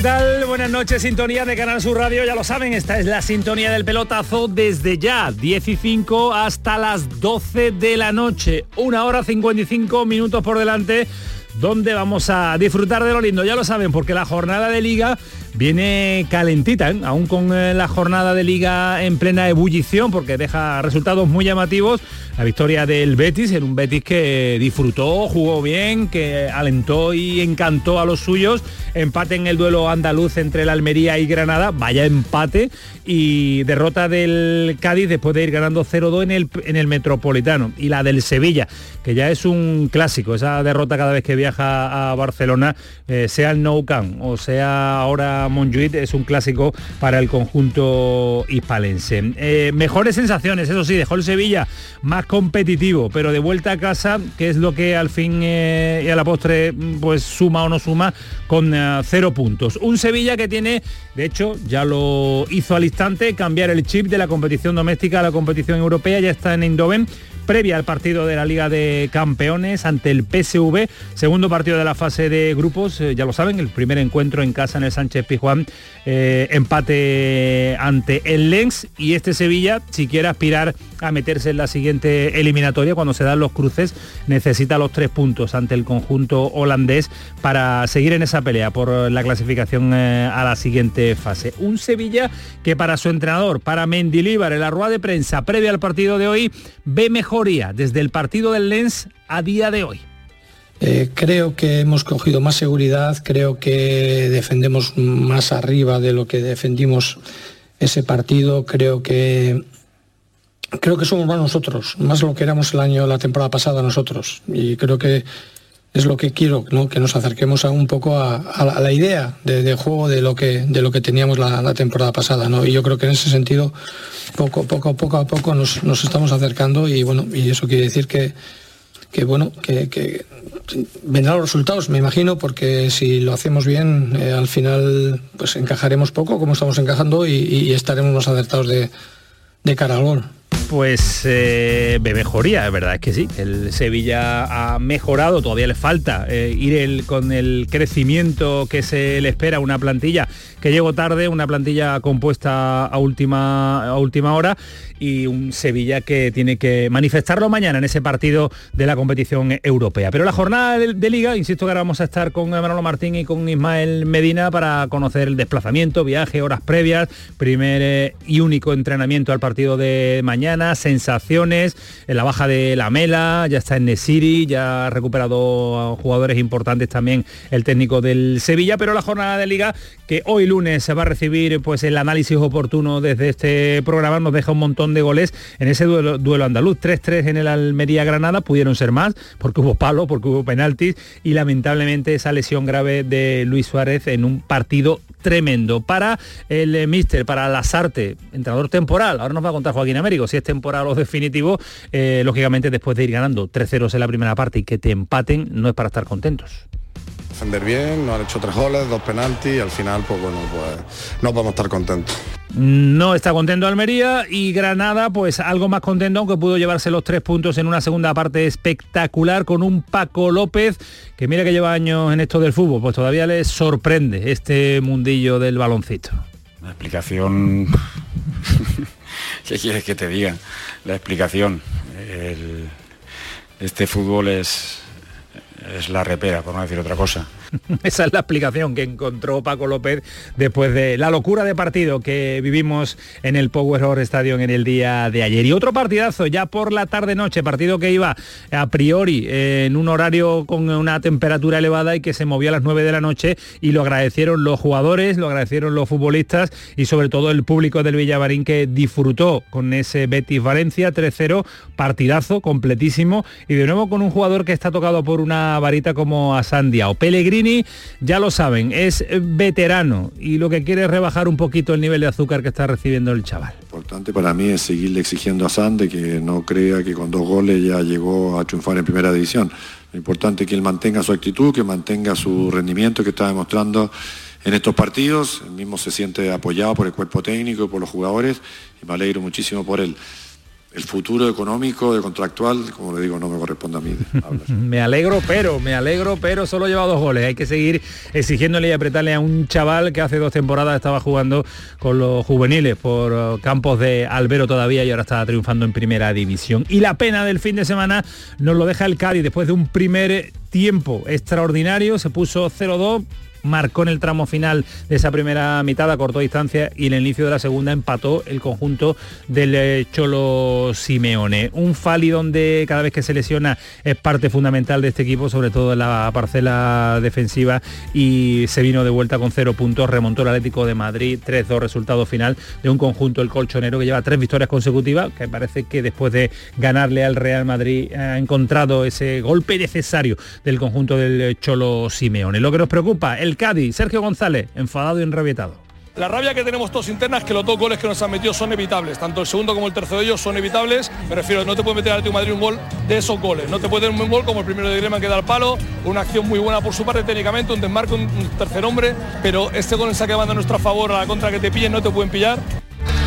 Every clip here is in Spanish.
¿Qué tal? Buenas noches, sintonía de Canal Sur Radio, ya lo saben, esta es la sintonía del pelotazo desde ya, 15 hasta las 12 de la noche, una hora 55 minutos por delante, donde vamos a disfrutar de lo lindo, ya lo saben, porque la jornada de liga viene calentita, ¿eh? aún con eh, la jornada de liga en plena ebullición, porque deja resultados muy llamativos. La victoria del Betis, en un Betis que disfrutó, jugó bien, que alentó y encantó a los suyos. Empate en el duelo andaluz entre la Almería y Granada, vaya empate. Y derrota del Cádiz después de ir ganando 0-2 en el, en el Metropolitano. Y la del Sevilla, que ya es un clásico, esa derrota cada vez que viaja a Barcelona, eh, sea el Nou Camp o sea ahora Montjuic es un clásico para el conjunto hispalense. Eh, mejores sensaciones, eso sí, dejó el Sevilla más competitivo, pero de vuelta a casa, que es lo que al fin eh, y a la postre pues suma o no suma con eh, cero puntos. Un Sevilla que tiene, de hecho, ya lo hizo al instante, cambiar el chip de la competición doméstica a la competición europea, ya está en Eindhoven previa al partido de la Liga de Campeones ante el PSV, segundo partido de la fase de grupos, eh, ya lo saben, el primer encuentro en casa en el Sánchez Pijuán, eh, empate ante el Lens. Y este Sevilla, si quiere aspirar a meterse en la siguiente eliminatoria, cuando se dan los cruces, necesita los tres puntos ante el conjunto holandés para seguir en esa pelea por la clasificación eh, a la siguiente fase. Un Sevilla que para su entrenador, para Mendilíbar, en la rueda de prensa previa al partido de hoy, ve mejor desde el partido del Lens a día de hoy? Eh, creo que hemos cogido más seguridad, creo que defendemos más arriba de lo que defendimos ese partido, creo que creo que somos más nosotros, más lo que éramos el año, la temporada pasada nosotros. Y creo que es lo que quiero, que nos acerquemos a un poco a, la idea de, juego de lo que, de lo que teníamos la, temporada pasada. Y yo creo que en ese sentido, poco, poco, poco a poco nos, estamos acercando y bueno, y eso quiere decir que, que bueno, que, vendrán los resultados, me imagino, porque si lo hacemos bien, eh, al final pues encajaremos poco, como estamos encajando, y, estaremos más acertados de, de cara al gol pues eh, mejoría, es verdad es que sí, el Sevilla ha mejorado, todavía le falta eh, ir con el crecimiento que se le espera una plantilla que llegó tarde, una plantilla compuesta a última, a última hora y un Sevilla que tiene que manifestarlo mañana en ese partido de la competición europea. Pero la jornada de, liga, insisto que ahora vamos a estar con Manolo Martín y con Ismael Medina para conocer el desplazamiento, viaje, horas previas, primer eh, y único entrenamiento al partido de mañana, sensaciones, en la baja de la Mela, ya está en Nesiri, ya ha recuperado jugadores importantes también el técnico del Sevilla, pero la jornada de liga que hoy lunes se va a recibir pues el análisis oportuno desde este programa, nos deja un montón de goles en ese duelo, duelo andaluz. 3-3 en el Almería-Granada, pudieron ser más, porque hubo palo, porque hubo penaltis y lamentablemente esa lesión grave de Luis Suárez en un partido tremendo. Para el eh, míster, para Lasarte, entrenador temporal, ahora nos va a contar Joaquín Américo, si es temporal o definitivo, eh, lógicamente después de ir ganando 3-0 en la primera parte y que te empaten, no es para estar contentos defender bien, nos han hecho tres goles, dos penaltis y al final, pues bueno, pues no podemos estar contentos. No está contento Almería y Granada, pues algo más contento, aunque pudo llevarse los tres puntos en una segunda parte espectacular con un Paco López, que mira que lleva años en esto del fútbol, pues todavía les sorprende este mundillo del baloncito. La explicación... ¿Qué quieres que te diga? La explicación. Este fútbol es, es la repera, por no decir otra cosa. Esa es la explicación que encontró Paco López después de la locura de partido que vivimos en el Power Horror Stadium en el día de ayer. Y otro partidazo ya por la tarde-noche, partido que iba a priori en un horario con una temperatura elevada y que se movió a las 9 de la noche y lo agradecieron los jugadores, lo agradecieron los futbolistas y sobre todo el público del Villamarín que disfrutó con ese Betis Valencia 3-0, partidazo completísimo y de nuevo con un jugador que está tocado por una varita como Asandia o Pellegrini, ya lo saben, es veterano y lo que quiere es rebajar un poquito el nivel de azúcar que está recibiendo el chaval. Importante para mí es seguirle exigiendo a Sande que no crea que con dos goles ya llegó a triunfar en primera división. Lo importante es que él mantenga su actitud, que mantenga su rendimiento que está demostrando en estos partidos. Él mismo se siente apoyado por el cuerpo técnico y por los jugadores y me alegro muchísimo por él el futuro económico, de contractual, como le digo, no me corresponde a mí. me alegro, pero, me alegro, pero solo lleva dos goles. Hay que seguir exigiéndole y apretarle a un chaval que hace dos temporadas estaba jugando con los juveniles por uh, campos de Albero todavía y ahora está triunfando en primera división. Y la pena del fin de semana nos lo deja el Cádiz después de un primer tiempo extraordinario, se puso 0-2 marcó en el tramo final de esa primera mitad a corto distancia y en el inicio de la segunda empató el conjunto del eh, Cholo Simeone. Un Fali donde cada vez que se lesiona es parte fundamental de este equipo, sobre todo en la parcela defensiva y se vino de vuelta con cero puntos, remontó el Atlético de Madrid, 3-2 resultado final de un conjunto el colchonero que lleva tres victorias consecutivas, que parece que después de ganarle al Real Madrid ha encontrado ese golpe necesario del conjunto del Cholo Simeone. Lo que nos preocupa, el Cádiz, Sergio González, enfadado y enrabietado. La rabia que tenemos todos interna es que los dos goles que nos han metido son evitables. Tanto el segundo como el tercero de ellos son evitables. Me refiero, no te puede meter al Atlético Madrid un gol de esos goles. No te puede tener un gol como el primero de Grema que da el palo. Una acción muy buena por su parte técnicamente, un desmarque, un tercer hombre. Pero este gol en saque banda a nuestro favor, a la contra que te pillen, no te pueden pillar.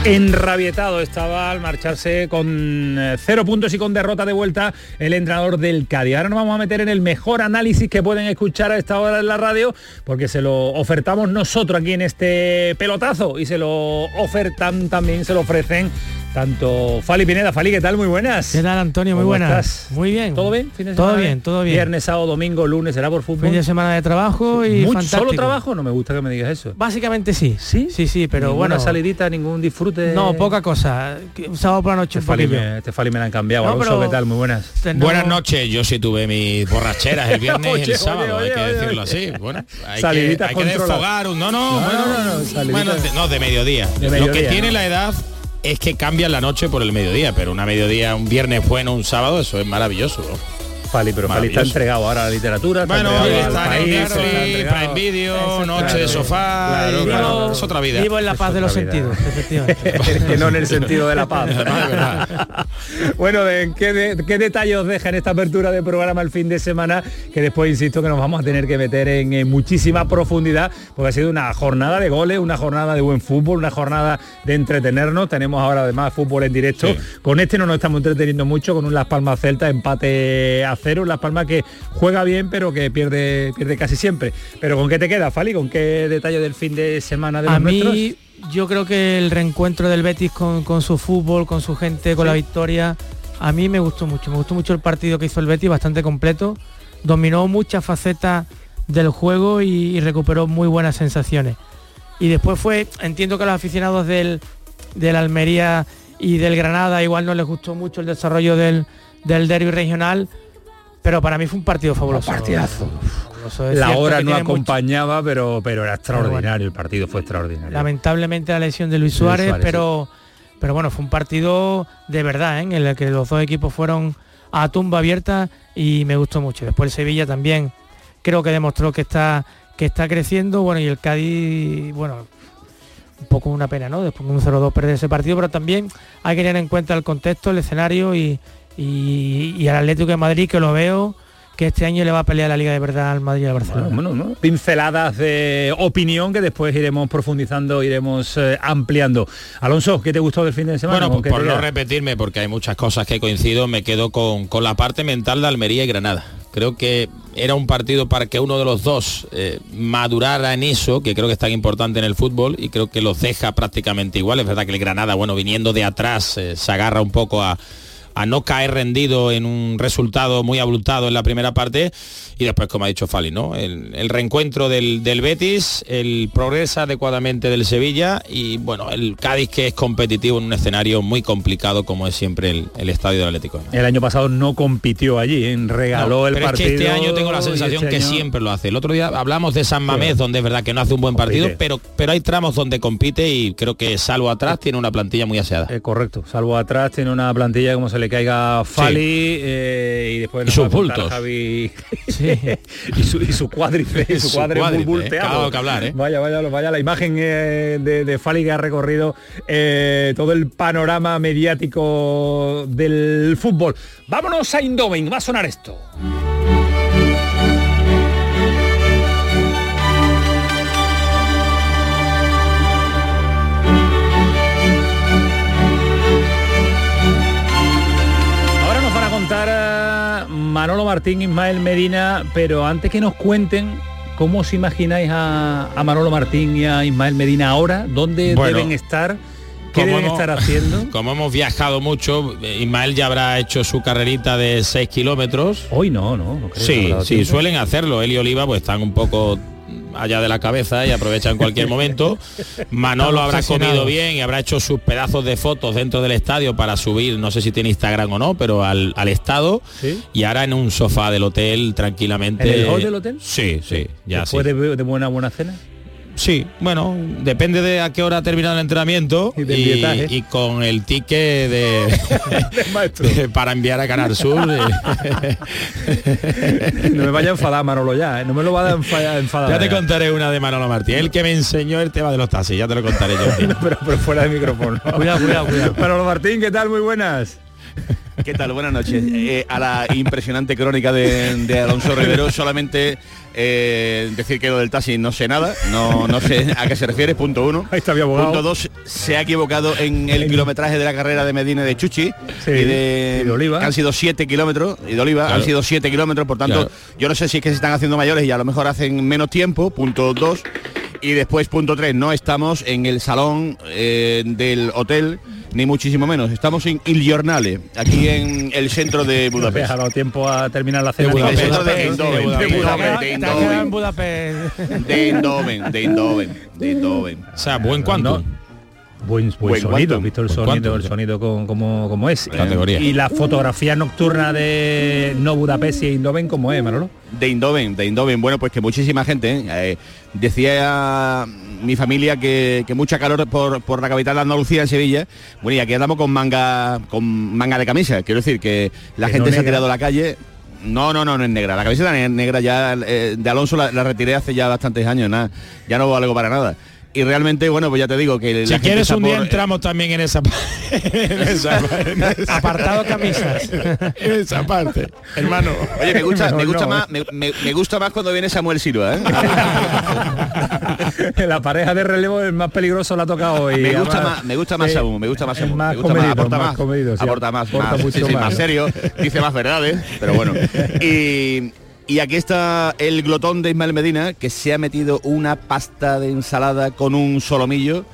Enrabietado estaba al marcharse con eh, cero puntos y con derrota de vuelta el entrenador del Cádiz. Ahora nos vamos a meter en el mejor análisis que pueden escuchar a esta hora en la radio, porque se lo ofertamos nosotros aquí en este pelotazo y se lo ofertan también, se lo ofrecen tanto Fali Pineda, Fali, ¿qué tal? Muy buenas. ¿Qué tal, Antonio? Muy buenas. Muy bien. ¿Todo bien? todo bien, todo bien. Viernes, sábado, domingo, lunes, ¿será por fútbol? Fin de semana de trabajo y ¿Solo trabajo? No me gusta que me digas eso. Básicamente sí. ¿Sí? Sí, sí, pero ¿Ninguna bueno. salidita, ningún disfrute? No, poca cosa. Un sábado por la noche este Fali, me, este Fali me la han cambiado. No, ¿qué tal? Muy buenas. Buenas noches. Yo sí tuve mis borracheras el viernes y el sábado, hay que decirlo así. Bueno, hay que, hay que desfogar un... No, no, no, no, bueno, no, de mediodía. Lo que tiene la edad es que cambia la noche por el mediodía, pero una mediodía, un viernes bueno, un sábado, eso es maravilloso. Fali, pero Fali está entregado ahora a la literatura. Está bueno, está, en Netflix, Prime Video, noche de sofá, claro, es otra vida. Vivo en la paz de los sentidos, efectivamente. que no en el sentido de la paz. bueno, ¿qué, ¿qué detalle os deja en esta apertura de programa el fin de semana? Que después, insisto, que nos vamos a tener que meter en, muchísima profundidad, porque ha sido una jornada de goles, una jornada de buen fútbol, una jornada de entretenernos. Tenemos ahora además fútbol en directo. Con este no nos estamos entreteniendo mucho, con un Las Palmas Celta, empate a cero, Las Palmas que juega bien pero que pierde, pierde casi siempre. Pero ¿con qué te queda, Fali? ¿Con qué detalle del fin de semana de A mí yo creo que el reencuentro del Betis con, su fútbol, con su gente, con la victoria, a mí me gustó mucho. Me gustó mucho el partido que hizo el Betis, bastante completo. Dominó muchas facetas del juego y, recuperó muy buenas sensaciones. Y después fue, entiendo que a los aficionados del, del Almería y del Granada igual no les gustó mucho el desarrollo del, del derby regional, pero para mí fue un partido fabuloso. Un partidazo. La hora no acompañaba, pero, pero era extraordinario, el partido fue extraordinario. Lamentablemente la lesión de Luis Suárez, pero, pero bueno, fue un partido de verdad, ¿eh? en el que los dos equipos fueron a tumba abierta y me gustó mucho. Después el Sevilla también creo que demostró que está, que está creciendo, bueno, y el Cádiz, bueno, un poco una pena, ¿no? Después de un 0-2 perder ese partido, pero también hay que tener en cuenta el contexto, el escenario y, y, al Atlético de Madrid que lo veo que este año le va a pelear la Liga de Verdad al Madrid y al Barcelona. Pinceladas de opinión que después iremos profundizando, iremos eh, ampliando. Alonso, ¿qué te gustó del fin de semana? Bueno, por no repetirme, porque hay muchas cosas que coincido, me quedo con, la parte mental de Almería y Granada. Creo que era un partido para que uno de los dos eh, madurara en eso, que creo que es tan importante en el fútbol, y creo que los deja prácticamente igual. Es verdad que el Granada, bueno, viniendo de atrás, eh, se agarra un poco a a no caer rendido en un resultado muy abultado en la primera parte y después, como ha dicho Fali, ¿no? El, reencuentro del, Betis, el progreso adecuadamente del Sevilla y bueno, el Cádiz que es competitivo en un escenario muy complicado como es siempre el, estadio del Atlético. El año pasado no compitió allí, en regaló el partido. este año tengo la sensación este que siempre lo hace. El otro día hablamos de San Mamés, donde es verdad que no hace un buen partido, pero, pero hay tramos donde compite y creo que salvo atrás tiene una plantilla muy aseada. Eh, correcto, salvo atrás tiene una plantilla como se le caiga Fali eh, y después y sus bultos. y su, y su cuádrice, su, muy volteado. que hablar, ¿eh? Vaya, vaya, vaya la imagen eh, de, de, Fali que ha recorrido eh, todo el panorama mediático del fútbol. Vámonos a Indomen, va a sonar esto. Manolo Martín, Ismael Medina, pero antes que nos cuenten cómo os imagináis a, Manolo Martín y a Ismael Medina ahora, dónde deben estar. ¿Qué deben estar haciendo? Como hemos viajado mucho, Ismael ya habrá hecho su carrerita de 6 kilómetros. Hoy no, no. no sí, sí, suelen hacerlo. Él y Oliva pues están un poco allá de la cabeza y aprovecha en cualquier momento. Manolo habrá comido bien y habrá hecho sus pedazos de fotos dentro del estadio para subir, no sé si tiene Instagram o no, pero al, estado. Y ahora en un sofá del hotel tranquilamente. ¿En el hall del hotel? Sí, sí, ya Después de, de buena buena cena. Sí, bueno, depende de a qué hora ha terminado el entrenamiento y, con el ticket de, para enviar a Canal Sur. no me vaya a enfadar Manolo ya, ¿eh? no me lo va a enfadar. Ya te contaré una de Manolo Martín, el que me enseñó el tema de los taxis, ya te lo contaré yo. pero, fuera de micrófono. cuidado, cuidado, cuidado. Manolo Martín, ¿qué tal? Muy buenas. ¿Qué tal? Buenas noches. Eh, a la impresionante crónica de, Alonso Rivero, solamente eh, decir que lo del taxi no sé nada, no, no sé a qué se refiere, punto uno. Ahí está mi abogado. Punto dos, se ha equivocado en el kilometraje de la carrera de Medina de Chuchi y, de, Oliva. han sido siete kilómetros, y de Oliva han sido siete kilómetros, por tanto, yo no sé si es que se están haciendo mayores y a lo mejor hacen menos tiempo, punto dos. Y después, punto tres, no estamos en el salón eh, del hotel ni muchísimo menos. Estamos en Il Giornale, aquí en el centro de Budapest. Ha dado tiempo a terminar la cena. De Budapest, de Eindhoven, de Eindhoven. O sea, buen cuanto. Buen, buen, sonido, visto el sonido, el sonido como, como es. Categoría. Y la fotografía nocturna de no Budapest y Eindhoven, como es, Manolo? De Eindhoven, de Eindhoven. Bueno, pues que muchísima gente, eh, decía mi familia que, mucha calor por, la capital de Andalucía, en Sevilla. Bueno, y aquí andamos con manga con manga de camisa. Quiero decir que la gente se ha tirado a la calle. No, no, no, no es negra. La camiseta negra ya eh, de Alonso la, la, retiré hace ya bastantes años, nada. Ya no valgo para nada y realmente bueno pues ya te digo que si quieres un día entramos también en esa, apartado camisas. En esa parte. Hermano. Oye me gusta me gusta más me, gusta más cuando viene Samuel Silva ¿eh? la pareja de relevo es más peligroso la toca hoy. Me gusta más me gusta más Samuel me gusta más Samuel más me gusta más, aporta más, aporta más, más, serio dice más verdades pero bueno. Y y aquí está el glotón de Ismael Medina, que se ha metido una pasta de ensalada con un solomillo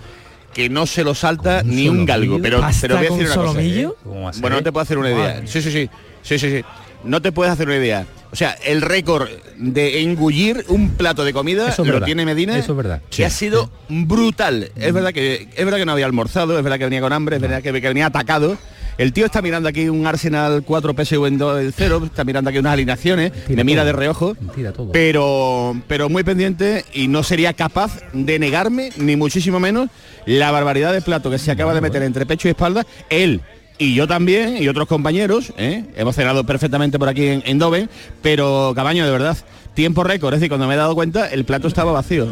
que no se lo salta ni un galgo. Pero, pero voy a decir una solomillo? cosa. ¿eh? Bueno, no te puedo hacer una idea. Sí, sí, sí. Sí, sí, sí. No te puedes hacer una idea. O sea, el récord de engullir un plato de comida lo tiene Medina. Eso es verdad. Que ha sido brutal. Es verdad que es verdad que no había almorzado, es verdad que venía con hambre, es verdad que venía atacado el tío está mirando aquí un Arsenal 4 PSV en 0, está mirando aquí unas alineaciones, me mira de reojo, pero pero muy pendiente y no sería capaz de negarme ni muchísimo menos la barbaridad de plato que se acaba de meter entre pecho y espalda. Él y yo también y otros compañeros ¿eh? hemos cenado perfectamente por aquí en, en Doven pero Cabaño de verdad tiempo récord, es decir, cuando me he dado cuenta, el plato estaba vacío.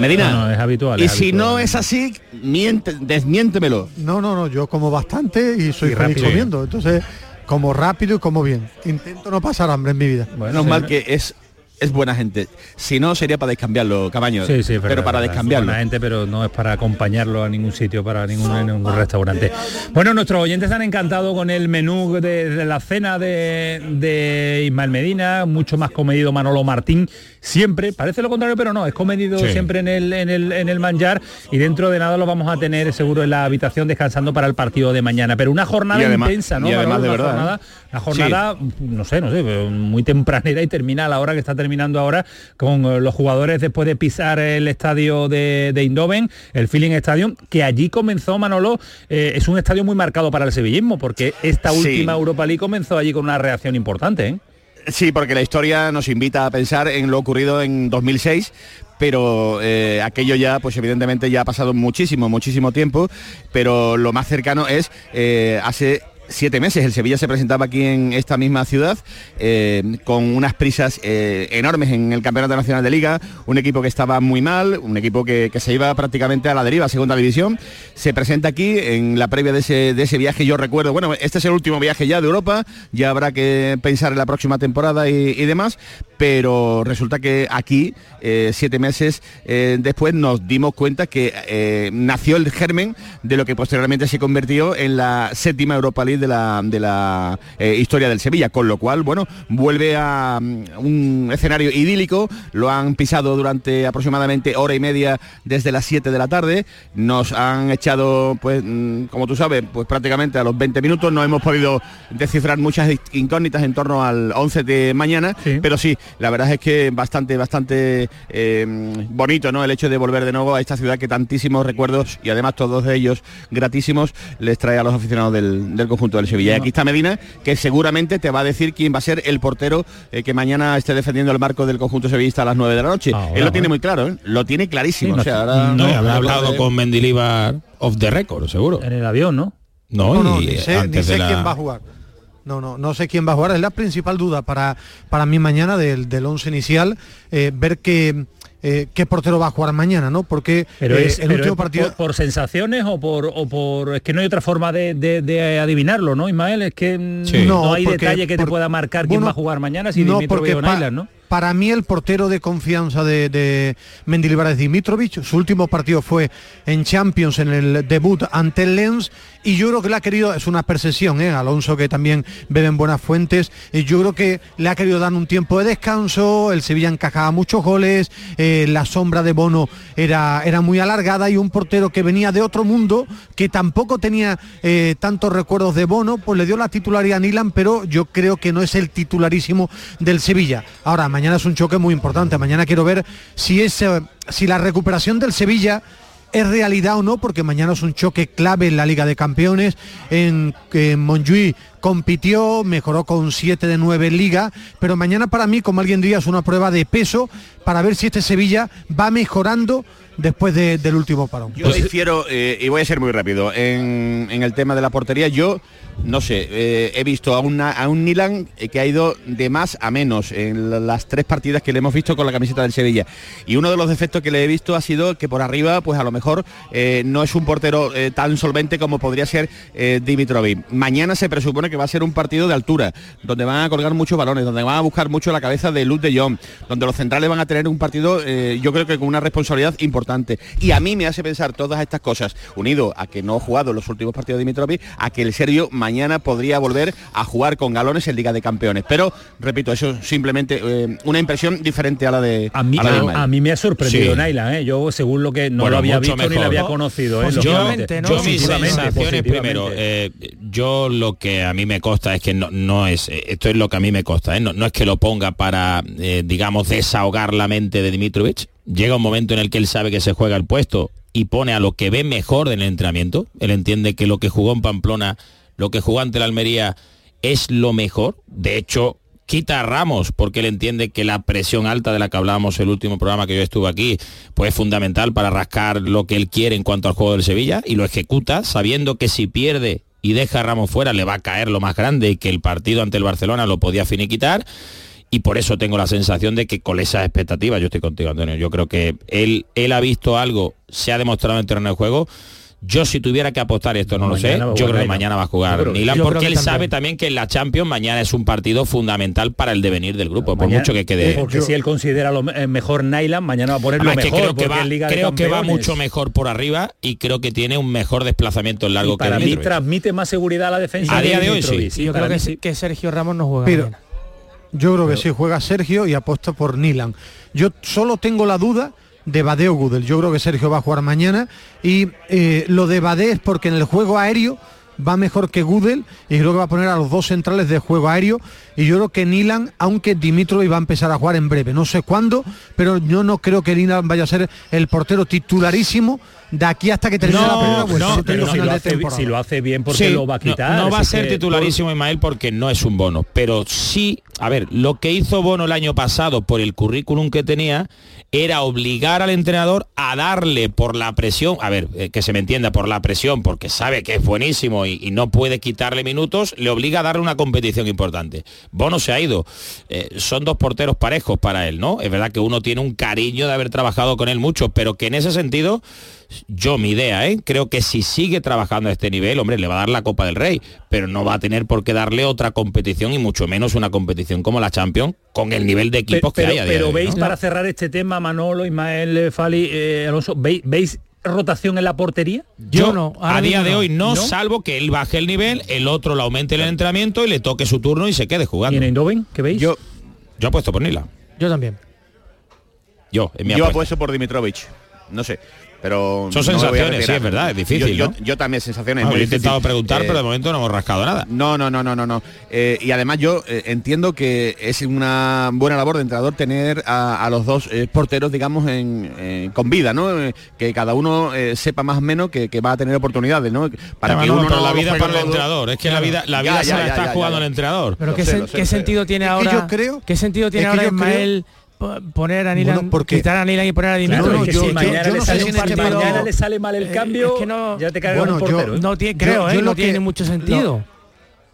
Medina. No, es habitual. Y si no es así, miente, desmiéntemelo. No, no, no, yo como bastante y soy feliz comiendo. Entonces, como rápido y como bien. Intento no pasar hambre en mi vida. Bueno, mal que es es buena gente. Si no, sería para descambiarlo, Cabaño. Sí, sí, pero para descambiarlo. buena gente, pero no es para acompañarlo a ningún sitio, para ningún, ningún restaurante. Bueno, nuestros oyentes han encantado con el menú de, la cena de, de, Ismael Medina, mucho más comedido Manolo Martín, siempre, parece lo contrario, pero no, es comedido siempre en el, en, el, en el manjar y dentro de nada lo vamos a tener seguro en la habitación descansando para el partido de mañana. Pero una jornada intensa, ¿no? Y además, de verdad, jornada, la jornada, no sé, no sé, muy tempranera y termina a la hora que está terminando ahora con eh, los jugadores después de pisar el estadio de, de Indoven, el Feeling Stadium, que allí comenzó Manolo, eh, es un estadio muy marcado para el sevillismo, porque esta última Europa League comenzó allí con una reacción importante. ¿eh? Sí, porque la historia nos invita a pensar en lo ocurrido en 2006, pero aquello ya, pues evidentemente ya ha pasado muchísimo, muchísimo tiempo, pero lo más cercano es hace siete meses. El Sevilla se presentaba aquí en esta misma ciudad eh, con unas prisas eh, enormes en el Campeonato Nacional de Liga, un equipo que estaba muy mal, un equipo que, se iba prácticamente a la deriva, segunda división. Se presenta aquí en la previa de ese, viaje, yo recuerdo, bueno, este es el último viaje ya de Europa, ya habrá que pensar en la próxima temporada y, demás, pero resulta que aquí, eh, siete meses después, nos dimos cuenta que nació el germen de lo que posteriormente se convirtió en la séptima Europa League de la, de la eh, historia del Sevilla, con lo cual, bueno, vuelve a mm, un escenario idílico, lo han pisado durante aproximadamente hora y media desde las 7 de la tarde, nos han echado, pues, mm, como tú sabes, pues prácticamente a los 20 minutos, no hemos podido descifrar muchas incógnitas en torno al 11 de mañana, pero sí, la verdad es que bastante, bastante eh, bonito, ¿no? El hecho de volver de nuevo a esta ciudad que tantísimos recuerdos y además todos de ellos gratísimos les trae a los aficionados del, del conjunto del Sevilla. Y aquí está Medina, que seguramente te va a decir quién va a ser el portero eh, que mañana esté defendiendo el marco del conjunto sevillista a las 9 de la noche. Él lo tiene muy claro, ¿eh? lo tiene clarísimo. no, habrá hablado con Mendilibar off the record, seguro. En el avión, ¿no? No, no, ni sé, quién va a jugar. No, no, no sé quién va a jugar. Es la principal duda para, para mí mañana del, del once inicial. Eh, ver que eh, qué portero va a jugar mañana, ¿no? Porque pero eh, es, el último partido... Por, sensaciones o por, o por... Es que no hay otra forma de, adivinarlo, ¿no, Ismael? Es que mm, no, hay detalle que te pueda marcar quién va a jugar mañana si no, porque ¿no? Para mí el portero de confianza de, de Mendilibar es Dimitrovic. Su último partido fue en Champions en el debut ante el Lens y yo creo que le ha querido, es una percepción, ¿eh? Alonso que también bebe en buenas fuentes, yo creo que le ha querido dar un tiempo de descanso, el Sevilla encajaba muchos goles, eh, la sombra de Bono era, era muy alargada y un portero que venía de otro mundo, que tampoco tenía eh, tantos recuerdos de Bono, pues le dio la titularidad a Nilan, pero yo creo que no es el titularísimo del Sevilla. Ahora, mañana es un choque muy importante, mañana quiero ver si, si la recuperación del Sevilla es realidad o no, porque mañana es un choque clave en la Liga de Campeones, en que Monjuy compitió, mejoró con 7 de 9 en Liga, pero mañana para mí, como alguien diría, es una prueba de peso para ver si este Sevilla va mejorando después del último parón. Yo difiero, eh, y voy a ser muy rápido, en, en el tema de la portería, yo no sé, eh, he visto a, una, a un Milan eh, que ha ido de más a menos en las tres partidas que le hemos visto con la camiseta del Sevilla. Y uno de los defectos que le he visto ha sido que por arriba, pues a lo mejor eh, no es un portero tan solvente como podría ser Dimitrovic. Mañana se presupone que va a ser un partido de altura, donde van a colgar muchos balones, donde van a buscar mucho la cabeza de Luz de Jong, donde los centrales van a tener un partido, yo creo que con una responsabilidad importante. Y a mí me hace pensar todas estas cosas, unido a que no ha jugado los últimos partidos de Dimitrovic, a que el serio mañana podría volver a jugar con galones en Liga de Campeones. Pero, repito, eso es simplemente eh, una impresión diferente a la de... A mí, a, mí me ha sorprendido Naila, ¿eh? yo según lo que no lo había visto ni lo había conocido. ¿eh? Yo, yo mis sensaciones primero, eh, yo lo que a mí me consta es que no, no es, esto es lo que a mí me consta, no, no es que lo ponga para, digamos, desahogar la mente de Dimitrovich, llega un momento en el que él sabe que se juega el puesto y pone a lo que ve mejor del entrenamiento. Él entiende que lo que jugó en Pamplona lo que jugó ante la Almería es lo mejor. De hecho, quita a Ramos porque él entiende que la presión alta de la que hablábamos el último programa que yo estuve aquí, pues es fundamental para rascar lo que él quiere en cuanto al juego del Sevilla y lo ejecuta sabiendo que si pierde y deja a Ramos fuera le va a caer lo más grande y que el partido ante el Barcelona lo podía finiquitar y por eso tengo la sensación de que con esas expectativas, yo estoy contigo Antonio, yo creo que él, él ha visto algo, se ha demostrado en el terreno de juego Yo si tuviera que apostar esto, no lo sé, yo creo que mañana va a jugar Nilan, porque él sabe también que en la Champions mañana es un partido fundamental para el devenir del grupo, por mucho que quede... Porque si él considera lo eh, mejor Nylan, mañana va a poner lo mejor. creo que, va, creo que va mucho mejor por arriba y creo que tiene un mejor desplazamiento en largo y para mí transmite más seguridad a la defensa. A día de hoy sí. yo creo que, Sergio Ramos no juega. Yo creo que sí, juega Sergio y apuesta por Nilan. Yo solo tengo la duda de Badeo Gudel. Yo creo que Sergio va a jugar mañana y eh, lo de Bade es porque en el juego aéreo va mejor que Gudel y creo que va a poner a los dos centrales de juego aéreo. Y yo creo que Nilan, aunque Dimitrov va a empezar a jugar en breve, no sé cuándo, pero yo no creo que Nilan vaya a ser el portero titularísimo de aquí hasta que termine la primera no, pero si, lo hace, si, lo hace, bien porque lo va a quitar. No, va a ser titularísimo Ismael porque no es un bono, pero sí, a ver, lo que hizo Bono el año pasado por el currículum que tenía era obligar al entrenador a darle por la presión, a ver, eh, que se me entienda, por la presión, porque sabe que es buenísimo y, no puede quitarle minutos, le obliga a darle una competición importante. Bono se ha ido. Eh, son dos porteros parejos para él, ¿no? Es verdad que uno tiene un cariño de haber trabajado con él mucho, pero que en ese sentido yo mi idea, ¿eh? creo que si sigue trabajando a este nivel, hombre, le va a dar la Copa del Rey, pero no va a tener por qué darle otra competición y mucho menos una competición como la Champions con el nivel de equipos que hay. A pero veis, para cerrar este tema, Manolo, Ismael, eh, Fali, eh, Alonso, ¿veis, rotación en la portería? Yo, no. A día de hoy no, salvo que él baje el nivel, el otro lo aumente el entrenamiento y le toque su turno y se quede jugando. ¿Y en Eindhoven? ¿Qué veis? Yo, yo apuesto por Nila. Yo también. Yo, en mi Yo apuesto por Dimitrovich. No sé pero son sensaciones sí es verdad es difícil yo, también sensaciones he intentado preguntar pero de momento no hemos rascado nada. No no no no no no. Eh, y además yo eh, entiendo que es una buena labor de entrenador tener a, los dos eh, porteros digamos en, con vida no que cada uno sepa más o menos que, va a tener oportunidades no para que uno no la vida para el entrenador es que la vida la vida se la está jugando el entrenador. Pero qué, sentido tiene ahora yo creo qué sentido tiene ahora Ismael poner a Nilan, porque, quitar a Nilan y poner a Dimitro. No, yo, si mañana, le, sale este mañana le sale mal el eh, cambio, es que no, ya te bueno, un portero. ¿eh? No tiene, creo, ¿eh? no tiene mucho sentido.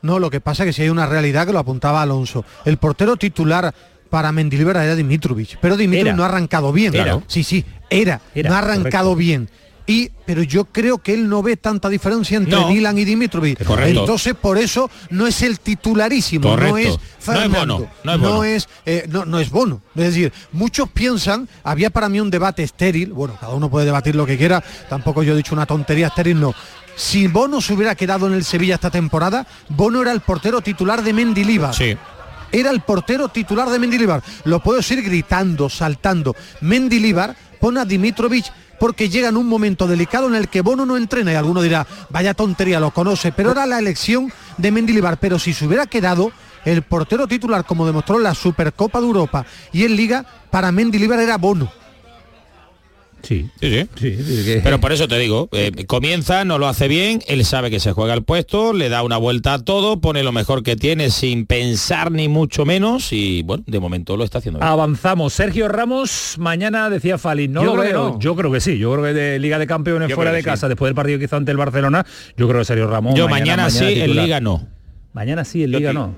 No, lo que pasa es que si hay una realidad que lo apuntaba Alonso. El portero titular para Mendilibar era Dimitrovich, pero Dimitrovich no ha arrancado bien. Claro. Sí, sí, era, no ha arrancado bien y pero yo creo que él no ve tanta diferencia entre Milan y Dimitrovic. Entonces por eso no es el titularísimo, no es Fernando, no es eh, no, no, es Bono. Es decir, muchos piensan, había para mí un debate estéril, bueno, cada uno puede debatir lo que quiera, tampoco yo he dicho una tontería estéril, no. Si Bono se hubiera quedado en el Sevilla esta temporada, Bono era el portero titular de Mendilibar. Sí era el portero titular de Mendilibar. Lo puedo decir gritando, saltando. Mendilibar pone a Dimitrovic porque llega en un momento delicado en el que Bono no entrena y alguno dirá, vaya tontería, lo conoce, pero era la elección de Mendilibar, pero si se hubiera quedado el portero titular como demostró la Supercopa de Europa y en Liga, para Mendilibar era Bono. Sí, sí, sí. Pero por eso te digo, eh, comienza, no lo hace bien, él sabe que se juega el puesto, le da una vuelta a todo, pone lo mejor que tiene sin pensar ni mucho menos y bueno, de momento lo está haciendo bien. Avanzamos. Sergio Ramos, mañana decía Fali, no yo lo veo. Yo creo que sí, yo creo que de Liga de Campeones fuera de casa, después del partido que hizo ante el Barcelona, yo creo que Sergio Ramos. Yo mañana, sí, en Liga no. Mañana sí, el Liga no.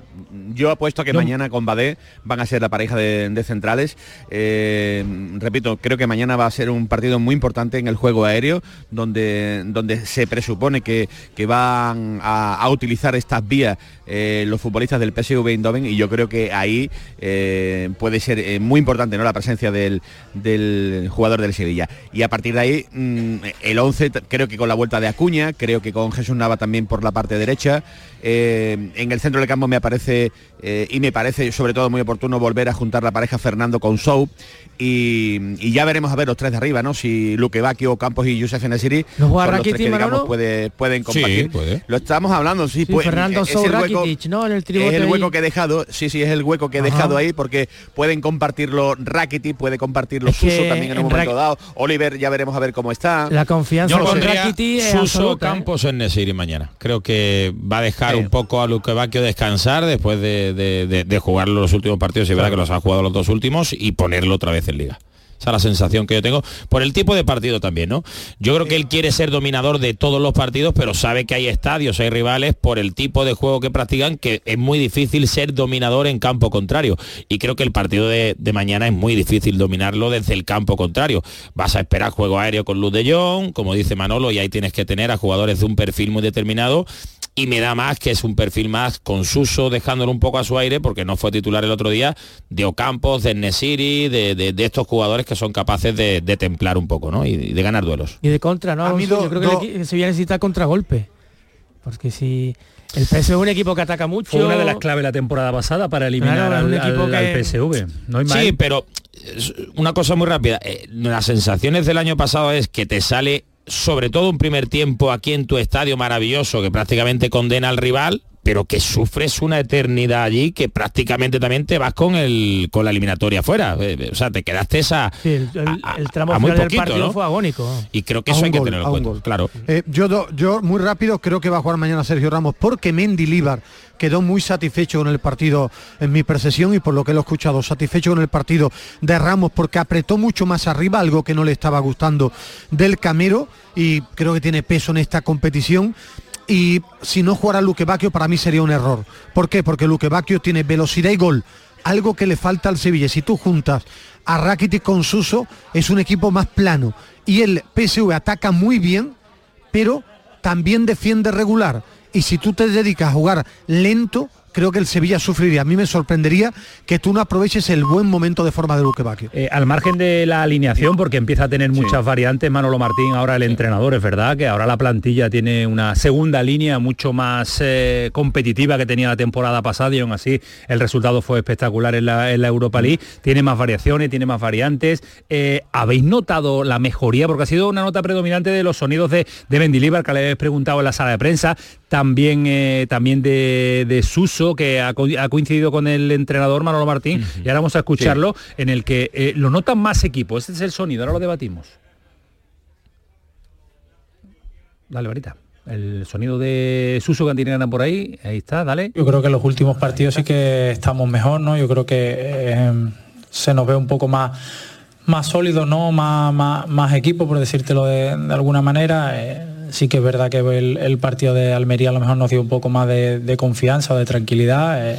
Yo apuesto a que mañana con Badé van a ser la pareja de, centrales. Eh, repito, creo que mañana va a ser un partido muy importante en el juego aéreo, donde, donde se presupone que, que van a, utilizar estas vías eh, los futbolistas del PSV Eindhoven y yo creo que ahí eh, puede ser muy importante ¿no? la presencia del, jugador del Sevilla. Y a partir de ahí, mm, el 11, creo que con la vuelta de Acuña, creo que con Jesús Nava también por la parte derecha, en el centro del campo me aparece eh, y me parece sobre todo muy oportuno volver a juntar la pareja Fernando con Sou y, ya veremos a ver los tres de arriba, ¿no? Si Luque Bacchio, Campos y Josef Nesiri los, los tres que, digamos, puede, pueden compartir. Lo estamos hablando, sí, pues, Fernando es, el hueco, ¿no? el es el hueco que he dejado, sí, sí, es el hueco que he dejado ahí porque pueden compartirlo Rakitic, puede compartirlo Suso también en un momento dado. Oliver ya veremos a ver cómo está. La confianza con Rakitic Suso, ¿eh? Campos en Nesiri mañana. Creo que va a dejar un poco a Luque Bacchio descansar después de, jugar los últimos partidos y verá que los ha jugado los dos últimos y ponerlo otra vez en liga. Esa es la sensación que yo tengo por el tipo de partido también, ¿no? Yo creo que él quiere ser dominador de todos los partidos, pero sabe que hay estadios, hay rivales por el tipo de juego que practican que es muy difícil ser dominador en campo contrario. Y creo que el partido de, mañana es muy difícil dominarlo desde el campo contrario. Vas a esperar juego aéreo con luz de Jong, como dice Manolo, y ahí tienes que tener a jugadores de un perfil muy determinado y me da más que es un perfil más con Suso dejándolo un poco a su aire porque no fue titular el otro día de Ocampos, de Nesiri, de, de, estos jugadores que son capaces de, templar un poco ¿no? y, de ganar duelos. Y de contra, ¿no? Yo creo que se necesita contragolpe. Porque si el PSV es un equipo que ataca mucho. Fue una de las claves la temporada pasada para eliminar al, equipo PSV. Sí, pero una cosa muy rápida. Eh, las sensaciones del año pasado es que te sale sobre todo un primer tiempo aquí en tu estadio maravilloso que prácticamente condena al rival pero que sufres una eternidad allí que prácticamente también te vas con el con la eliminatoria afuera. Eh, eh, o sea, te quedaste esa el, tramo muy del partido fue agónico. Y creo que eso hay que tenerlo en cuenta, claro. Eh, yo, yo muy rápido creo que va a jugar mañana Sergio Ramos porque Mendy Líbar quedó muy satisfecho con el partido en mi percepción y por lo que lo he escuchado, satisfecho con el partido de Ramos porque apretó mucho más arriba, algo que no le estaba gustando del Camero y creo que tiene peso en esta competición y si no jugara Luque Bacchio para mí sería un error. ¿Por qué? Porque Luque Bacchio tiene velocidad y gol, algo que le falta al Sevilla. Si tú juntas a Rakitic con Suso, es un equipo más plano. Y el PSV ataca muy bien, pero también defiende regular. Y si tú te dedicas a jugar lento, creo que el Sevilla sufriría. A mí me sorprendería que tú no aproveches el buen momento de forma de Luque Bacchio. Eh, al margen de la alineación, porque empieza a tener muchas variantes, Manolo Martín, ahora el entrenador, es verdad que ahora la plantilla tiene una segunda línea mucho más eh, competitiva que tenía la temporada pasada y aún así el resultado fue espectacular en la, Europa League. Tiene más variaciones, tiene más variantes. Eh, ¿Habéis notado la mejoría? Porque ha sido una nota predominante de los sonidos de, de Mendilibar, que le habéis preguntado en la sala de prensa, también, también de, de Suso que ha, coincidido con el entrenador Manolo Martín, y ahora vamos a escucharlo, en el que eh, lo notan más equipos. Este es el sonido, ahora lo debatimos. Dale, varita. El sonido de Suso Cantinera por ahí, ahí está, dale. Yo creo que en los últimos partidos sí que estamos mejor, ¿no? Yo creo que eh, se nos ve un poco más más sólido, ¿no? Más, más, equipo, por decírtelo de, alguna manera. Eh, sí que es verdad que el, partido de Almería a lo mejor nos dio un poco más de, confianza o de tranquilidad. Eh,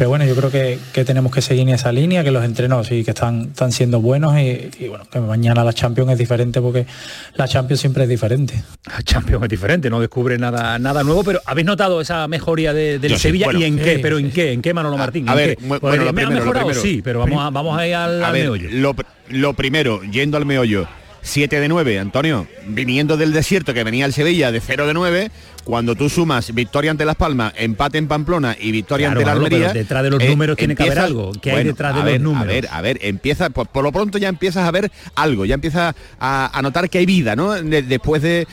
pero bueno, yo creo que, tenemos que seguir en esa línea, que los entrenos sí que están, están siendo buenos y, bueno, que mañana la Champions es diferente porque la Champions siempre es diferente. La Champions es diferente, no descubre nada, nada nuevo, pero ¿habéis notado esa mejoría de, del Sevilla y en qué? ¿Pero en qué? ¿En qué, Manolo Martín? A, ver, bueno, lo primero, sí, pero vamos a, vamos a ir al, meollo. Lo, lo primero, yendo al meollo, 7 de 9, Antonio, viniendo del desierto que venía el Sevilla de 0 de 9, cuando tú sumas victoria ante Las Palmas, empate en Pamplona y victoria ante la Almería. detrás de los eh, números tiene que haber algo. que hay detrás de los números? A ver, a ver, empieza, por, lo pronto ya empiezas a ver algo, ya empiezas a, notar que hay vida, ¿no? después de,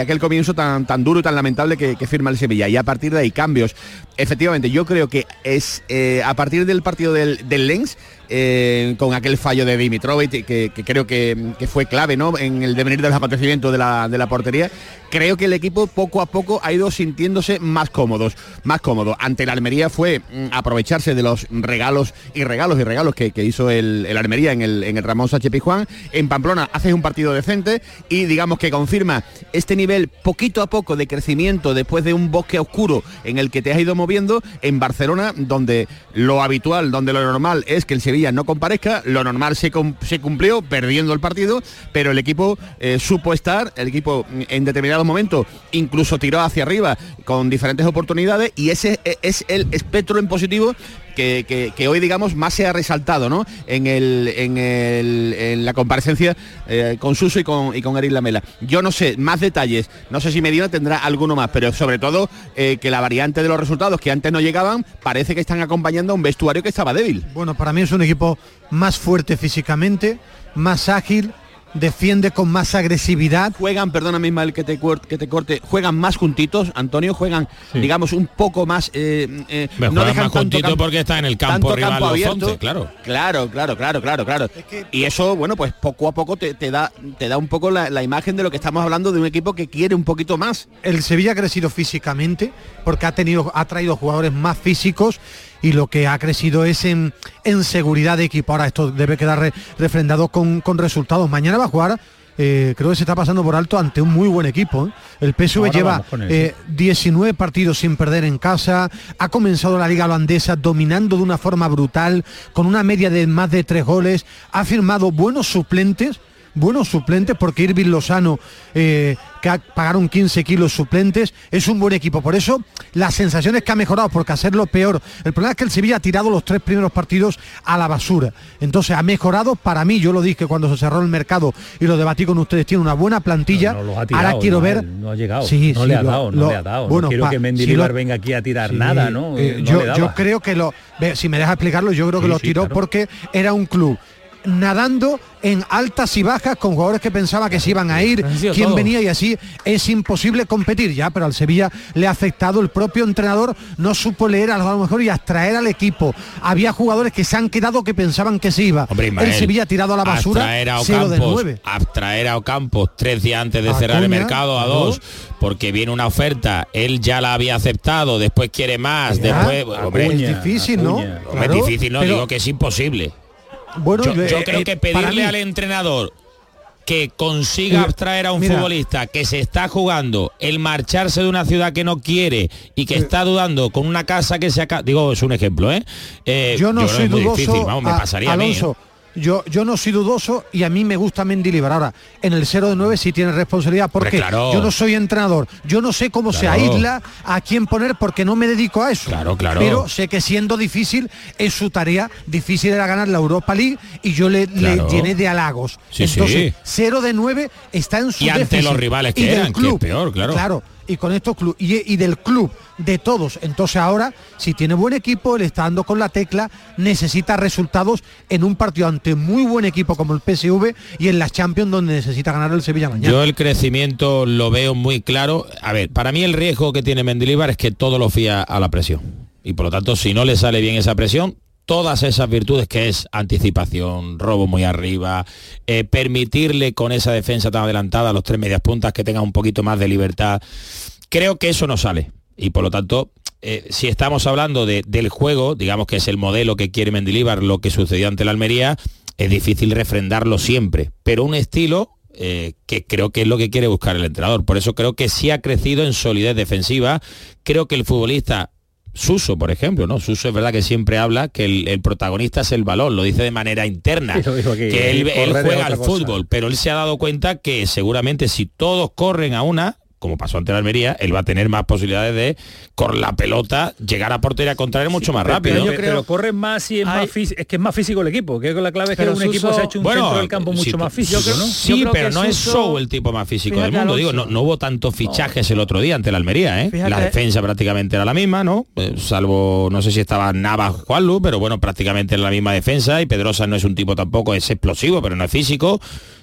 aquel comienzo tan, tan duro y tan lamentable que, firma el Sevilla. Y a partir de ahí cambios. Efectivamente, yo creo que es eh, a partir del partido del, del Lens eh, con aquel fallo de Dimitrovic, que, creo que, fue clave ¿no? en el devenir de los acontecimientos de la, de la portería, creo que el equipo poco a poco ha ido sintiéndose más cómodos, más cómodo. Ante la Almería fue mm, aprovecharse de los regalos y regalos y regalos que, hizo el, Almería en el, en el Ramón Sánchez Pizjuán. En Pamplona hace un partido decente y digamos que confirma este nivel poquito a poco de crecimiento después de un bosque oscuro en el que te has ido moviendo en Barcelona, donde lo habitual, donde lo normal es que el Sevilla no comparezca, lo normal se, se cumplió perdiendo el partido, pero el equipo eh, supo estar, el equipo mm, en determinado momento incluso tiró hacia arriba con diferentes oportunidades y ese e, es el espectro en positivo que, hoy digamos más se ha resaltado ¿no? en, el, en, el, la comparecencia eh, con Suso y con, y con Eric Lamela. Yo no sé, más detalles, no sé si Medina tendrá alguno más, pero sobre todo eh, que la variante de los resultados que antes no llegaban parece que están acompañando a un vestuario que estaba débil. Bueno, para mí es un equipo más fuerte físicamente, más ágil, defiende con más agresividad. Juegan, perdóname el que te, que te corte, juegan más juntitos, Antonio, juegan, digamos, un poco más... Eh, eh no dejan más juntitos porque está en el campo rival abierto, claro. Claro, claro, claro, claro, claro. y eso, bueno, pues poco a poco te, da, te da un poco la, imagen de lo que estamos hablando de un equipo que quiere un poquito más. El Sevilla ha crecido físicamente porque ha tenido, ha traído jugadores más físicos y lo que ha crecido es en, en seguridad de equipo. Ahora esto debe quedar refrendado con, con resultados. Mañana va a jugar eh, creo que se está pasando por alto ante un muy buen equipo. ¿eh? El PSV lleva 19 eh, partidos sin perder en casa, ha comenzado la liga holandesa dominando de una forma brutal, con una media de más de tres goles, ha firmado buenos suplentes buenos suplentes porque Irving Lozano, eh, que pagaron 15 kilos suplentes, es un buen equipo. Por eso las sensaciones que ha mejorado, porque hacerlo peor. El problema es que el Sevilla ha tirado los tres primeros partidos a la basura. Entonces ha mejorado para mí, yo lo dije cuando se cerró el mercado y lo debatí con ustedes, tiene una buena plantilla. Ahora quiero ver. No ha llegado. Sí, no le ha dado, no le ha dado. Bueno, quiero que Mendilibar venga aquí a tirar nada, ¿no? Eh, yo, yo, creo que lo. Si me deja explicarlo, yo creo que lo tiró porque era un club nadando en altas y bajas con jugadores que pensaba que se iban a ir, quién venía y así es imposible competir ya, pero al Sevilla le ha afectado el propio entrenador, no supo leer a lo mejor y abstraer al equipo. Había jugadores que se han quedado que pensaban que se iba. el Sevilla ha tirado a la basura. Abstraer a Ocampos, abstraer a Ocampos tres días antes de cerrar el mercado a dos, porque viene una oferta, él ya la había aceptado, después quiere más, después... es difícil, ¿no? es difícil, no, digo que es imposible. Bueno, yo, eh, creo que pedirle al entrenador que consiga abstraer a un futbolista que se está jugando el marcharse de una ciudad que no quiere y que eh, está dudando con una casa que se acaba digo es un ejemplo ¿eh? eh yo no soy dudoso vamos, me pasaría a mí, yo, yo no soy dudoso y a mí me gusta Mendilibar. Ahora, en el 0 de 9 sí tiene responsabilidad porque yo no soy entrenador. Yo no sé cómo se aísla, a quién poner porque no me dedico a eso. Claro, claro. Pero sé que siendo difícil es su tarea. Difícil era ganar la Europa League y yo le, llené de halagos. Entonces, 0 de 9 está en su Y ante los rivales que eran, que es peor, claro. Claro y con estos y, del club de todos. Entonces ahora, si tiene buen equipo, le está dando con la tecla, necesita resultados en un partido ante muy buen equipo como el PSV y en las Champions donde necesita ganar el Sevilla mañana. Yo el crecimiento lo veo muy claro. A ver, para mí el riesgo que tiene Mendilibar es que todo lo fía a la presión. Y por lo tanto, si no le sale bien esa presión, todas esas virtudes que es anticipación, robo muy arriba, eh, permitirle con esa defensa tan adelantada a los tres medias puntas que tengan un poquito más de libertad. Creo que eso no sale. Y por lo tanto, eh, si estamos hablando del juego, digamos que es el modelo que quiere Mendilibar, lo que sucedió ante la Almería, es difícil refrendarlo siempre. Pero un estilo eh, que creo que es lo que quiere buscar el entrenador. Por eso creo que sí ha crecido en solidez defensiva. Creo que el futbolista Suso, por ejemplo, ¿no? Suso es verdad que siempre habla que el, protagonista es el balón, lo dice de manera interna, que él, él juega al fútbol, pero él se ha dado cuenta que seguramente si todos corren a una, como pasó ante la Almería, él va a tener más posibilidades de, con la pelota, llegar a portería contraria mucho más rápido. Pero, yo creo, corre más y es más físico, es que es más físico el equipo, que la clave es que un equipo se ha hecho un centro del campo mucho más físico, Sí, pero no es Show el tipo más físico del mundo, digo, no, hubo tantos fichajes el otro día ante la Almería, ¿eh? La defensa prácticamente era la misma, ¿no? Eh, salvo, no sé si estaba Navas Juanlu, pero bueno, prácticamente era la misma defensa y Pedrosa no es un tipo tampoco, es explosivo, pero no es físico.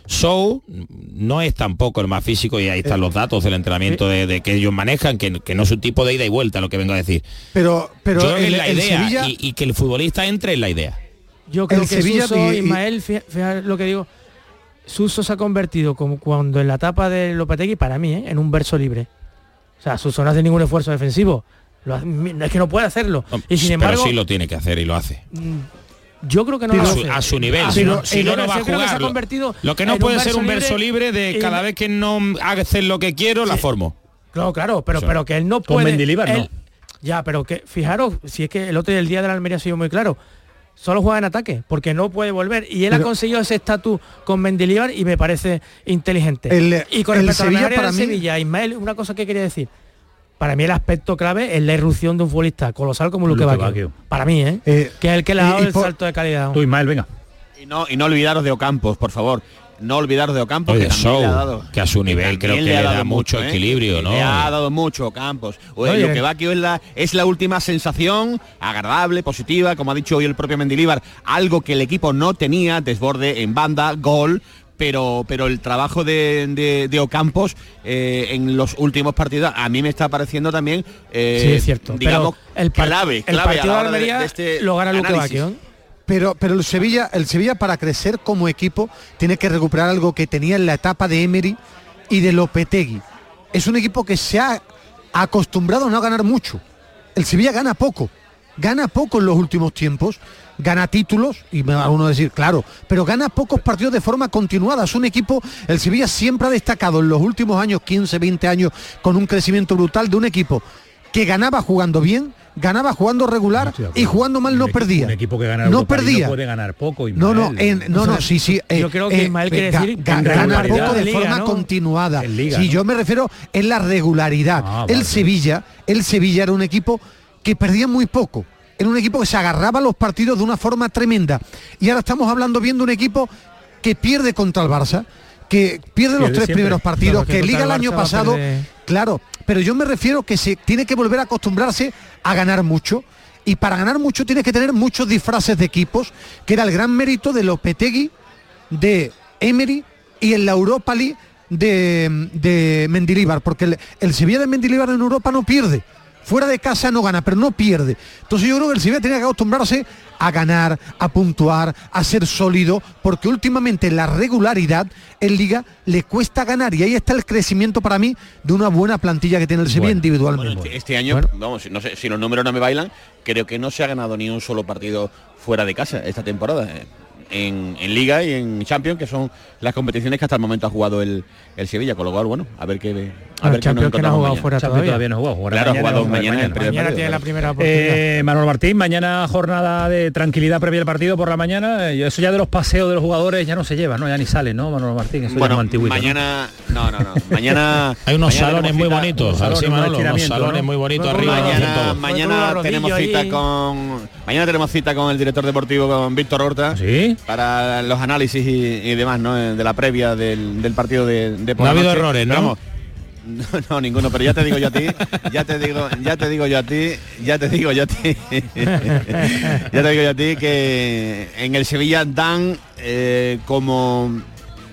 Show no es tampoco el más físico y ahí están los datos del entrenamiento de, que ellos manejan, que, no es un tipo de ida y vuelta lo que vengo a decir. Pero, pero Yo creo la idea y, que el futbolista entre en la idea. Yo creo que Sevilla Suso, Ismael, fíjate lo que digo, Suso se ha convertido como cuando en la etapa de Lopetegui, para mí, ¿eh? en un verso libre. O sea, Suso no hace ningún esfuerzo defensivo. es que no puede hacerlo. y sin embargo, pero sí lo tiene que hacer y lo hace. Yo creo que no a, su, nivel. si no, no, va a jugar. Lo, que no puede ser un verso libre, de cada vez que no haces lo que quiero, la formo. Claro, claro, pero, pero que él no puede. no. Ya, pero que fijaros, si es que el otro día el día de la Almería ha sido muy claro. Solo juega en ataque, porque no puede volver. Y él ha conseguido ese estatus con Mendilibar y me parece inteligente. y con respecto Sevilla, a la para Sevilla, Ismael, una cosa que quería decir para mí el aspecto clave es la irrupción de un futbolista colosal como Luque, Luque Para mí, ¿eh? ¿eh? Que es el que le ha dado el salto de calidad. Tú, Ismael, venga. Y no, y no olvidaros de Ocampos, por favor. No olvidaros de Ocampos, que, le ha dado, que a su nivel creo que le, da mucho ¿eh? equilibrio, ¿no? Le ha dado mucho Ocampos. lo que va aquí es la, es la última sensación, agradable, positiva, como ha dicho hoy el propio Mendilíbar, algo que el equipo no tenía, desborde en banda, gol, pero, pero el trabajo de, de, Ocampos eh, en los últimos partidos a mí me está pareciendo también, eh, es cierto. digamos, el clave, el clave partido de, este lo gana Luque Pero, pero el Sevilla, el Sevilla para crecer como equipo tiene que recuperar algo que tenía en la etapa de Emery y de Lopetegui. Es un equipo que se ha acostumbrado a no ganar mucho. El Sevilla gana poco gana poco en los últimos tiempos, gana títulos, y me va uno a decir, claro, pero gana pocos partidos de forma continuada. Es un equipo, el Sevilla siempre ha destacado en los últimos años, 15, 20 años, con un crecimiento brutal de un equipo que ganaba jugando bien, ganaba jugando regular y jugando mal no perdía. Un equipo que gana no perdía. puede ganar poco. no, no, no, no, sí, sí. yo creo que eh, Ismael quiere decir gana poco de, forma continuada. si yo me refiero en la regularidad. Ah, el Sevilla, el Sevilla era un equipo que perdía muy poco. Era un equipo que se agarraba a los partidos de una forma tremenda. Y ahora estamos hablando viendo un equipo que pierde contra el Barça, que pierde, los tres primeros partidos, que, Liga el año pasado, claro, pero yo me refiero que se tiene que volver a acostumbrarse a ganar mucho. Y para ganar mucho tiene que tener muchos disfraces de equipos, que era el gran mérito de Lopetegui, de Emery y en la Europa League de, de Mendilibar, porque el, el Sevilla de Mendilibar en Europa no pierde Fuera de casa no gana, pero no pierde. Entonces yo creo que el Sevilla tiene que acostumbrarse a ganar, a puntuar, a ser sólido, porque últimamente la regularidad en liga le cuesta ganar y ahí está el crecimiento para mí de una buena plantilla que tiene el Sevilla individualmente. este año, vamos, no sé si los números no me bailan, creo que no se ha ganado ni un solo partido fuera de casa esta temporada en, Liga y en Champions, que son las competiciones que hasta el momento ha jugado el, el Sevilla, con lo cual, bueno, a ver qué... A ver Champions que no ha jugado fuera todavía. no ha jugado. Claro, ha jugado mañana, mañana, tiene la primera eh, Manuel Martín, mañana jornada de tranquilidad previa al partido por la mañana. Eh, eso ya de los paseos de los jugadores ya no se lleva, ¿no? Ya ni sale, ¿no, Manuel Martín? Eso bueno, mañana... No, no, no. Mañana... Hay unos salones muy bonitos, unos salones muy bonitos arriba. Mañana, mañana tenemos cita con... Mañana tenemos cita con el director deportivo, con Víctor Horta. Sí. Para los análisis y, demás, ¿no? De la previa del, partido de, de No ha habido errores, ¿no? No, ninguno, pero ya te digo yo a ti, ya te digo, ya te digo yo a ti, ya te digo yo a ti, ya te digo yo a ti que en el Sevilla dan eh, como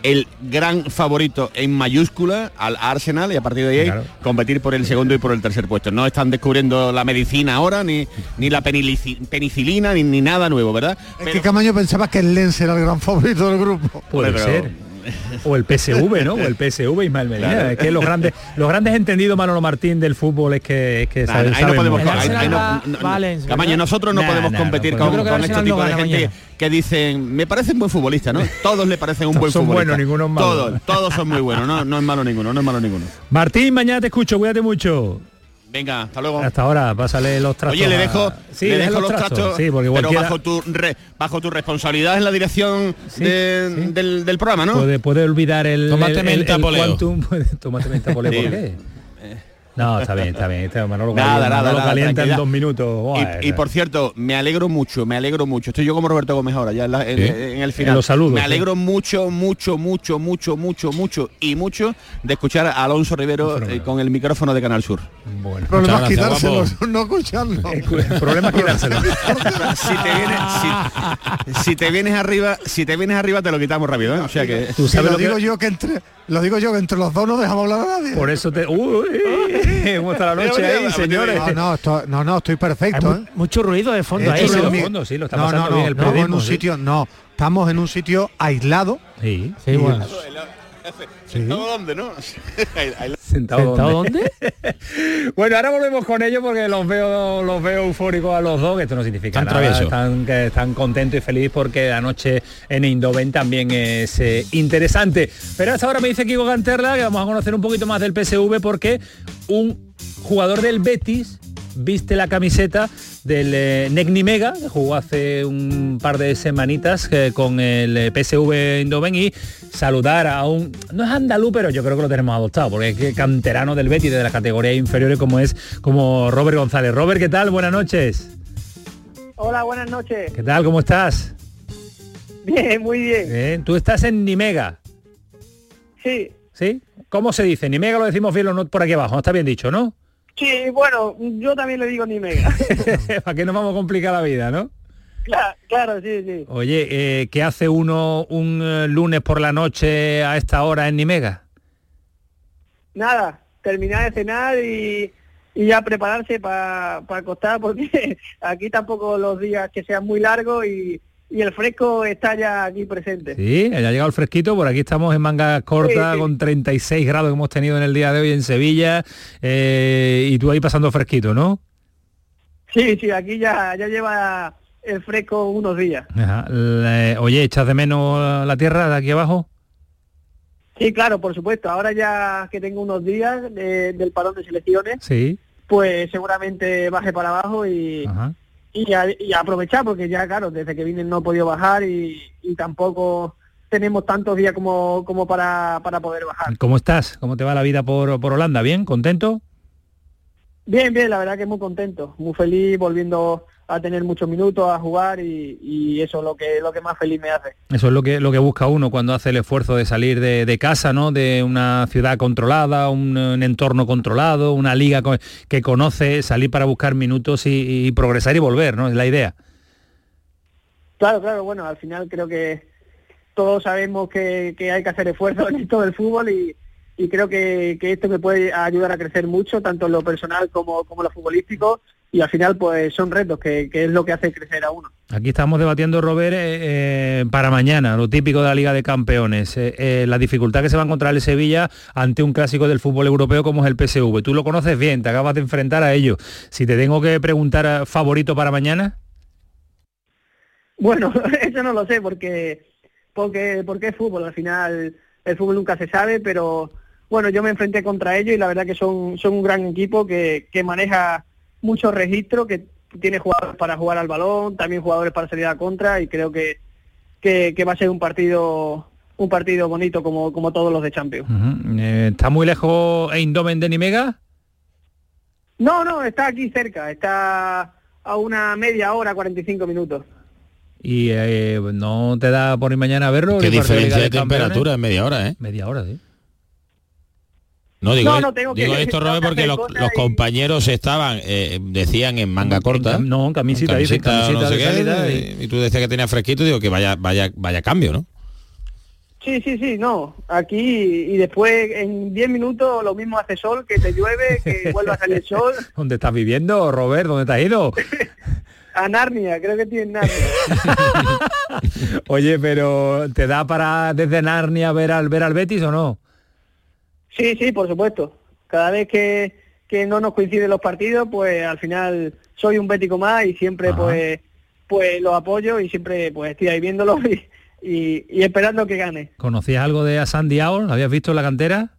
el gran favorito en mayúscula al Arsenal y a partir de ahí competir por el segundo y por el tercer puesto. No están descubriendo la medicina ahora, ni, ni la penicilina, ni, ni nada nuevo, ¿verdad? Es que Camaño pensaba que el Lens era el gran favorito del grupo. Puede ser o el PSV, ¿no? O el PSV Ismael Medina. Es que los grandes, los grandes entendidos Manolo Martín del fútbol es que, es que Camaño, nosotros no podemos competir con, este tipo de gente que dicen, me parece un buen futbolista, ¿no? Todos le parecen un buen son futbolista. Buenos, ninguno es malo. Todos, todos son muy buenos, no, no es malo ninguno, no es malo ninguno. Martín, mañana te escucho, cuídate mucho. Venga, hasta luego. Hasta ahora, pásale los trastos. Oye, le dejo, sí, le dejo los, trastos, sí, porque pero bajo tu bajo tu responsabilidad en la dirección Del, del, programa, ¿no? Puede, puede olvidar el, Tómate menta poleo. tómate menta poleo, ¿por qué? No, está bien, está bien. Este Manolo nada, nada, lo calienta en dos minutos. y, por cierto, me alegro mucho, me alegro mucho. Estoy yo como Roberto Gómez ahora, ya en, el final. los me alegro mucho, mucho, mucho, mucho, mucho, mucho y mucho de escuchar a Alonso Rivero eh, con el micrófono de Canal Sur. Bueno, problema es quitárselo, no escucharlo. El problema es quitárselo. si, te vienes, si, te vienes arriba, si te vienes arriba te lo quitamos rápido, ¿eh? O sea que. Tú sabes lo, digo yo que entre lo digo yo que entre los dos no dejamos hablar a nadie. Por eso te. Uy, ¿Cómo está la noche ahí, señores? No, no, estoy, no, no, estoy perfecto. ¿eh? Mucho ruido de fondo ahí. Ruido de fondo, sí, lo está no, pasando no, bien el no, en un sitio, no. Estamos en un sitio aislado. Sí, sí, bueno. ¿Sentado dónde, no? ¿Sentado, dónde? bueno, ahora volvemos con ellos porque los veo los veo eufóricos a los dos, que esto no significa nada. Están, que están contentos y felices porque la noche en Indoven también es eh, interesante. Pero hasta ahora me dice Kiko Canterla que vamos a conocer un poquito más del PSV porque un jugador del Betis viste la camiseta del eh, Negni Mega, que jugó hace un par de semanitas eh, con el eh, PSV Eindhoven y saludar a un, no es andaluz, pero yo creo que lo tenemos adoptado, porque es canterano del Betis de las categorías inferiores como es como Robert González. Robert, ¿qué tal? Buenas noches. Hola, buenas noches. ¿Qué tal? ¿Cómo estás? Bien, muy bien. bien. Tú estás en Nimega. Sí. ¿Sí? ¿Cómo se dice? Nimega lo decimos bien por aquí abajo, no está bien dicho, ¿no? Sí, bueno, yo también le digo ni mega. Para que no vamos a complicar la vida, ¿no? Claro, sí, sí. Oye, eh, ¿qué hace uno un eh, lunes por la noche a esta hora en Nimega? Nada, terminar de cenar y, ya prepararse para acostar porque aquí tampoco los días que sean muy largos y, y el fresco está ya aquí presente. Sí, ya ha llegado el fresquito, por aquí estamos en manga corta con 36 grados que hemos tenido en el día de hoy en Sevilla eh, y tú ahí pasando fresquito, ¿no? Sí, sí, aquí ya, ya lleva el fresco unos días. oye, ¿echas de menos la tierra de aquí abajo? Sí, claro, por supuesto. Ahora ya que tengo unos días del parón de selecciones, sí. pues seguramente baje para abajo y, y, aprovechar, porque ya, claro, desde que vine no he podido bajar y, tampoco tenemos tantos días como, como para, para poder bajar. ¿Cómo estás? ¿Cómo te va la vida por, por Holanda? ¿Bien? ¿Contento? Bien, bien, la verdad que muy contento, muy feliz, volviendo a tener muchos minutos, a jugar y, eso es lo que, lo que más feliz me hace. Eso es lo que, lo que busca uno cuando hace el esfuerzo de salir de, casa, ¿no? De una ciudad controlada, un, entorno controlado, una liga que conoce, salir para buscar minutos y, progresar y volver, ¿no? Es la idea. Claro, claro, bueno, al final creo que todos sabemos que, hay que hacer esfuerzo en todo el fútbol y, creo que, esto me puede ayudar a crecer mucho, tanto en lo personal como, como lo futbolístico y al final pues son retos que, es lo que hace crecer a uno. Aquí estamos debatiendo, Robert, eh, eh, para mañana, lo típico de la Liga de Campeones, eh, la dificultad que se va a encontrar el Sevilla ante un clásico del fútbol europeo como es el PSV. Tú lo conoces bien, te acabas de enfrentar a ello. Si te tengo que preguntar favorito para mañana. Bueno, eso no lo sé porque, porque, porque es fútbol, al final el fútbol nunca se sabe, pero bueno, yo me enfrenté contra ellos y la verdad que son, son un gran equipo que, que maneja mucho registro, que tiene jugadores para jugar al balón, también jugadores para salir a contra y creo que, que, va a ser un partido un partido bonito como, como todos los de Champions. Eh, ¿Está muy lejos Eindhoven de Nimega? No, no, está aquí cerca, está a una media hora, 45 minutos. ¿Y eh, no te da por ir mañana a verlo? ¿Qué diferencia de, temperatura en media hora, eh? Media hora, sí. No, digo, digo esto, Robert, porque los, compañeros estaban, eh, decían en manga corta. No, en camisita, camisita, no sé qué, y, tú decías que tenía fresquito, digo que vaya, vaya, vaya cambio, ¿no? Sí, sí, sí, no. Aquí y después en 10 minutos lo mismo hace sol, que te llueve, que vuelva a salir el sol. ¿Dónde estás viviendo, Robert? ¿Dónde te has ido? a Narnia, creo que tiene Narnia. Oye, pero ¿te da para desde Narnia ver al ver al Betis o no? Sí, sí, por supuesto. Cada vez que, que no nos coinciden los partidos, pues al final soy un bético más y siempre pues pues lo apoyo y siempre pues estoy ahí viéndolo y, y, esperando que gane. ¿Conocías algo de Asan Diao? ¿Lo habías visto en la cantera?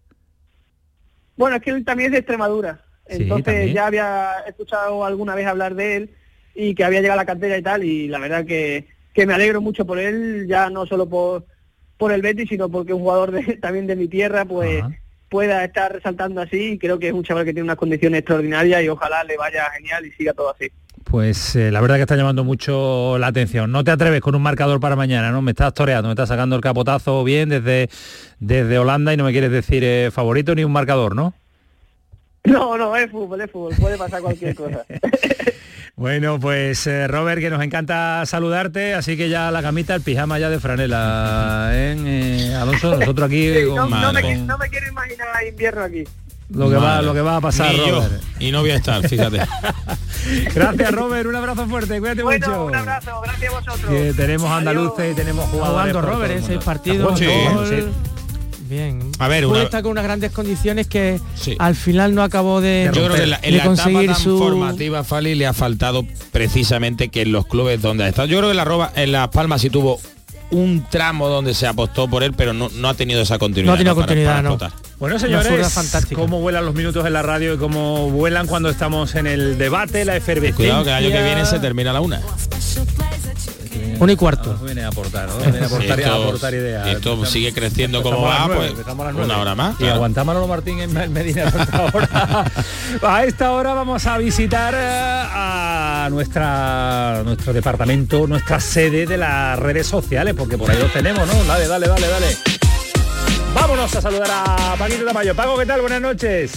Bueno, es que él también es de Extremadura. Entonces ya había escuchado alguna vez hablar de él y que había llegado a la cantera y tal, y la verdad que, que me alegro mucho por él, ya no solo por, por el Betis, sino porque un jugador de, también de mi tierra, pues pueda estar resaltando así creo que es un chaval que tiene unas condiciones extraordinarias y ojalá le vaya genial y siga todo así. Pues eh, la verdad que está llamando mucho la atención. No te atreves con un marcador para mañana, ¿no? Me estás toreando, me estás sacando el capotazo bien desde, desde Holanda y no me quieres decir eh, favorito ni un marcador, ¿no? No, no, es fútbol, es fútbol, puede pasar cualquier cosa. Bueno, pues eh, Robert, que nos encanta saludarte, así que ya la camita, el pijama ya de franela, ¿eh? eh Alonso, nosotros aquí... no, me, quiero imaginar invierno aquí. Lo que, va, lo que va a pasar, Robert. Y no voy a estar, fíjate. gracias, Robert. Un abrazo fuerte. Cuídate mucho. Un abrazo. Gracias a vosotros. Que tenemos andaluces y tenemos jugadores. Jugando Robert, ese partido. Bien. A ver, una... está con unas grandes condiciones que al final no acabó de, Yo creo que en la, etapa su formativa Fali le ha faltado precisamente que en los clubes donde ha estado. Yo creo que la roba en Las Palmas sí tuvo un tramo donde se apostó por él, pero no, ha tenido esa continuidad. No ha tenido continuidad, no. Bueno, señores, cómo vuelan los minutos en la radio y cómo vuelan cuando estamos en el debate, la efervescencia. Cuidado que el año que viene se termina la una. Un y cuarto. viene a aportar, ¿no? Viene a aportar, esto, a aportar ideas. Esto sigue creciendo como va, pues una hora más. Y aguantamos a Manolo Martín en Medina a esta hora vamos a visitar eh, a nuestra nuestro departamento, nuestra sede de las redes sociales, porque por ahí los tenemos, ¿no? Dale, dale, dale, dale. Vámonos a saludar a Paquito Tamayo. Pago, ¿qué tal? Buenas noches.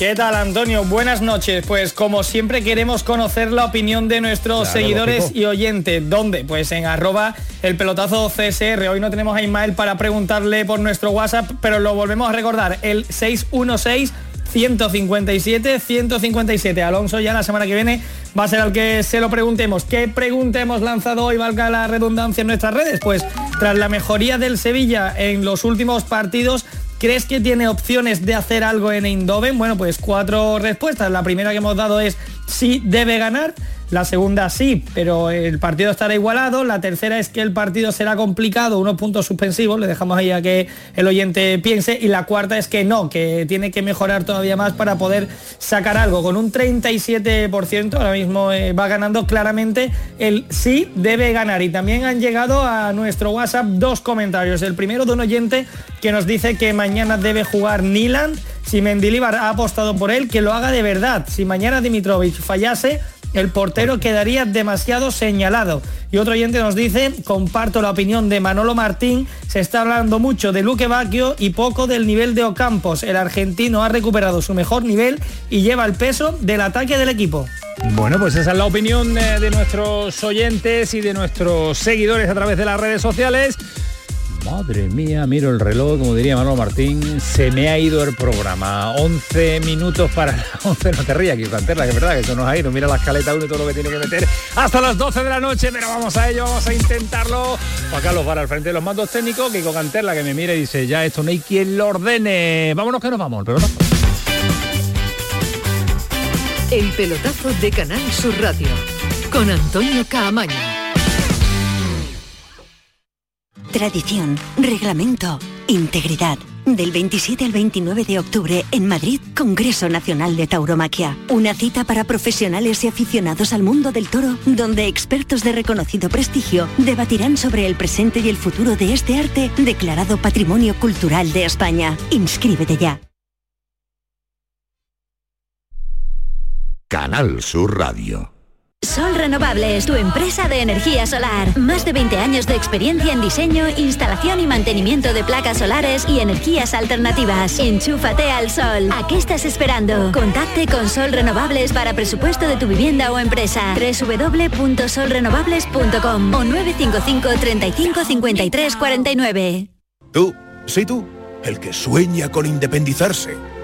¿Qué tal Antonio? Buenas noches. Pues como siempre queremos conocer la opinión de nuestros seguidores y oyentes. ¿Dónde? Pues en arroba el pelotazo CSR. Hoy no tenemos a Ismael para preguntarle por nuestro WhatsApp, pero lo volvemos a recordar. El 616 157 157 Alonso ya la semana que viene va a ser al que se lo preguntemos ¿qué pregunta hemos lanzado hoy valga la redundancia en nuestras redes? pues tras la mejoría del Sevilla en los últimos partidos ¿crees que tiene opciones de hacer algo en Eindhoven? Bueno, pues cuatro respuestas. La primera que hemos dado es sí debe ganar. La segunda sí, pero el partido estará igualado. La tercera es que el partido será complicado, unos puntos suspensivos, le dejamos ahí a que el oyente piense. Y la cuarta es que no, que tiene que mejorar todavía más para poder sacar algo. Con un 37% ahora mismo eh, va ganando claramente el sí debe ganar. Y también han llegado a nuestro WhatsApp dos comentarios. El primero de un oyente que nos dice que mañana debe jugar Niland. Si Mendilibar ha apostado por él, que lo haga de verdad. Si mañana Dimitrovic fallase, el portero quedaría demasiado señalado. Y otro oyente nos dice, comparto la opinión de Manolo Martín, se está hablando mucho de Luque Bacchio y poco del nivel de Ocampos. El argentino ha recuperado su mejor nivel y lleva el peso del ataque del equipo. Bueno, pues esa es la opinión de, de nuestros oyentes y de nuestros seguidores a través de las redes sociales. Madre mía, miro el reloj, como diría Manolo Martín, se me ha ido el programa. 11 minutos para las 11, no te rías, que Canterla, que es verdad que eso nos ha ido. Mira la escaleta uno y todo lo que tiene que meter hasta las 12 de la noche, pero vamos a ello, vamos a intentarlo. Juan Carlos para al frente de los mandos técnicos, Kiko Canterla que me mira y dice, ya esto no hay quien lo ordene. Vámonos que nos vamos, pero no. El pelotazo de Canal Sur Radio con Antonio Caamaño. Tradición, reglamento, integridad. Del 27 al 29 de octubre en Madrid, Congreso Nacional de Tauromaquia. Una cita para profesionales y aficionados al mundo del toro, donde expertos de reconocido prestigio debatirán sobre el presente y el futuro de este arte declarado Patrimonio Cultural de España. Inscríbete ya. Canal Sur Radio. Sol Renovables, tu empresa de energía solar. Más de 20 años de experiencia en diseño, instalación y mantenimiento de placas solares y energías alternativas. Enchúfate al sol. ¿A qué estás esperando? Contacte con Sol Renovables para presupuesto de tu vivienda o empresa. www.solrenovables.com o 955 35 53 49. Tú, sí tú, el que sueña con independizarse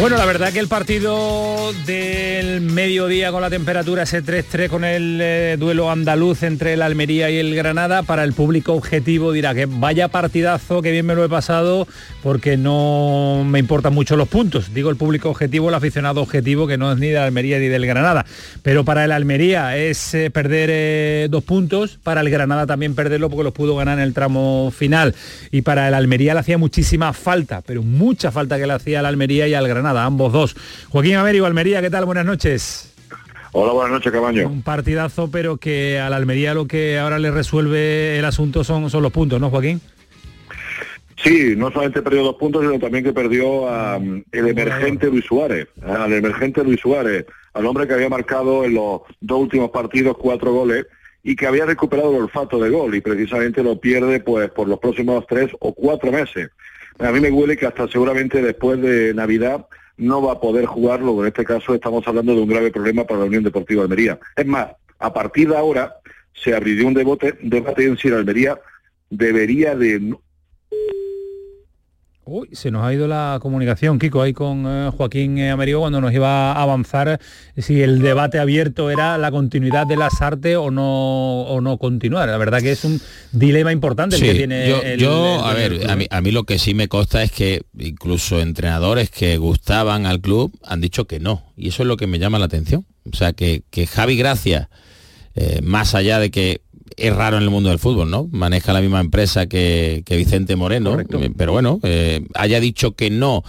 Bueno, la verdad que el partido del mediodía con la temperatura ese 3-3 con el eh, duelo andaluz entre el Almería y el Granada, para el público objetivo dirá que vaya partidazo, que bien me lo he pasado, porque no me importan mucho los puntos. Digo el público objetivo, el aficionado objetivo, que no es ni de Almería ni del Granada. Pero para el Almería es eh, perder eh, dos puntos, para el Granada también perderlo porque los pudo ganar en el tramo final. Y para el Almería le hacía muchísima falta, pero mucha falta que le hacía al Almería y al Granada, ambos dos. Joaquín Américo, Almería, ¿qué tal? Buenas noches. Hola, buenas noches, Cabaño. Un partidazo, pero que al Almería lo que ahora le resuelve el asunto son, son los puntos, ¿no, Joaquín? Sí, no solamente perdió dos puntos, sino también que perdió a, um, el emergente Luis Suárez, ¿eh? al emergente Luis Suárez, al hombre que había marcado en los dos últimos partidos cuatro goles y que había recuperado el olfato de gol y precisamente lo pierde pues por los próximos tres o cuatro meses. A mí me huele que hasta seguramente después de Navidad no va a poder jugarlo, en este caso estamos hablando de un grave problema para la Unión Deportiva de Almería. Es más, a partir de ahora se abriría un debate, debate en si la Almería debería de... Uy, se nos ha ido la comunicación, Kiko, ahí con eh, Joaquín eh, Amerigo cuando nos iba a avanzar si el debate abierto era la continuidad de las artes o no o no continuar. La verdad que es un dilema importante el que tiene yo, el, yo a ver, a mí, a mí lo que sí me consta es que incluso entrenadores que gustaban al club han dicho que no. Y eso es lo que me llama la atención. O sea, que, que Javi Gracia, eh, más allá de que es raro en el mundo del fútbol, ¿no? Maneja la misma empresa que, que Vicente Moreno, Correcto. eh, pero bueno, eh, haya dicho que no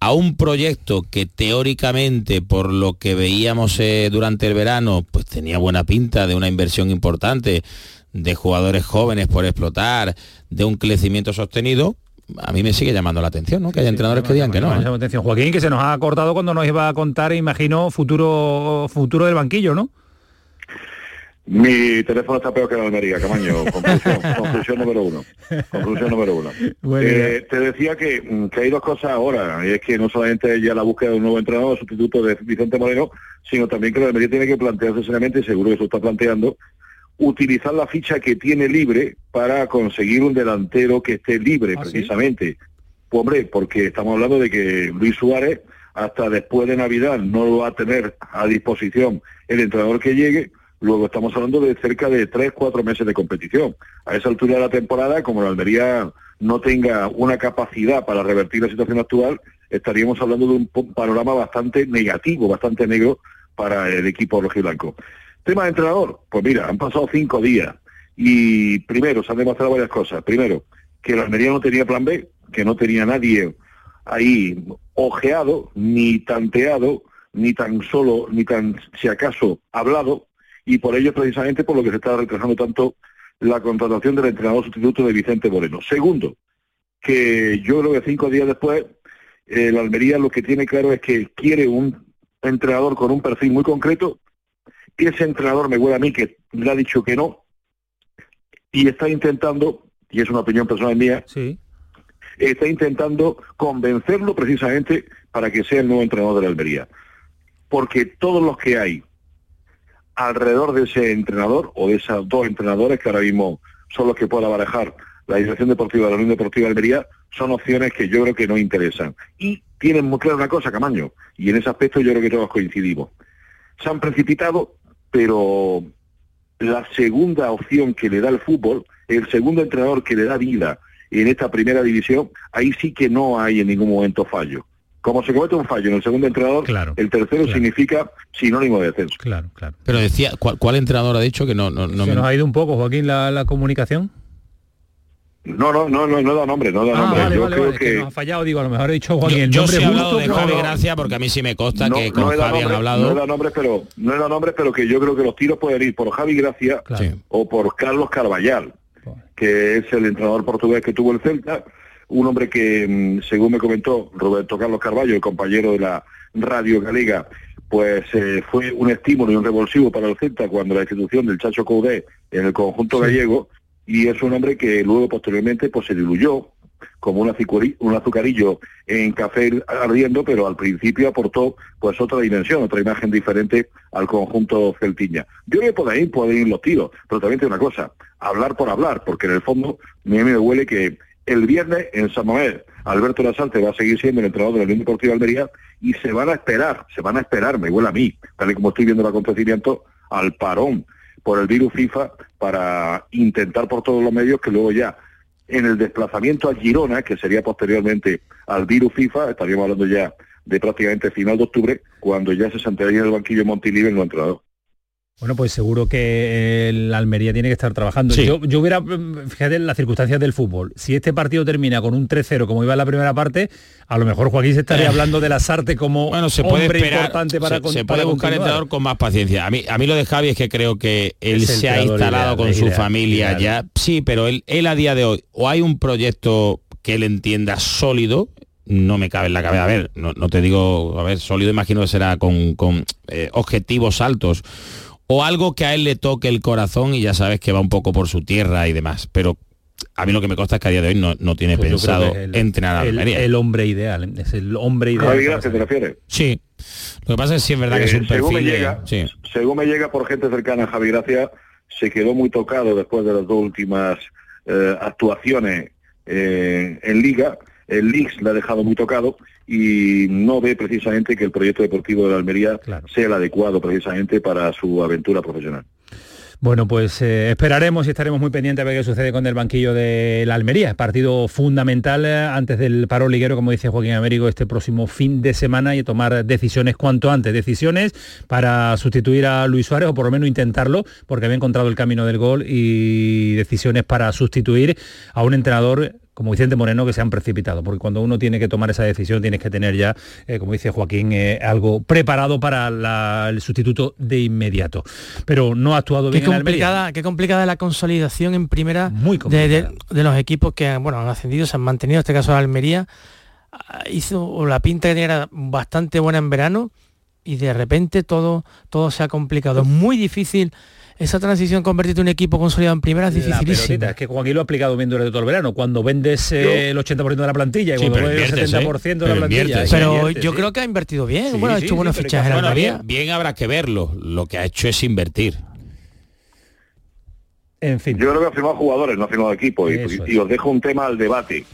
a un proyecto que teóricamente, por lo que veíamos eh, durante el verano, pues tenía buena pinta de una inversión importante, de jugadores jóvenes por explotar, de un crecimiento sostenido, a mí me sigue llamando la atención, ¿no? Que haya entrenadores que digan que no. ¿eh? la atención. Joaquín, que se nos ha cortado cuando nos iba a contar, imagino, futuro futuro del banquillo, ¿no? Mi teléfono está peor que la Almería, Camaño. Conclusión, conclusión número uno. Conclusión número uno. Bueno, Eh, te decía que, mm, que hay dos cosas ahora, y es que no solamente ya la búsqueda de un nuevo entrenador, sustituto de Vicente Moreno, sino también que la Almería tiene que plantearse seriamente, y seguro que eso está planteando, utilizar la ficha que tiene libre para conseguir un delantero que esté libre, precisamente. Pues, hombre, porque estamos hablando de que Luis Suárez, hasta después de Navidad, no lo va a tener a disposición el entrenador que llegue, Luego estamos hablando de cerca de tres, cuatro meses de competición. A esa altura de la temporada, como la Almería no tenga una capacidad para revertir la situación actual, estaríamos hablando de un panorama bastante negativo, bastante negro para el equipo rojiblanco. Tema de entrenador, pues mira, han pasado cinco días y primero se han demostrado varias cosas. Primero, que la Almería no tenía plan B, que no tenía nadie ahí ojeado, ni tanteado, ni tan solo, ni tan si acaso hablado, y por ello precisamente por lo que se está retrasando tanto la contratación del entrenador sustituto de Vicente Moreno. Segundo, que yo creo que cinco días después, eh, la Almería lo que tiene claro es que quiere un entrenador con un perfil muy concreto, ese entrenador me huele a mí que le ha dicho que no, y está intentando, y es una opinión personal mía, está intentando convencerlo precisamente para que sea el nuevo entrenador de la Almería. Porque todos los que hay alrededor de ese entrenador o de esos dos entrenadores que ahora mismo son los que pueda barajar la dirección deportiva de la Unión Deportiva de Almería, son opciones que yo creo que no interesan. Y tienen muy clara una cosa, Camaño, y en ese aspecto yo creo que todos coincidimos. Se han precipitado, pero la segunda opción que le da el fútbol, el segundo entrenador que le da vida en esta primera división, ahí sí que no hay en ningún momento fallo. Como se comete un fallo en el segundo entrenador, el tercero significa sinónimo de descenso. Claro, claro. Pero decía, ¿cuál, cuál entrenador ha dicho que no, no, no Se me- nos ha ido un poco, Joaquín, la, la comunicación. No, no, no, no, no da nombre, no da Ah, nombre. vale, yo vale, creo vale, que que nos ha fallado, digo, a lo mejor he dicho Joaquín Yo, el yo nombre sí he hablado de Javi Gracia porque a mí sí me consta no, que con no he dado Javi han hablado. no he dado nombres, pero no he dado nombres, pero que yo creo que los tiros pueden ir por Javi Gracia o por Carlos Carvallal, que es el entrenador portugués que tuvo el Celta, un hombre que, mm, según me comentó Roberto Carlos Carballo, el compañero de la radio galega, pues eh, fue un estímulo y un revulsivo para el Celta cuando la institución del Chacho Coudé en el conjunto gallego, y es un hombre que luego posteriormente pues se diluyó como un, un azucarillo en café ardiendo, pero al principio aportó pues otra dimensión, otra imagen diferente al conjunto celtiña. Yo creo que por ahí pueden ir los tiros, pero también tiene una cosa, hablar por hablar, porque en el fondo a mí me huele que el viernes en San Mamés Alberto Lasalte va a seguir siendo el entrenador de la Unión Deportiva de Almería y se van a esperar, se van a esperar, me huele a mí, tal y como estoy viendo el acontecimiento, al parón por el virus FIFA para intentar por todos los medios que luego ya en el desplazamiento a Girona, que sería posteriormente al virus FIFA, estaríamos hablando ya de prácticamente final de octubre, cuando ya se sentaría en el banquillo Montilive el entrenador. Bueno, pues seguro que el Almería tiene que estar trabajando. Sí. Yo, yo hubiera, fíjate en las circunstancias del fútbol. Si este partido termina con un 3-0 como iba en la primera parte, a lo mejor Joaquín se estaría Eh. hablando de las artes como Bueno, se puede hombre esperar, importante para se, con- se para puede buscar continuar. entrenador con más paciencia. A mí, a mí lo de Javi es que creo que él se ha instalado ideal, con su ideal, familia ideal. ya. Sí, pero él, él a día de hoy, o hay un proyecto que él entienda sólido, no me cabe en la cabeza. A ver, no, no te digo, a ver, sólido imagino que será con, con, eh, objetivos altos. O algo que a él le toque el corazón y ya sabes que va un poco por su tierra y demás. Pero a mí lo que me consta es que a día de hoy no, no tiene Pues pensado el- entrenar a el, Almería. el hombre ideal, es el hombre ideal. Javi Gracia, ¿te refieres? Sí. Lo que pasa es que sí es verdad que es Eh, un según, me perfil. de- llega, sí. según me llega por gente cercana a Javi Gracia, se quedó muy tocado después de las dos últimas eh, actuaciones eh, en Liga el Leeds le ha dejado muy tocado y no ve precisamente que el proyecto deportivo de la Almería sea el adecuado precisamente para su aventura profesional. Bueno, pues eh, esperaremos y estaremos muy pendientes a ver qué sucede con el banquillo de la Almería. Partido fundamental eh, antes del paro liguero, como dice Joaquín Américo, este próximo fin de semana y tomar decisiones cuanto antes. Decisiones para sustituir a Luis Suárez, o por lo menos intentarlo, porque había encontrado el camino del gol, y decisiones para sustituir a un entrenador como Vicente Moreno que se han precipitado, porque cuando uno tiene que tomar esa decisión tienes que tener ya, eh, como dice Joaquín, eh, algo preparado para el sustituto de inmediato. Pero no ha actuado bien qué complicada, Qué complicada la consolidación en primera Muy de, de, los equipos que bueno, han ascendido, se han mantenido, en este caso Almería, ah, hizo la pinta que era bastante buena en verano y de repente todo, todo se ha complicado. Es muy difícil esa transición convertirte un equipo consolidado en primera es dificilísima. es que Joaquín lo ha aplicado bien durante todo el verano. Cuando vendes eh, el 80% de la plantilla y cuando vendes el 70% ¿eh? de la plantilla. pero yo creo que ha invertido bien. bueno, ha hecho buenos fichajes. Bueno, bien, bien habrá que verlo. Lo que ha hecho es invertir. En fin. Yo creo que ha firmado jugadores, no ha firmado equipo. Y, os dejo un tema al debate.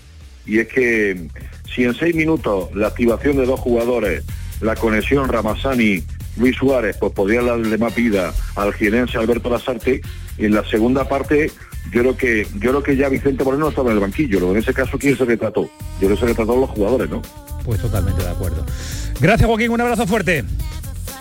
Y es que si en seis minutos la activación de dos jugadores, la conexión Ramasani Luis Suárez, pues podría darle más vida al girense Alberto Lasarte. Y en la segunda parte, yo creo que yo creo que ya Vicente Moreno estaba en el banquillo. En ese caso, ¿quién se retrató? Yo creo que se los jugadores, ¿no? Pues totalmente de acuerdo. Gracias, Joaquín. Un abrazo fuerte.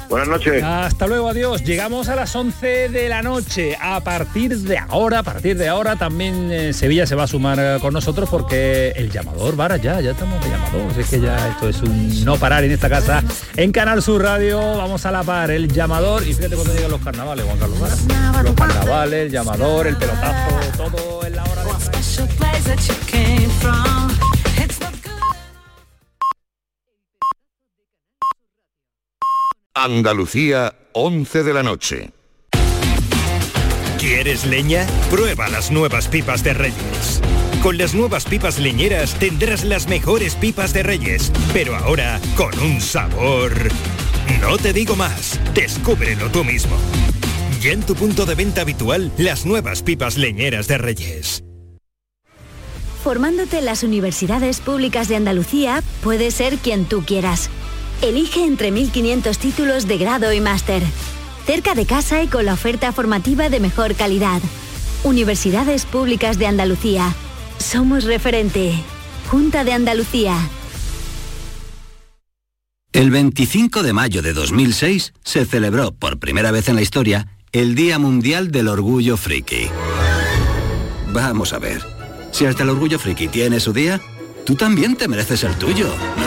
Buenas noches. Hasta luego, adiós. Llegamos a las 11 de la noche. A partir de ahora, a partir de ahora también eh, Sevilla se va a sumar eh, con nosotros porque el llamador, Vara, ya, ya estamos de llamador. Es que ya esto es un no parar en esta casa. En Canal Sur Radio vamos a la par el llamador. Y fíjate cuando llegan los carnavales, Juan Carlos Vara. Los carnavales, el llamador, el pelotazo, todo en la hora de... Andalucía, 11 de la noche. ¿Quieres leña? Prueba las nuevas pipas de Reyes. Con las nuevas pipas leñeras tendrás las mejores pipas de Reyes, pero ahora con un sabor... No te digo más, descúbrelo tú mismo. Ya en tu punto de venta habitual, las nuevas pipas leñeras de Reyes. Formándote en las universidades públicas de Andalucía, puedes ser quien tú quieras Elige entre 1.500 títulos de grado y máster. Cerca de casa y con la oferta formativa de mejor calidad. Universidades Públicas de Andalucía. Somos referente. Junta de Andalucía. El 25 de mayo de 2006 se celebró por primera vez en la historia el Día Mundial del Orgullo Friki. Vamos a ver, si hasta el Orgullo Friki tiene su día, tú también te mereces el tuyo, ¿no?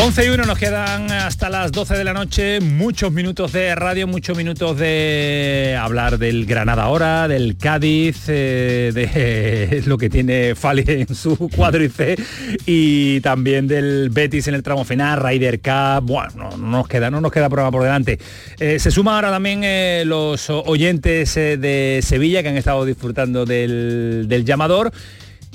11 y 1 nos quedan hasta las 12 de la noche, muchos minutos de radio, muchos minutos de hablar del Granada ahora, del Cádiz, eh, de lo que tiene Fali en su cuádrice y también del Betis en el tramo final, Ryder Cup, bueno, no, nos queda, no nos queda prueba por delante. Eh, se suman ahora también eh, los oyentes de Sevilla que han estado disfrutando del, del llamador.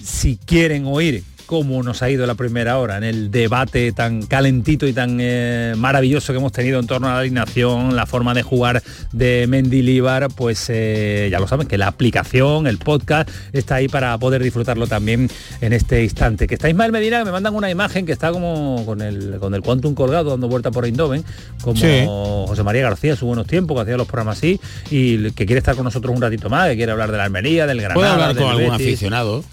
Si quieren oír cómo nos ha ido la primera hora en el debate tan calentito y tan eh, maravilloso que hemos tenido en torno a la alineación, la forma de jugar de Mendilibar, pues eh, ya lo saben que la aplicación, el podcast está ahí para poder disfrutarlo también en este instante. Que está Ismael Medina, que me mandan una imagen que está como con el con el Quantum colgado dando vuelta por Eindhoven, como José María García, su buenos tiempos, que hacía los programas así, y que quiere estar con nosotros un ratito más, que quiere hablar de la Almería, del Granada. Puede hablar con algún aficionado.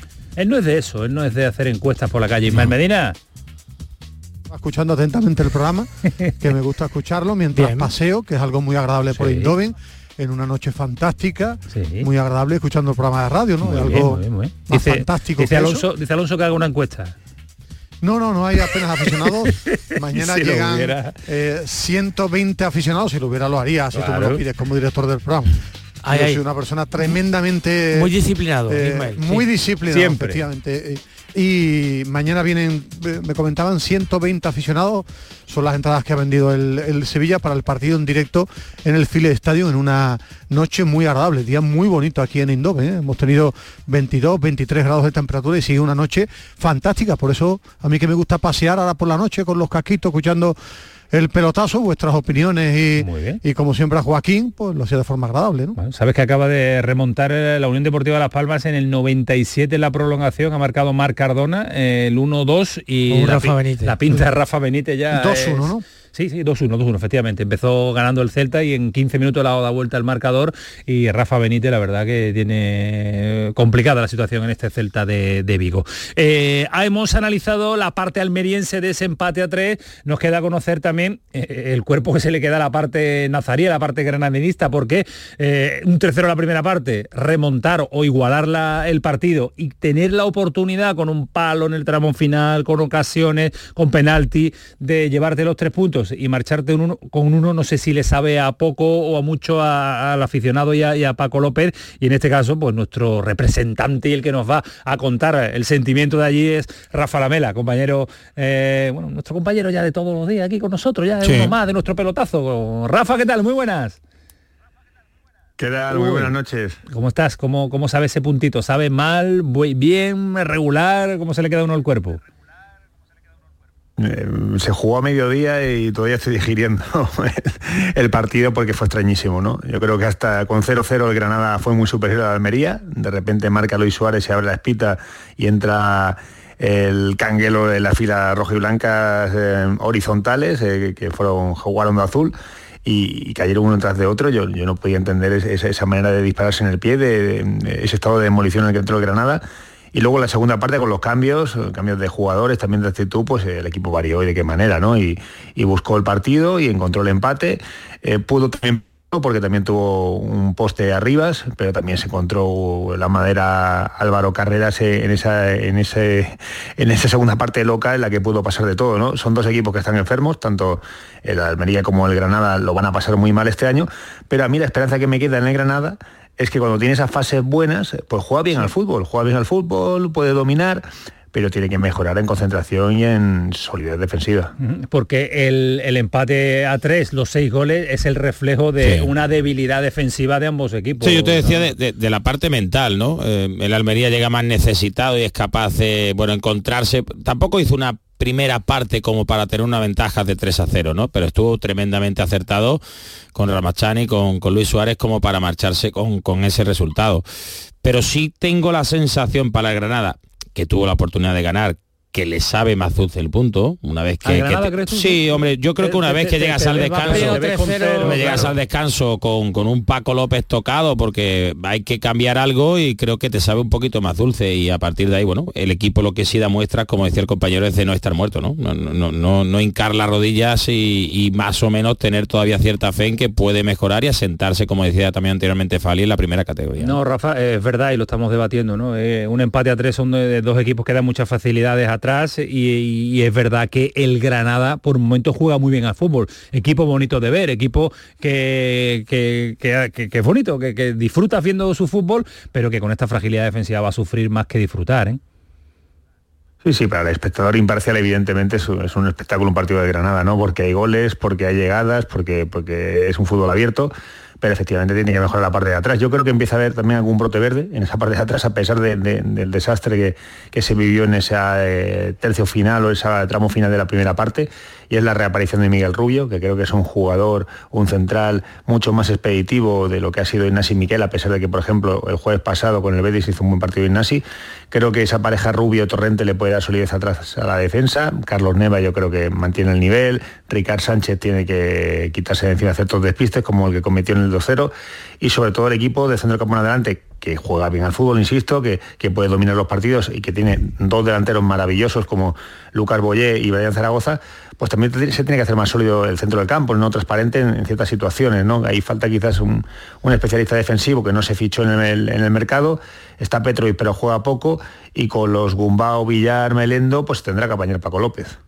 Él no es de eso, él no es de hacer encuestas por la calle. Ismael Medina. Escuchando atentamente el programa, que me gusta escucharlo mientras paseo, que es algo muy agradable por Indoven. en una noche fantástica, muy agradable escuchando el programa de radio, ¿no? algo fantástico. Dice Alonso, dice Alonso que haga una encuesta. No, no, no hay apenas aficionados. Mañana llegan 120 eh, aficionados. Si lo hubiera, lo haría, si tú me lo pides como director del programa. Yo soy una persona tremendamente... Muy disciplinado, eh, Muy disciplinado, efectivamente. Y mañana vienen, eh, me comentaban, 120 aficionados. Son las entradas que ha vendido el, Sevilla para el partido en directo en el File Estadio en una noche muy agradable, día muy bonito aquí en Indove. ¿eh? Hemos tenido 22, 23 grados de temperatura y sigue una noche fantástica. Por eso a mí que me gusta pasear ahora por la noche con los casquitos, escuchando el pelotazo, vuestras opiniones y, y como siempre a Joaquín, pues lo hacía de forma agradable. ¿no? Sabes que acaba de remontar eh, la Unión Deportiva de Las Palmas en el 97 en la prolongación, ha marcado Marc Cardona el 1-2 y la, la, pinta de Rafa Benítez ya. 2-1, ¿no? Sí, sí, 2-1, 2-1, efectivamente. Empezó ganando el Celta y en 15 minutos le ha dado vuelta el marcador y Rafa Benítez, la verdad que tiene complicada la situación en este Celta de, Vigo. Eh, hemos analizado la parte almeriense de ese empate a 3. Nos queda conocer también eh, el cuerpo que se le queda a la parte nazaría, la parte granadinista, porque eh, un tercero en la primera parte, remontar o igualar el partido y tener la oportunidad con un palo en el tramo final, con ocasiones, con penalti, de llevarte los tres puntos y marcharte con uno no sé si le sabe a poco o a mucho al aficionado y a, Paco López y en este caso pues nuestro representante y el que nos va a contar el sentimiento de allí es Rafa Lamela, compañero, eh, bueno, nuestro compañero ya de todos los días aquí con nosotros, ya es uno más de nuestro pelotazo. Rafa, ¿qué tal? Muy buenas. ¿Qué tal? Muy buenas noches. ¿Cómo estás? ¿Cómo, ¿Cómo sabe ese puntito? ¿Sabe mal, bien, regular? ¿Cómo se le queda uno al cuerpo? Eh, se jugó a mediodía y todavía estoy digiriendo el partido porque fue extrañísimo, ¿no? Yo creo que hasta con 0-0 el Granada fue muy superior a la Almería. De repente marca Luis Suárez, se abre la espita y entra el canguelo de la fila roja y blanca eh, horizontales eh, que fueron jugaron de azul y, cayeron uno tras de otro. Yo, yo no podía entender esa, manera de dispararse en el pie, de, ese estado de demolición en el que entró el Granada y luego la segunda parte con los cambios, cambios de jugadores, también de actitud, pues el equipo varió y de qué manera, ¿no? Y, buscó el partido y encontró el empate. Eh, pudo también porque también tuvo un poste arriba, pero también se encontró la madera Álvaro Carreras en esa, en, ese, en esa segunda parte loca en la que pudo pasar de todo. ¿no? Son dos equipos que están enfermos, tanto el Almería como el Granada lo van a pasar muy mal este año, pero a mí la esperanza que me queda en el Granada es que cuando tiene esas fases buenas, pues juega bien al fútbol, juega bien al fútbol, puede dominar, pero tiene que mejorar en concentración y en solidez defensiva. Porque el, empate a tres, los seis goles, es el reflejo de una debilidad defensiva de ambos equipos. Sí, yo te decía de, la parte mental, ¿no? Eh, el Almería llega más necesitado y es capaz de, bueno, encontrarse. Tampoco hizo una primera parte como para tener una ventaja de 3 a 0, ¿no? Pero estuvo tremendamente acertado con Ramachani, con, Luis Suárez como para marcharse con, con ese resultado. Pero sí tengo la sensación para el Granada, que tuvo la oportunidad de ganar, que le sabe más dulce el punto una vez que, sí hombre yo creo que una vez que llegas al descanso llegas al descanso con, con, un Paco López tocado porque hay que cambiar algo y creo que te sabe un poquito más dulce y a partir de ahí bueno el equipo lo que sí da muestras como decía el compañero es de no estar muerto no no no no, no hincar las rodillas y, más o menos tener todavía cierta fe en que puede mejorar y asentarse como decía también anteriormente Fali en la primera categoría. No, Rafa es verdad y lo estamos debatiendo no un empate a tres son de dos equipos que dan muchas facilidades a atrás y, es verdad que el Granada por momentos juega muy bien al fútbol. Equipo bonito de ver, equipo que, que, es bonito, que, disfruta viendo su fútbol, pero que con esta fragilidad defensiva va a sufrir más que disfrutar. ¿eh? Sí, sí, para el espectador imparcial evidentemente es un, es un, espectáculo un partido de Granada, ¿no? Porque hay goles, porque hay llegadas, porque, porque es un fútbol abierto pero efectivamente tiene que mejorar la parte de atrás. Yo creo que empieza a haber también algún brote verde en esa parte de atrás, a pesar del desastre que, se vivió en ese eh, tercio final o ese tramo final de la primera parte, y es la reaparición de Miguel Rubio, que creo que es un jugador, un central mucho más expeditivo de lo que ha sido Ignasi Miquel, a pesar de que, por ejemplo, el jueves pasado con el Betis hizo un buen partido Ignasi. Creo que esa pareja Rubio-Torrente le puede dar solidez atrás a la defensa. Carlos Neva yo creo que mantiene el nivel. Ricard Sánchez tiene que quitarse de encima ciertos despistes, como el que cometió en el el 2-0 y sobre todo el equipo de centro campo en adelante que juega bien al fútbol, insisto, que, puede dominar los partidos y que tiene dos delanteros maravillosos como Lucas Boyé y Brian Zaragoza, pues también se tiene que hacer más sólido el centro del campo, no transparente en, ciertas situaciones. ¿no? Ahí falta quizás un, especialista defensivo que no se fichó en el, en el mercado, está Petrovic pero juega poco y con los Gumbao, Villar, Melendo, pues tendrá que apañar Paco López.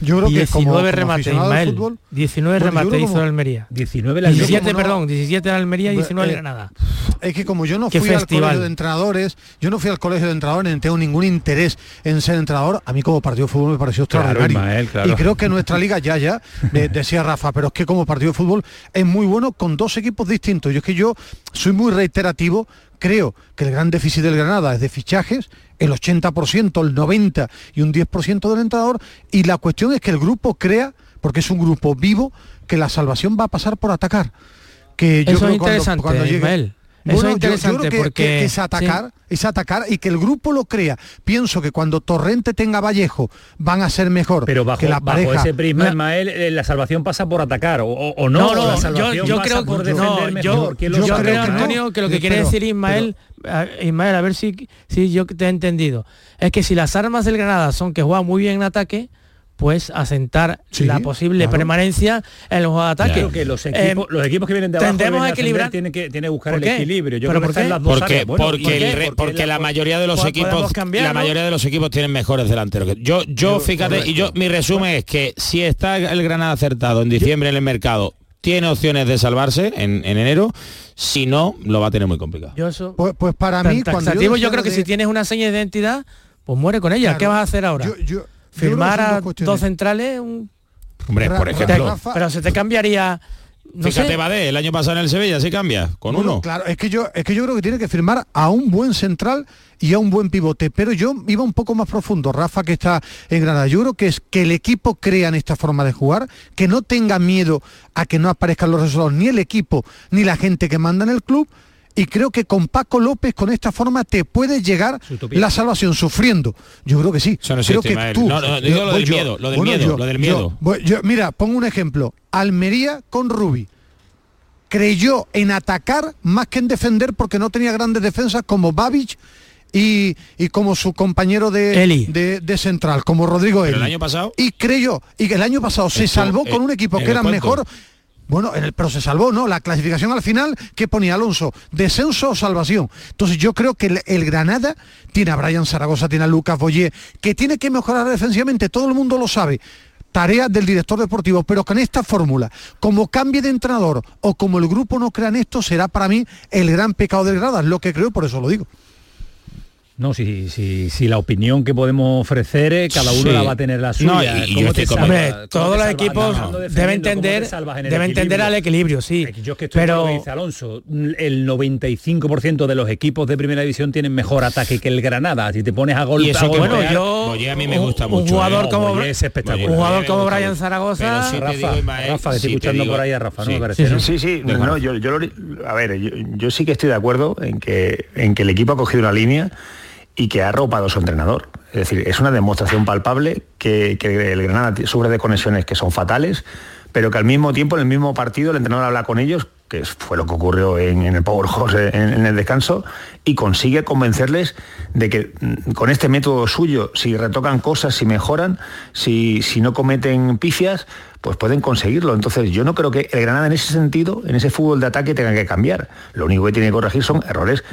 Yo creo 19 que como, remates, Ismael. 19 remates hizo el Almería. 19 la 17, perdón, 17 la Almería y 19 eh, Granada. Es que como yo no fui al colegio de entrenadores, yo no fui al colegio de entrenadores, no tengo ningún interés en ser entrenador, a mí como partido de fútbol me pareció extraordinario. Y creo que nuestra liga ya ya, decía Rafa, pero es que como partido de fútbol es muy bueno con dos equipos distintos. Yo es que yo soy muy reiterativo creo que el gran déficit del Granada es de fichajes, el 80%, el 90% y un 10% del entrenador, y la cuestión es que el grupo crea, porque es un grupo vivo, que la salvación va a pasar por atacar. Que yo Eso es interesante, cuando, llegue, eso es interesante porque es atacar, es atacar y que el grupo lo crea. Pienso que cuando Torrente tenga Vallejo van a ser mejor. Pero bajo, que la bajo ese prisma, Ismael, eh, la salvación pasa por atacar o, no. No, no yo, creo por defender mejor. Yo, yo creo, Antonio, que lo que quiere decir Ismael, Ismael, a ver si, si yo te he entendido, es que si las armas del Granada son que juega muy bien en ataque, pues asentar la posible permanencia en los ataques. que los equipos, los equipos que vienen de abajo tendemos a equilibrar tienen que, tienen que buscar el equilibrio. Yo creo que están las dos porque, porque, porque la mayoría de los equipos la mayoría de los equipos tienen mejores delanteros. Yo yo fíjate y yo mi resumen es que si está el Granada acertado en diciembre en el mercado tiene opciones de salvarse en, enero, si no, lo va a tener muy complicado. Yo eso, pues, pues para mí, cuando yo, creo que si tienes una seña de identidad, pues muere con ella. ¿Qué vas a hacer ahora? firmar a dos centrales, un... Hombre, por ejemplo. pero se te cambiaría. No Fíjate, Badé, el año pasado en el Sevilla sí cambia, con uno. Claro, es que yo es que yo creo que tiene que firmar a un buen central y a un buen pivote, pero yo iba un poco más profundo, Rafa que está en Granada. Yo creo que es que el equipo crea en esta forma de jugar, que no tenga miedo a que no aparezcan los resultados ni el equipo ni la gente que manda en el club y creo que con Paco López con esta forma te puede llegar la salvación sufriendo. Yo creo que sí. creo que tú, no, no, digo lo del miedo, lo del miedo, lo del miedo. mira, pongo un ejemplo. Almería con Rubi. Creyó en atacar más que en defender porque no tenía grandes defensas como Babich y, como su compañero de, de, central, como Rodrigo el año pasado. Y creyó, y que el año pasado se salvó con un equipo que era mejor bueno, en el, pero se salvó, ¿no? La clasificación al final, ¿qué ponía Alonso? ¿Descenso o salvación? Entonces yo creo que el, Granada tiene a Brian Zaragoza, tiene a Lucas Boyé, que tiene que mejorar defensivamente, todo el mundo lo sabe. Tarea del director deportivo, pero con esta fórmula, como cambie de entrenador o como el grupo no crea en esto, será para mí el gran pecado del Granada, lo que creo, por eso lo digo. No, si, si, si la opinión que podemos ofrecer, eh, cada uno la va a tener la suya. y, todos los equipos deben entender, deben entender al equilibrio, sí. Yo es que estoy pero dice Alonso, el 95% de los equipos de primera división tienen mejor ataque que el Granada. Si te pones a gol, y eso bueno, yo a mí me gusta un, mucho. jugador ¿eh? como es espectacular. Un jugador como Brian Zaragoza. Si Rafa, digo, Rafa, estoy escuchando por ahí a Rafa, ¿no? Sí, sí, yo, yo, a ver, yo, yo sí que estoy de acuerdo en que en que el equipo ha cogido una línea y que ha arropado a su entrenador. Es decir, es una demostración palpable que, el Granada sufre de conexiones que son fatales, pero que al mismo tiempo, en el mismo partido, el entrenador habla con ellos, que fue lo que ocurrió en, el Power Horse en, el descanso, y consigue convencerles de que mm, con este método suyo, si retocan cosas, si mejoran, si, si no cometen pifias, pues pueden conseguirlo. Entonces yo no creo que el Granada en ese sentido, en ese fútbol de ataque, tenga que cambiar. Lo único que tiene que corregir son errores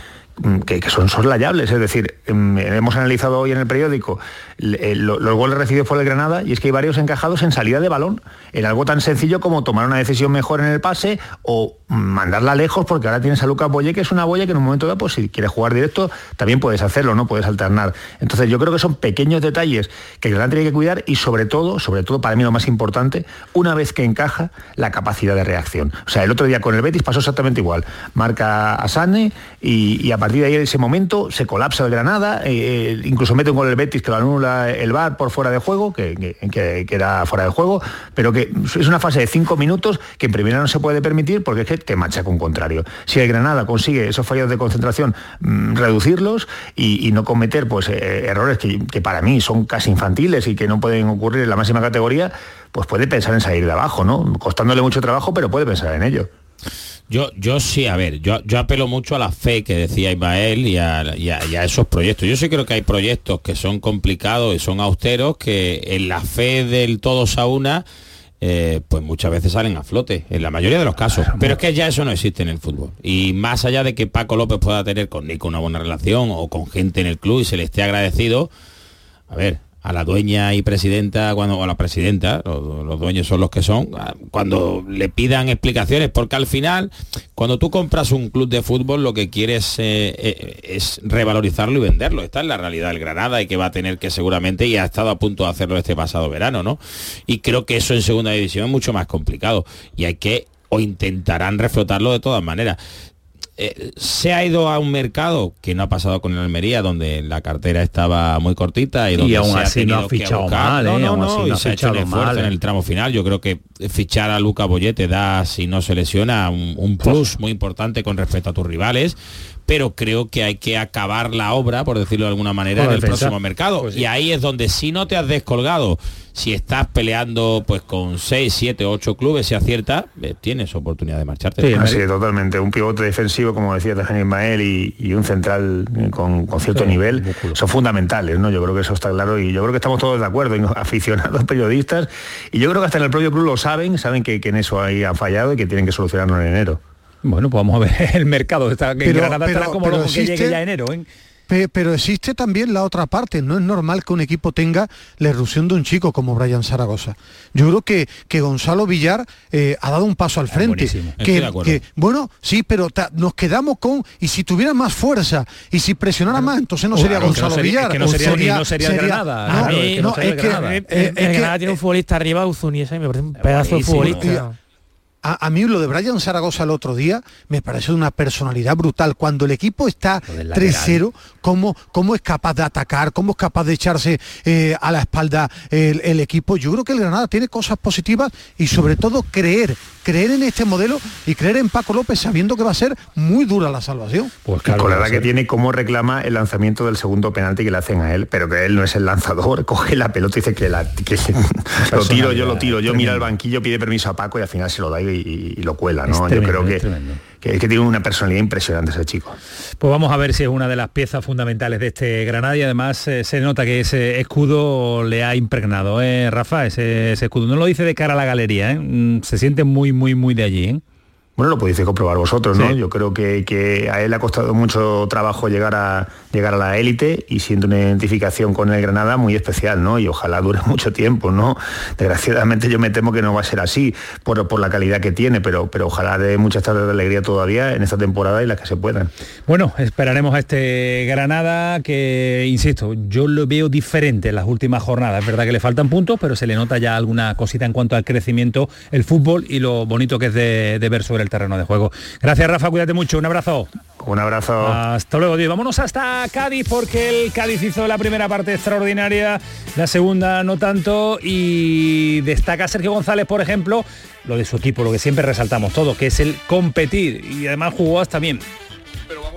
Que, son soslayables. Es decir, em, hemos analizado hoy en el periódico los goles recibidos por el Granada y es que hay varios encajados en salida de balón, en algo tan sencillo como tomar una decisión mejor en el pase o mandarla lejos porque ahora tienes a Lucas Boye, que es una boya que en un momento dado, pues si quieres jugar directo, también puedes hacerlo, no puedes alternar. Entonces yo creo que son pequeños detalles que el Granada tiene que cuidar y sobre todo, sobre todo para mí lo más importante, una vez que encaja la capacidad de reacción. O sea, el otro día con el Betis pasó exactamente igual. Marca a Sane y, a partir de ahí en ese momento se colapsa el Granada, eh, eh, incluso mete un gol el Betis que lo anula el bar por fuera de juego, que, que, era fuera de juego, pero que es una fase de cinco minutos que en primera no se puede permitir porque es que te machaca un contrario. Si el Granada consigue esos fallos de concentración mm, reducirlos y, no cometer pues eh, errores que, que para mí son casi infantiles y que no pueden ocurrir en la máxima categoría, pues puede pensar en salir de abajo, ¿no? Costándole mucho trabajo, pero puede pensar en ello. Yo, yo sí, a ver, yo, yo apelo mucho a la fe que decía Ismael y a, y a, esos proyectos. Yo sí creo que hay proyectos que son complicados y son austeros, que en la fe del todos a una, eh, pues muchas veces salen a flote, en la mayoría de los casos. Pero es que ya eso no existe en el fútbol. Y más allá de que Paco López pueda tener con Nico una buena relación o con gente en el club y se le esté agradecido, a ver, a la dueña y presidenta, cuando, o a la presidenta, los, dueños son los que son, cuando le pidan explicaciones, porque al final, cuando tú compras un club de fútbol, lo que quieres eh, eh, es revalorizarlo y venderlo. Esta es la realidad del Granada y que va a tener que seguramente, y ha estado a punto de hacerlo este pasado verano, ¿no? Y creo que eso en segunda división es mucho más complicado y hay que o intentarán reflotarlo de todas maneras. Eh, se ha ido a un mercado que no ha pasado con el Almería, donde la cartera estaba muy cortita y donde aún así no ha fichado mal, no, ¿eh? no, no, y se ha hecho mal, en el tramo final. Yo creo que fichar a Luca Boyete da, si no se lesiona, un, plus muy importante con respecto a tus rivales pero creo que hay que acabar la obra, por decirlo de alguna manera, en el próximo mercado. Pues y ahí es donde si no te has descolgado, si estás peleando pues con 6, 7, 8 clubes, si acierta, eh, tienes oportunidad de marcharte. Sí, totalmente. Un pivote defensivo, como decía Daniel Ismael, y, un central con, cierto nivel, son fundamentales, ¿no? Yo creo que eso está claro y yo creo que estamos todos de acuerdo, aficionados, periodistas, y yo creo que hasta en el propio club lo saben, saben que, que en eso ahí han fallado y que tienen que solucionarlo en enero. Bueno, pues vamos a ver el mercado. Está, pero, Granada estará como loco que llegue ya enero. ¿eh? Pero existe también la otra parte. No es normal que un equipo tenga la erupción de un chico como Brian Zaragoza. Yo creo que, que Gonzalo Villar eh, ha dado un paso al frente. que, bueno, sí, pero nos quedamos con. Y si tuviera más fuerza y si presionara más, entonces no sería Gonzalo Villar. que no sería, no sería, Granada. No, es que, Granada tiene un futbolista arriba, Uzuni, ese me parece un pedazo de futbolista a, mí lo de Brian Zaragoza el otro día me parece una personalidad brutal. Cuando el equipo está 3-0, ¿cómo, ¿cómo, es capaz de atacar? ¿Cómo es capaz de echarse eh, a la espalda el, equipo? Yo creo que el Granada tiene cosas positivas y sobre todo creer, creer en este modelo y creer en Paco López sabiendo que va a ser muy dura la salvación. Pues claro, con la verdad que tiene cómo reclama el lanzamiento del segundo penalti que le hacen a él, pero que él no es el lanzador, coge la pelota y dice que, la, lo tiro, yo lo tiro, yo mira al banquillo, pide permiso a Paco y al final se lo da y y, lo cuela, ¿no? Yo creo que, que, que, tiene una personalidad impresionante ese chico. Pues vamos a ver si es una de las piezas fundamentales de este Granada y además eh, se nota que ese escudo le ha impregnado, ¿eh, Rafa? Ese, escudo. No lo dice de cara a la galería, ¿eh? Mm, se siente muy, muy, muy de allí, ¿eh? Bueno, lo podéis comprobar vosotros, ¿no? Yo creo que, que, a él le ha costado mucho trabajo llegar a, llegar a la élite y siendo una identificación con el Granada muy especial, ¿no? Y ojalá dure mucho tiempo, ¿no? Desgraciadamente yo me temo que no va a ser así por, por la calidad que tiene, pero, pero ojalá dé muchas tardes de alegría todavía en esta temporada y las que se puedan. Bueno, esperaremos a este Granada que, insisto, yo lo veo diferente en las últimas jornadas. Es verdad que le faltan puntos, pero se le nota ya alguna cosita en cuanto al crecimiento, el fútbol y lo bonito que es de, de ver sobre el terreno de juego. Gracias Rafa, cuídate mucho, un abrazo. Un abrazo. Hasta luego, tío. Vámonos hasta Cádiz porque el Cádiz hizo la primera parte extraordinaria, la segunda no tanto y destaca Sergio González, por ejemplo, lo de su equipo, lo que siempre resaltamos todo, que es el competir y además jugó hasta bien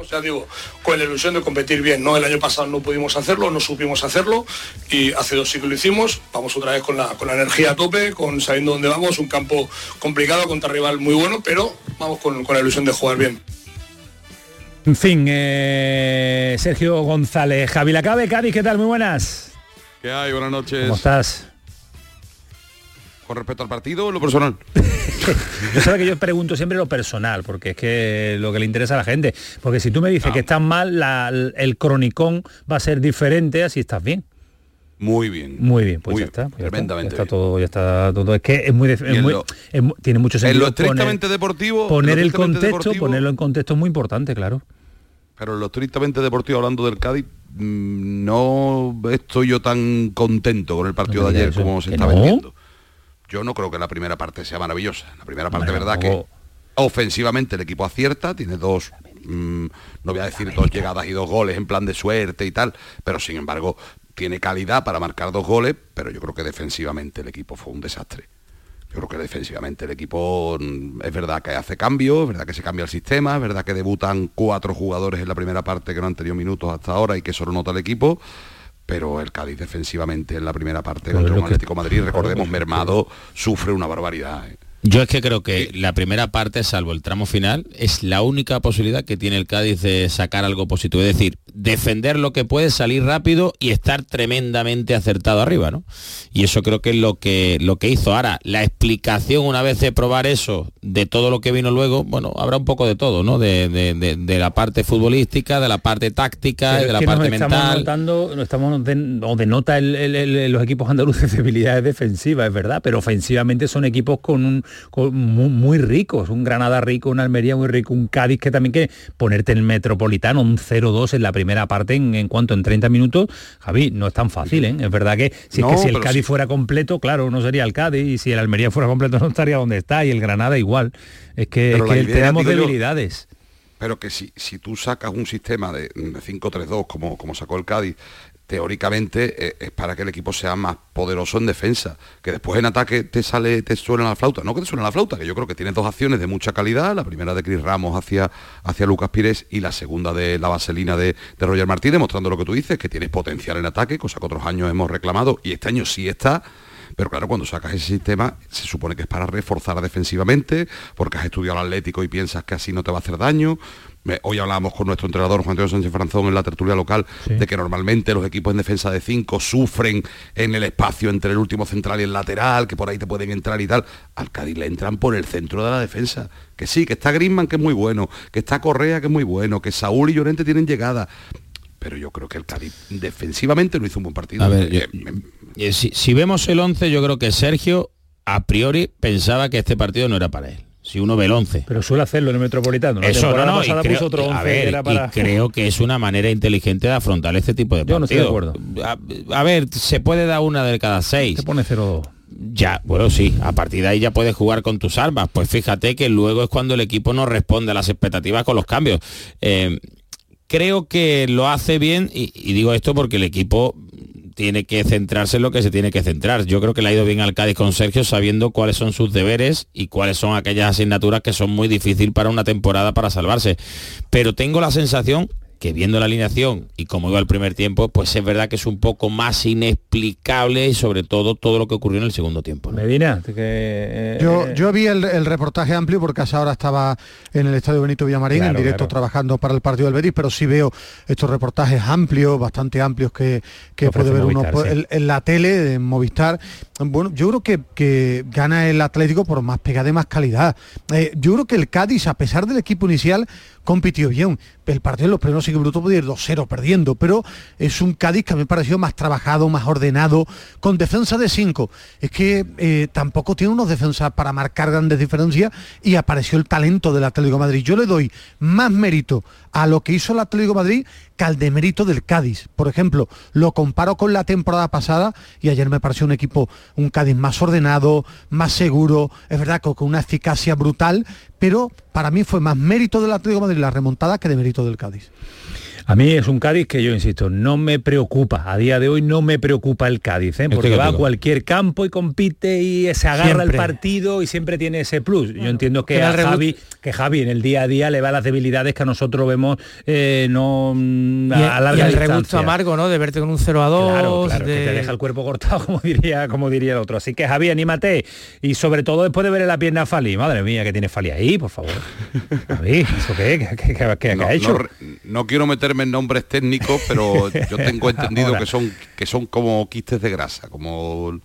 vamos, ya digo, con la ilusión de competir bien, ¿no? El año pasado no pudimos hacerlo, no supimos hacerlo y hace dos sí que lo hicimos, vamos otra vez con la, con la energía a tope, con sabiendo dónde vamos, un campo complicado contra rival muy bueno, pero vamos con, con la ilusión de jugar bien. En fin, eh, Sergio González, Javi Lacabe, Cádiz, ¿qué tal? Muy buenas. ¿Qué hay? Buenas noches. ¿Cómo estás? Con respecto al partido, lo personal. yo sabe que yo pregunto siempre lo personal, porque es que lo que le interesa a la gente. Porque si tú me dices ah. que estás mal, el cronicón va a ser diferente, así estás bien. Muy bien. Muy bien, pues ya está. Tremendamente. Está, todo, ya está todo. Es que es muy, tiene mucho sentido. En lo estrictamente deportivo. Poner el contexto, ponerlo en contexto es muy importante, claro. Pero en lo estrictamente deportivo, hablando del Cádiz, mm, no estoy yo tan contento con el partido de ayer como se está vendiendo. Yo no creo que la primera parte sea maravillosa. La primera parte, verdad, que ofensivamente el equipo acierta, tiene dos, mm, no voy a decir dos llegadas y dos goles en plan de suerte y tal, pero sin embargo tiene calidad para marcar dos goles, pero yo creo que defensivamente el equipo fue un desastre. Yo creo que defensivamente el equipo mm, es verdad que hace cambios, es verdad que se cambia el sistema, es verdad que debutan cuatro jugadores en la primera parte que no han tenido minutos hasta ahora y que eso lo nota el equipo, pero el Cádiz defensivamente en la primera parte contra el Atlético Madrid, recordemos, mermado, sufre una barbaridad. ¿eh? Yo es que creo que la primera parte, salvo el tramo final, es la única posibilidad que tiene el Cádiz de sacar algo positivo. Es decir, defender lo que puede, salir rápido y estar tremendamente acertado arriba, ¿no? Y eso creo que es lo que, lo que hizo. Ahora, la explicación, una vez de probar eso, de todo lo que vino luego, bueno, habrá un poco de todo, ¿no? De, la parte futbolística, de la parte táctica, de la parte mental. Notando, estamos o denota los equipos andaluces debilidades defensivas, es verdad, pero ofensivamente son equipos con un muy, ricos, un Granada rico, un Almería muy rico, un Cádiz que también que ponerte en el Metropolitano, un 0-2 en la primera parte en, cuanto en 30 minutos, Javi, no es tan fácil, ¿eh? Es verdad que si, que si el Cádiz fuera completo, claro, no sería el Cádiz, y si el Almería fuera completo no estaría donde está, y el Granada igual. Es que, tenemos debilidades. pero que si, si tú sacas un sistema de 5-3-2 como, como sacó el Cádiz, teóricamente eh, es para que el equipo sea más poderoso en defensa, que después en ataque te sale, te suena la flauta, no que te suena la flauta, que yo creo que tiene dos acciones de mucha calidad, la primera de Cris Ramos hacia, hacia Lucas Pires y la segunda de la vaselina de, de Roger Martínez, mostrando lo que tú dices, que tienes potencial en ataque, cosa que otros años hemos reclamado, y este año sí está, pero claro, cuando sacas ese sistema, se supone que es para reforzar defensivamente, porque has estudiado el Atlético y piensas que así no te va a hacer daño. Hoy hablábamos con nuestro entrenador Juan Antonio Sánchez Franzón en la tertulia local de que normalmente los equipos en defensa de 5 sufren en el espacio entre el último central y el lateral, que por ahí te pueden entrar y tal. Al Cádiz le entran por el centro de la defensa. Que sí, que está Grisman, que es muy bueno, que está Correa, que es muy bueno, que Saúl y Llorente tienen llegada. Pero yo creo que el Cádiz defensivamente no hizo un buen partido. Eh, eh, si, vemos el 11, yo creo que Sergio a priori pensaba que este partido no era para él si uno ve el 11. Pero suele hacerlo en el Metropolitano. Eso no, no, y creo, otro 11 creo que es una manera inteligente de afrontar este tipo de partidos. Yo no estoy de acuerdo. A, ver, se puede dar una de cada seis. Se pone 0 ya, bueno, sí, a partir de ahí ya puedes jugar con tus armas. Pues fíjate que luego es cuando el equipo no responde a las expectativas con los cambios. Eh, creo que lo hace bien, y, y, digo esto porque el equipo tiene que centrarse en lo que se tiene que centrar. Yo creo que le ha ido bien al Cádiz con Sergio sabiendo cuáles son sus deberes y cuáles son aquellas asignaturas que son muy difíciles para una temporada para salvarse. Pero tengo la sensación que viendo la alineación y como iba el primer tiempo, pues es verdad que es un poco más inexplicable y sobre todo todo lo que ocurrió en el segundo tiempo. Medina, eh, yo, yo vi el, reportaje amplio porque hasta ahora estaba en el Estadio Benito Villamarín, en directo trabajando para el partido del Betis, pero sí veo estos reportajes amplios, bastante amplios que, puede ver uno en, la tele, en Movistar. Bueno, yo creo que, que gana el Atlético por más pegada y más calidad. Eh, yo creo que el Cádiz, a pesar del equipo inicial, compitió bien. El partido en los primeros cinco minutos puede ir 2-0 perdiendo, pero es un Cádiz que a mí me pareció más trabajado, más ordenado, con defensa de 5. Es que eh, tampoco tiene unos defensas para marcar grandes diferencias y apareció el talento del Atlético Madrid. Yo le doy más mérito a lo que hizo el Atlético Madrid mérito del Cádiz. Por ejemplo, lo comparo con la temporada pasada y ayer me pareció un equipo, un Cádiz más ordenado, más seguro, es verdad, con una eficacia brutal, pero para mí fue más mérito del Atlético de Madrid la remontada que de mérito del Cádiz. A mí es un Cádiz que yo insisto, no me preocupa, a día de hoy no me preocupa el Cádiz, ¿eh? porque va a cualquier campo y compite y se agarra el partido y siempre tiene ese plus. Yo entiendo que a Javi, que Javi en el día a día le va las debilidades que a nosotros vemos eh, no mm, a larga y el regusto amargo, ¿no? De verte con un 0 a 2. Claro, claro, que te deja el cuerpo cortado, como diría, como diría el otro. Así que Javi, anímate. Y sobre todo después de ver la pierna a Fali. Madre mía, que tiene Fali ahí, por favor. Javi, ¿eso qué? ¿Qué, ha hecho? no quiero meter en nombres técnicos, pero yo tengo entendido que son que son como quistes de grasa, como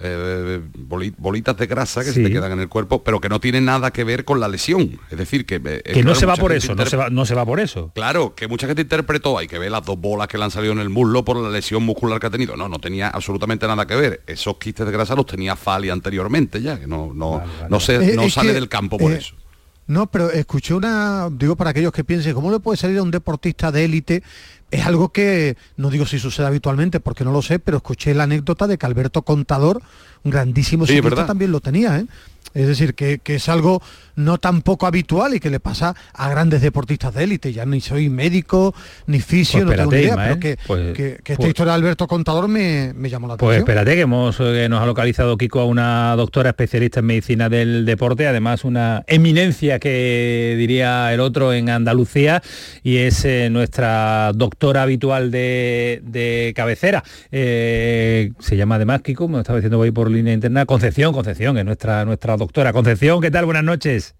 eh, bolitas de grasa que se te quedan en el cuerpo, pero que no tienen nada que ver con la lesión. Es decir, que... Eh, que no se va por eso, no se va, no se va por eso. Claro, que mucha gente interpretó, hay que ver las dos bolas que le han salido en el muslo por la lesión muscular que ha tenido. No, no tenía absolutamente nada que ver. Esos quistes de grasa los tenía Fali anteriormente ya, que no, no, no, se, no sale del campo por eso. No, pero escuché una, digo para aquellos que piensen, ¿cómo le puede salir a un deportista de élite? Es algo que, no digo si sucede habitualmente, porque no lo sé, pero escuché la anécdota de que Alberto Contador, un grandísimo sí, también lo tenía, ¿eh? Es decir, que, es algo no tan poco habitual y que le pasa a grandes deportistas de élite. Ya ni soy médico, ni fisio, pues no tengo idea, pero que, pues, esta pues historia de Alberto Contador me, llamó la pues atención. Pues espérate, que hemos, eh, nos ha localizado Kiko a una doctora especialista en medicina del deporte, además una eminencia que diría el otro en Andalucía, y es eh, nuestra doctora habitual de, cabecera. Eh, se llama además Kiko, me estaba diciendo voy por línea interna, Concepción, Concepción, es nuestra, nuestra. Doctora Concepción, ¿qué tal? Buenas noches.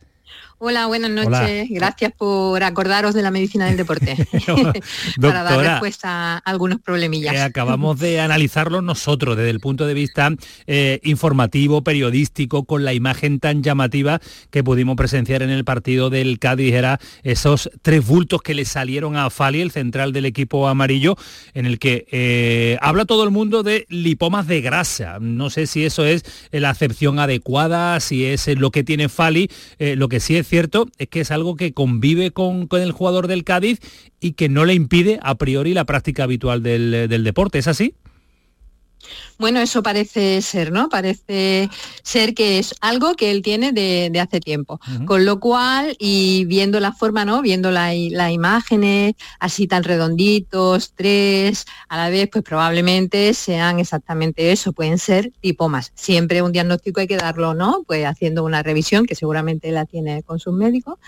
Hola, buenas noches. Gracias por acordaros de la medicina del deporte para dar respuesta a algunos problemillas. acabamos de analizarlo nosotros desde el punto de vista eh, informativo, periodístico, con la imagen tan llamativa que pudimos presenciar en el partido del Cádiz. Era esos tres bultos que le salieron a Fali, el central del equipo amarillo, en el que eh, habla todo el mundo de lipomas de grasa. No sé si eso es la acepción adecuada, si es lo que tiene Fali. Eh, lo que sí es cierto es que es algo que convive con, el jugador del Cádiz y que no le impide a priori la práctica habitual del, del deporte. ¿Es así? Bueno, eso parece ser, ¿no? Parece ser que es algo que él tiene de, hace tiempo. Con lo cual, y viendo la forma, ¿no? Viendo las imágenes así tan redonditos, tres, a la vez, pues probablemente sean exactamente eso, pueden ser tipomas. Siempre un diagnóstico hay que darlo, ¿no? Pues haciendo una revisión, que seguramente la tiene con sus médicos.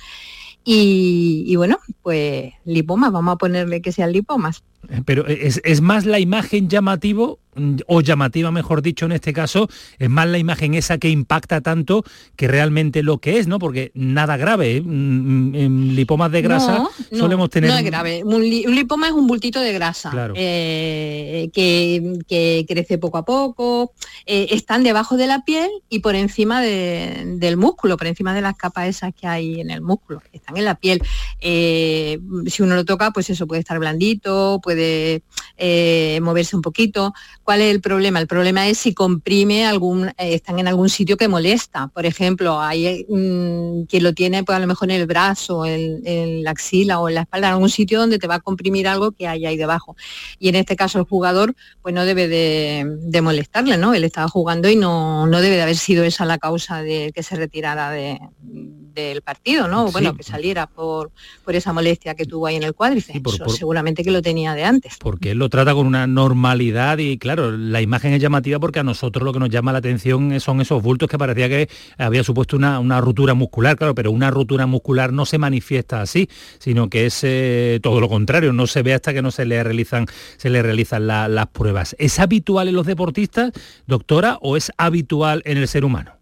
Y, y, bueno, pues lipomas, vamos a ponerle que sean lipomas. Pero es, es, más la imagen llamativo, o llamativa mejor dicho en este caso, es más la imagen esa que impacta tanto que realmente lo que es, ¿no? Porque nada grave, ¿eh? mm, mm, en lipomas de grasa solemos tener... No es grave, un, lipoma es un bultito de grasa eh, que, crece poco a poco, eh, están debajo de la piel y por encima del músculo, por encima de las capas esas que hay en el músculo, están en la piel. si uno lo toca, pues eso puede estar blandito, puede de eh, moverse un poquito. ¿Cuál es el problema? El problema es si comprime algún, eh, están en algún sitio que molesta. Por ejemplo, hay mm, quien lo tiene pues a lo mejor en el brazo, en, la axila o en la espalda, en algún sitio donde te va a comprimir algo que hay ahí debajo. Y en este caso el jugador pues no debe de, molestarle, ¿no? Él estaba jugando y no, no debe de haber sido esa la causa de que se retirara de del partido, ¿no? Bueno, que saliera por, por esa molestia que tuvo ahí en el cuádriceps. seguramente que lo tenía de antes. Porque él lo trata con una normalidad y claro, la imagen es llamativa porque a nosotros lo que nos llama la atención son esos bultos que parecía que había supuesto una, una ruptura muscular, claro, pero una ruptura muscular no se manifiesta así, sino que es eh, todo lo contrario, no se ve hasta que no se le realizan, se le realizan las pruebas. ¿Es habitual en los deportistas, doctora, o es habitual en el ser humano?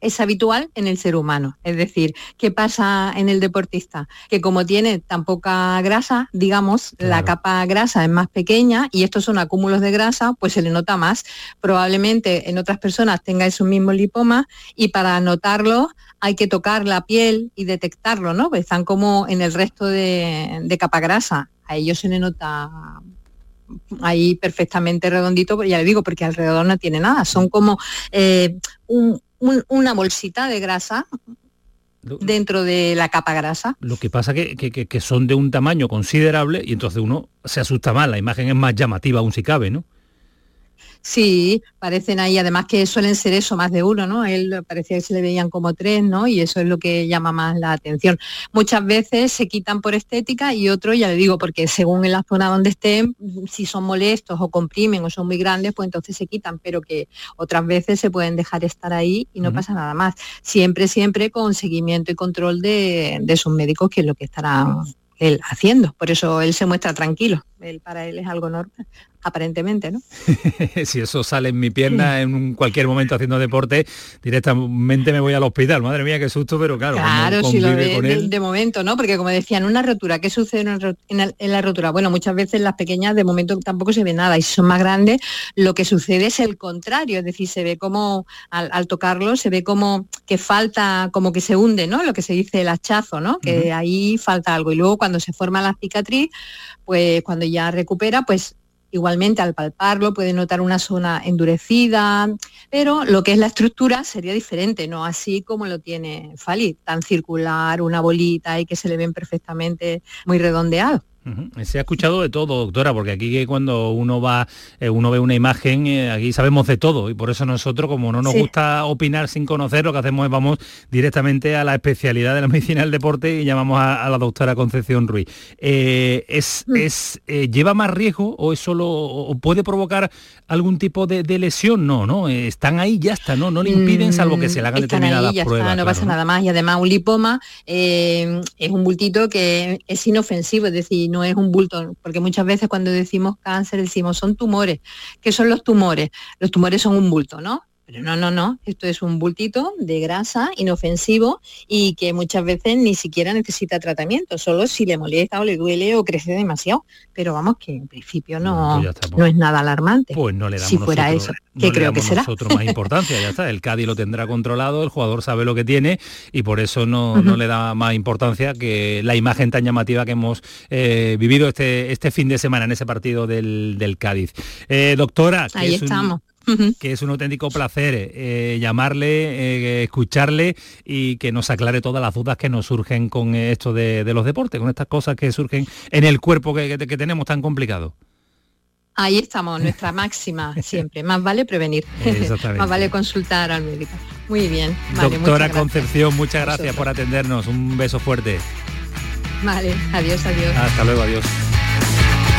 Es habitual en el ser humano. Es decir, ¿qué pasa en el deportista? Que como tiene tan poca grasa, digamos, la capa grasa es más pequeña y estos son acúmulos de grasa, pues se le nota más. Probablemente en otras personas tenga esos mismos lipomas y para notarlo hay que tocar la piel y detectarlo, ¿no? Pues están como en el resto de, capa grasa. A ellos se le nota ahí perfectamente redondito, ya le digo, porque alrededor no tiene nada. Son como eh, un, una bolsita de grasa dentro de la capa grasa. Lo que pasa que, que, son de un tamaño considerable y entonces uno se asusta más, la imagen es más llamativa aún si cabe, ¿no? Sí, parecen ahí, además que suelen ser eso, más de uno, ¿no? Él parecía que se le veían como tres, ¿no? Y eso es lo que llama más la atención. Muchas veces se quitan por estética y otro, ya le digo, porque según en la zona donde estén, si son molestos o comprimen o son muy grandes, pues entonces se quitan, pero que otras veces se pueden dejar estar ahí y no pasa nada más. Siempre, siempre con seguimiento y control de, de sus médicos, que es lo que estarán él haciendo. Por eso él se muestra tranquilo. Él, para él es algo normal aparentemente, ¿no? si eso sale en mi pierna en cualquier momento haciendo deporte, directamente me voy al hospital. Madre mía, qué susto, pero claro. Claro, si lo de, de, momento, ¿no? Porque como decían, una rotura, ¿qué sucede en, la rotura? Bueno, muchas veces las pequeñas de momento tampoco se ve nada y si son más grandes, lo que sucede es el contrario, es decir, se ve como al, tocarlo, se ve como que falta, como que se hunde, ¿no? Lo que se dice el hachazo, ¿no? Que ahí falta algo. Y luego cuando se forma la cicatriz, pues cuando ya recupera, pues Igualmente, al palparlo puede notar una zona endurecida, pero lo que es la estructura sería diferente, no así como lo tiene Fali, tan circular, una bolita y que se le ven perfectamente muy redondeado. Se ha escuchado de todo, doctora, porque aquí cuando uno va, eh, uno ve una imagen, eh, aquí sabemos de todo y por eso nosotros, como no nos gusta opinar sin conocer, lo que hacemos es vamos directamente a la especialidad de la medicina del deporte y llamamos a, la doctora Concepción Ruiz. Eh, ¿Es, mm. es lleva más riesgo o es solo o puede provocar algún tipo de, lesión? No, no, están ahí ya está, no, no le impiden salvo que se le hagan determinadas pruebas. no pasa nada más y además un lipoma es un bultito que es inofensivo, es decir, no es un bulto, porque muchas veces cuando decimos cáncer decimos son tumores. ¿Qué son los tumores? Los tumores son un bulto, ¿no? Pero no, no, no, esto es un bultito de grasa inofensivo y que muchas veces ni siquiera necesita tratamiento, solo si le molesta o le duele o crece demasiado. Pero vamos, que en principio no, pues no es nada alarmante. Pues no le damos si fuera eso, que creo que será. nosotros más importancia, ya está. El Cádiz lo tendrá controlado, el jugador sabe lo que tiene y por eso no, no le da más importancia que la imagen tan llamativa que hemos eh, vivido este, este fin de semana en ese partido del, del Cádiz. Eh, doctora, ahí estamos que es un auténtico placer eh, llamarle, eh, escucharle y que nos aclare todas las dudas que nos surgen con esto de, los deportes, con estas cosas que surgen en el cuerpo que, tenemos tan complicado. Ahí estamos, nuestra máxima siempre. Más vale prevenir. Más vale consultar al médico. Muy bien. Doctora Concepción, muchas gracias por atendernos. Un beso fuerte. Vale, adiós, adiós. Hasta luego, adiós.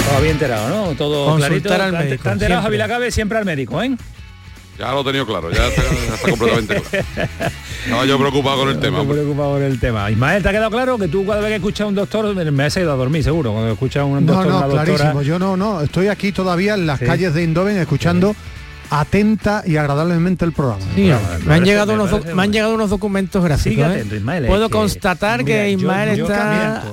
Todo bien enterado, ¿no? Todo clarito. al médico. Está enterado Javi Lacabe siempre al médico, ¿eh? Ya lo he tenido claro, ya está, completamente claro. No, yo preocupado con el tema. preocupado con el tema. Ismael, ¿te ha quedado claro que tú cada vez que escuchas a un doctor, me has ido a dormir seguro, cuando escuchas a un doctor, no, no, clarísimo. Yo no, no, estoy aquí todavía en las calles de Indoven escuchando atenta y agradablemente el programa. me, han llegado unos me han llegado unos documentos gráficos. ¿eh? Puedo constatar que Ismael está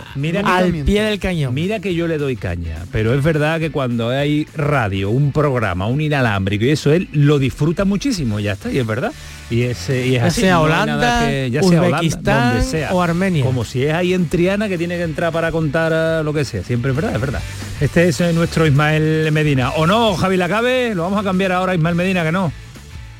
al pie del cañón. Mira que yo le doy caña, pero es verdad que cuando hay radio, un programa, un inalámbrico y eso, él lo disfruta muchísimo, ya está, y es verdad. Y es, y es ya así, sea Holanda, ya sea Uzbekistán sea, o Armenia. Como si es ahí en Triana que tiene que entrar para contar eh, lo que sea. Siempre es verdad, es verdad. Este es eh, nuestro Ismael Medina. ¿O no, Javi Lacabe? Lo vamos a cambiar ahora, Ismael Medina, que no.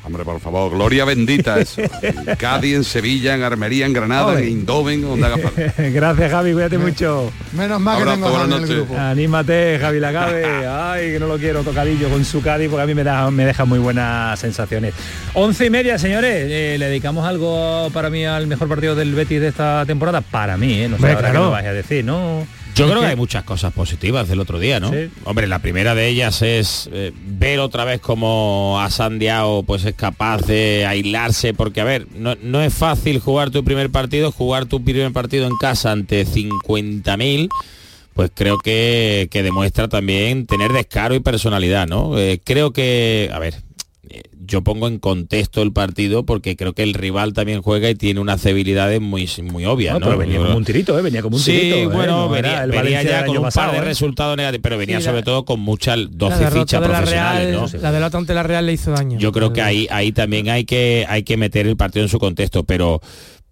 Hombre, por favor, gloria bendita eso. En Cádiz, en Sevilla, en Armería, en Granada, en Indoven, donde haga falta. Gracias, Javi, cuídate mucho. Menos mal que tengo en el grupo. Anímate, Javi Lacabe. Ay, que no lo quiero tocadillo con su Cádiz porque a mí me, da, me deja muy buenas sensaciones. Once y media, señores. Eh, ¿Le dedicamos algo para mí al mejor partido del Betis de esta temporada? Para mí, ¿eh? No sé ahora qué lo vais a decir, ¿no? Yo creo que hay muchas cosas positivas del otro día, ¿no? Hombre, la primera de ellas es eh, ver otra vez cómo a Sandiao pues es capaz de aislarse, porque a ver, no, es fácil jugar tu primer partido, jugar tu primer partido en casa ante 50.000 pues creo que, demuestra también tener descaro y personalidad, ¿no? Eh, creo que, a ver, yo pongo en contexto el partido porque creo que el rival también juega y tiene unas debilidades muy, muy obvias. Pero venía como un tirito, ¿eh? venía como un tirito. Sí, ¿eh? bueno, venía, ya con un par de ¿eh? resultados negativos, pero venía sobre todo con muchas 12 fichas profesionales. La, ¿no? la derrota ante la Real le hizo daño. Yo creo que ahí, ahí también hay que, hay que meter el partido en su contexto, pero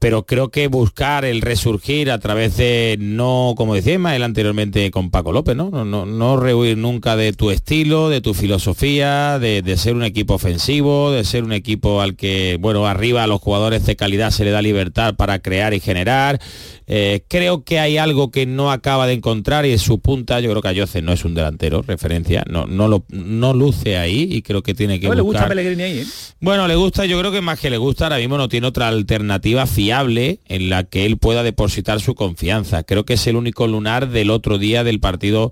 pero creo que buscar el resurgir a través de no, como decía Ismael anteriormente con Paco López, ¿no? No, no, rehuir nunca de tu estilo, de tu filosofía, de, ser un equipo ofensivo, de ser un equipo al que, bueno, arriba a los jugadores de calidad se le da libertad para crear y generar. Eh, creo que hay algo que no acaba de encontrar y es su punta, yo creo que Ayoce no es un delantero, referencia, no, no, lo, no luce ahí y creo que tiene que... le gusta Pellegrini ahí, ¿eh? Bueno, le gusta, yo creo que más que le gusta, ahora mismo no tiene otra alternativa fiable en la que él pueda depositar su confianza. Creo que es el único lunar del otro día del partido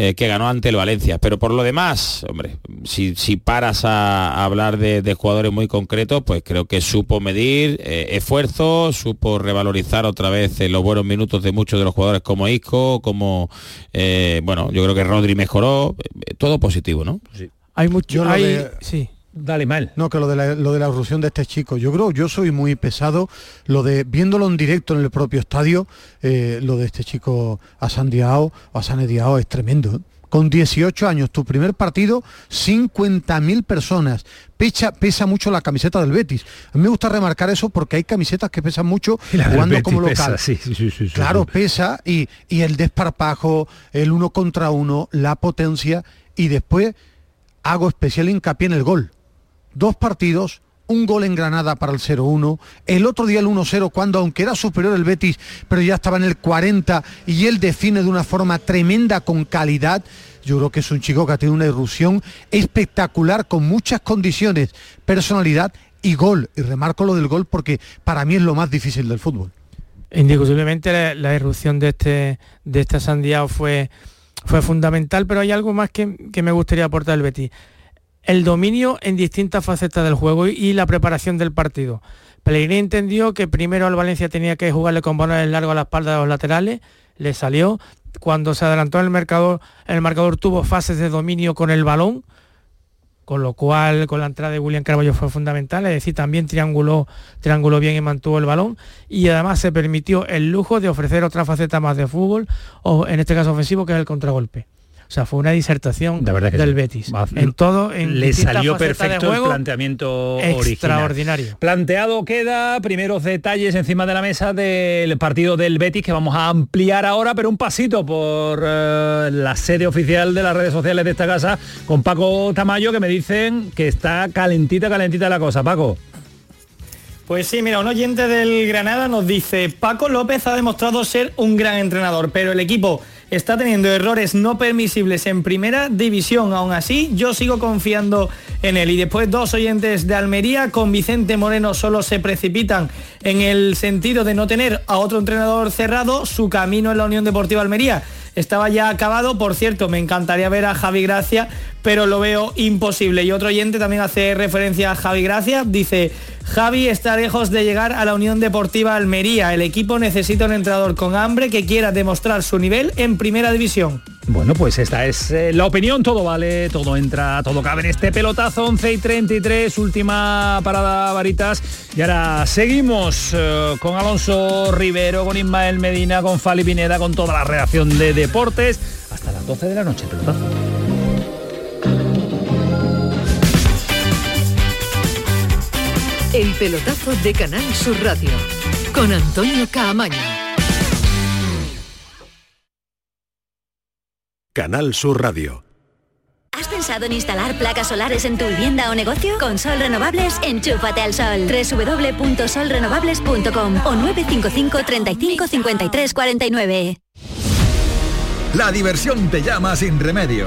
eh, que ganó ante el Valencia. Pero por lo demás, hombre, si, paras a, hablar de, jugadores muy concretos, pues creo que supo medir eh, esfuerzo, supo revalorizar otra vez eh, los buenos minutos de muchos de los jugadores como Isco, como, bueno, yo creo que Rodri mejoró, todo positivo, ¿no? Sí. Hay mucho... Sí. Dale mal. No, que lo de, la, lo de la erupción de este chico. Yo creo, yo soy muy pesado. Lo de viéndolo en directo en el propio estadio, eh, lo de este chico a Sandiao, a Sanediao es tremendo. ¿eh? Con 18 años, tu primer partido, 50.000 personas. Pesa, pesa mucho la camiseta del Betis. A mí me gusta remarcar eso porque hay camisetas que pesan mucho jugando como local. claro, pesa y, y el desparpajo, el uno contra uno, la potencia y después hago especial hincapié en el gol dos partidos, un gol en Granada para el 0-1, el otro día el 1-0 cuando aunque era superior el Betis, pero ya estaba en el 40 y él define de una forma tremenda con calidad. Yo creo que es un chico que ha tenido una irrupción espectacular con muchas condiciones, personalidad y gol. Y remarco lo del gol porque para mí es lo más difícil del fútbol. Indiscutiblemente la, irrupción de este de esta Sandiao fue, fue fundamental, pero hay algo más que, que me gustaría aportar el Betis el dominio en distintas facetas del juego y, la preparación del partido. Pellegrini entendió que primero al Valencia tenía que jugarle con balones largo a la espalda de los laterales, le salió. Cuando se adelantó el marcador, el marcador tuvo fases de dominio con el balón, con lo cual con la entrada de William Carballo fue fundamental, es decir, también trianguló, trianguló bien y mantuvo el balón y además se permitió el lujo de ofrecer otra faceta más de fútbol, o en este caso ofensivo, que es el contragolpe. O sea, fue una disertación del Betis. En todo, en le salió perfecto el planteamiento extraordinario. Planteado queda primeros detalles encima de la mesa del partido del Betis que vamos a ampliar ahora, pero un pasito por eh, la sede oficial de las redes sociales de esta casa con Paco Tamayo que me dicen que está calentita, calentita la cosa. Paco. Pues sí, mira, un oyente del Granada nos dice, Paco López ha demostrado ser un gran entrenador, pero el equipo está teniendo errores no permisibles en primera división. Aún así, yo sigo confiando en él. Y después dos oyentes de Almería con Vicente Moreno solo se precipitan en el sentido de no tener a otro entrenador cerrado su camino en la Unión Deportiva Almería estaba ya acabado. Por cierto, me encantaría ver a Javi Gracia, pero lo veo imposible. Y otro oyente también hace referencia a Javi Gracia. Dice, Javi está lejos de llegar a la Unión Deportiva Almería. El equipo necesita un entrenador con hambre que quiera demostrar su nivel en primera división. Bueno, pues esta es eh, la opinión, todo vale, todo entra, todo cabe en este pelotazo 11 y 33, última parada varitas. Y ahora seguimos eh, con Alonso Rivero, con Ismael Medina, con Fali Pineda, con toda la redacción de deportes, hasta las 12 de la noche, pelotazo. El pelotazo de Canal Sur Radio, con Antonio Caamaño. Canal Sur Radio. ¿Has pensado en instalar placas solares en tu vivienda o negocio? Con Sol Renovables, enchúfate al sol. www.solrenovables.com o 955 35 53 49. La diversión te llama sin remedio.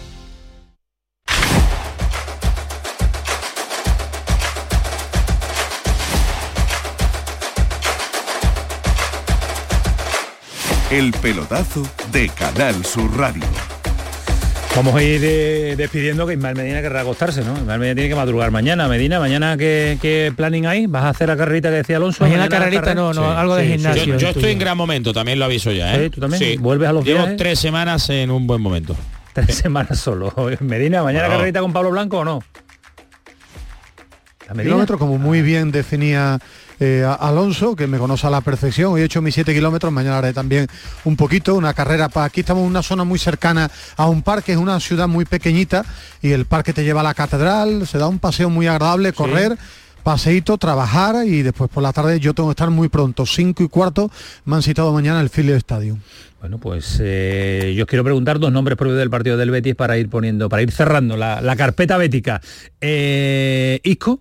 El pelotazo de Canal Sur Radio. Vamos a ir eh, despidiendo que Ismael Medina querrá acostarse, ¿no? Ismael Medina tiene que madrugar mañana. Medina, mañana ¿qué, planning hay? ¿Vas a hacer la carrerita que decía Alonso? Mañana, carrerita no, no, algo de gimnasio. Yo, estoy en gran momento, también lo aviso ya, ¿eh? ¿tú también? Sí. ¿Vuelves a los Llevo tres semanas en un buen momento. Tres semanas solo. Medina, ¿mañana carrerita con Pablo Blanco o no? Kilómetro, como muy bien definía eh, Alonso, que me conoce a la perfección. Hoy he hecho mis 7 kilómetros, mañana haré también un poquito, una carrera para aquí. Estamos en una zona muy cercana a un parque, es una ciudad muy pequeñita y el parque te lleva a la catedral, se da un paseo muy agradable, correr. paseito, trabajar y después por la tarde yo tengo que estar muy pronto, 5 y cuarto, me han citado mañana el Philly Stadium. Bueno, pues eh, yo quiero preguntar dos nombres propios del partido del Betis para ir poniendo, para ir cerrando la, carpeta bética. Eh, Isco,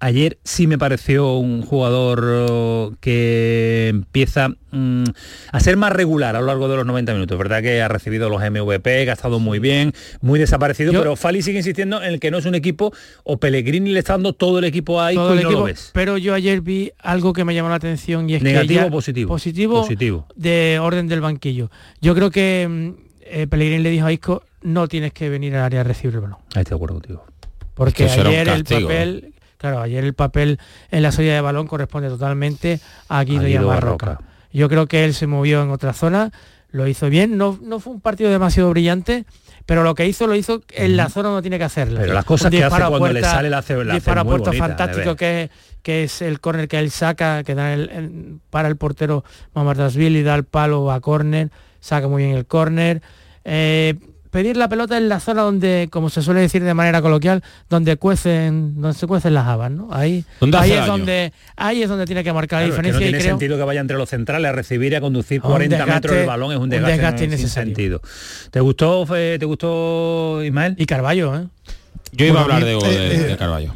ayer sí me pareció un jugador oh, que empieza mm, a ser más regular a lo largo de los 90 minutos. ¿Verdad que ha recibido los MVP, que ha estado muy bien, muy desaparecido, pero Fali sigue insistiendo en el que no es un equipo, o Pellegrini le está dando todo el equipo ahí todo el equipo, Pero yo ayer vi algo que me llamó la atención y es ¿Negativo que o positivo? positivo? Positivo. De orden del banquillo. Yo creo que mm, eh, Pellegrini le dijo a Isco, no tienes que venir al área a recibir el balón. Ahí estoy de acuerdo contigo. Porque ayer el papel, claro, ayer el papel en la salida de balón corresponde totalmente a Guido, y a Marroca. Yo creo que él se movió en otra zona, lo hizo bien, no, no fue un partido demasiado brillante, pero lo que hizo lo hizo en la zona donde tiene que hacerlo. Pero las cosas que hace cuando le sale la hace, la para puerto fantástico que, que es el córner que él saca, que da el, para el portero Mamardasville y da el palo a córner, saca muy bien el córner. Eh, pedir la pelota en la zona donde, como se suele decir de manera coloquial, donde cuecen, donde se cuecen las habas, ¿no? Ahí, ahí es donde, ahí es donde tiene que marcar la diferencia. no tiene sentido que vaya entre los centrales a recibir y a conducir 40 metros el balón, es un desgaste, un desgaste sentido. ¿Te gustó, te gustó Ismael? Y Carballo, ¿eh? Yo iba a hablar de, de, de Carballo.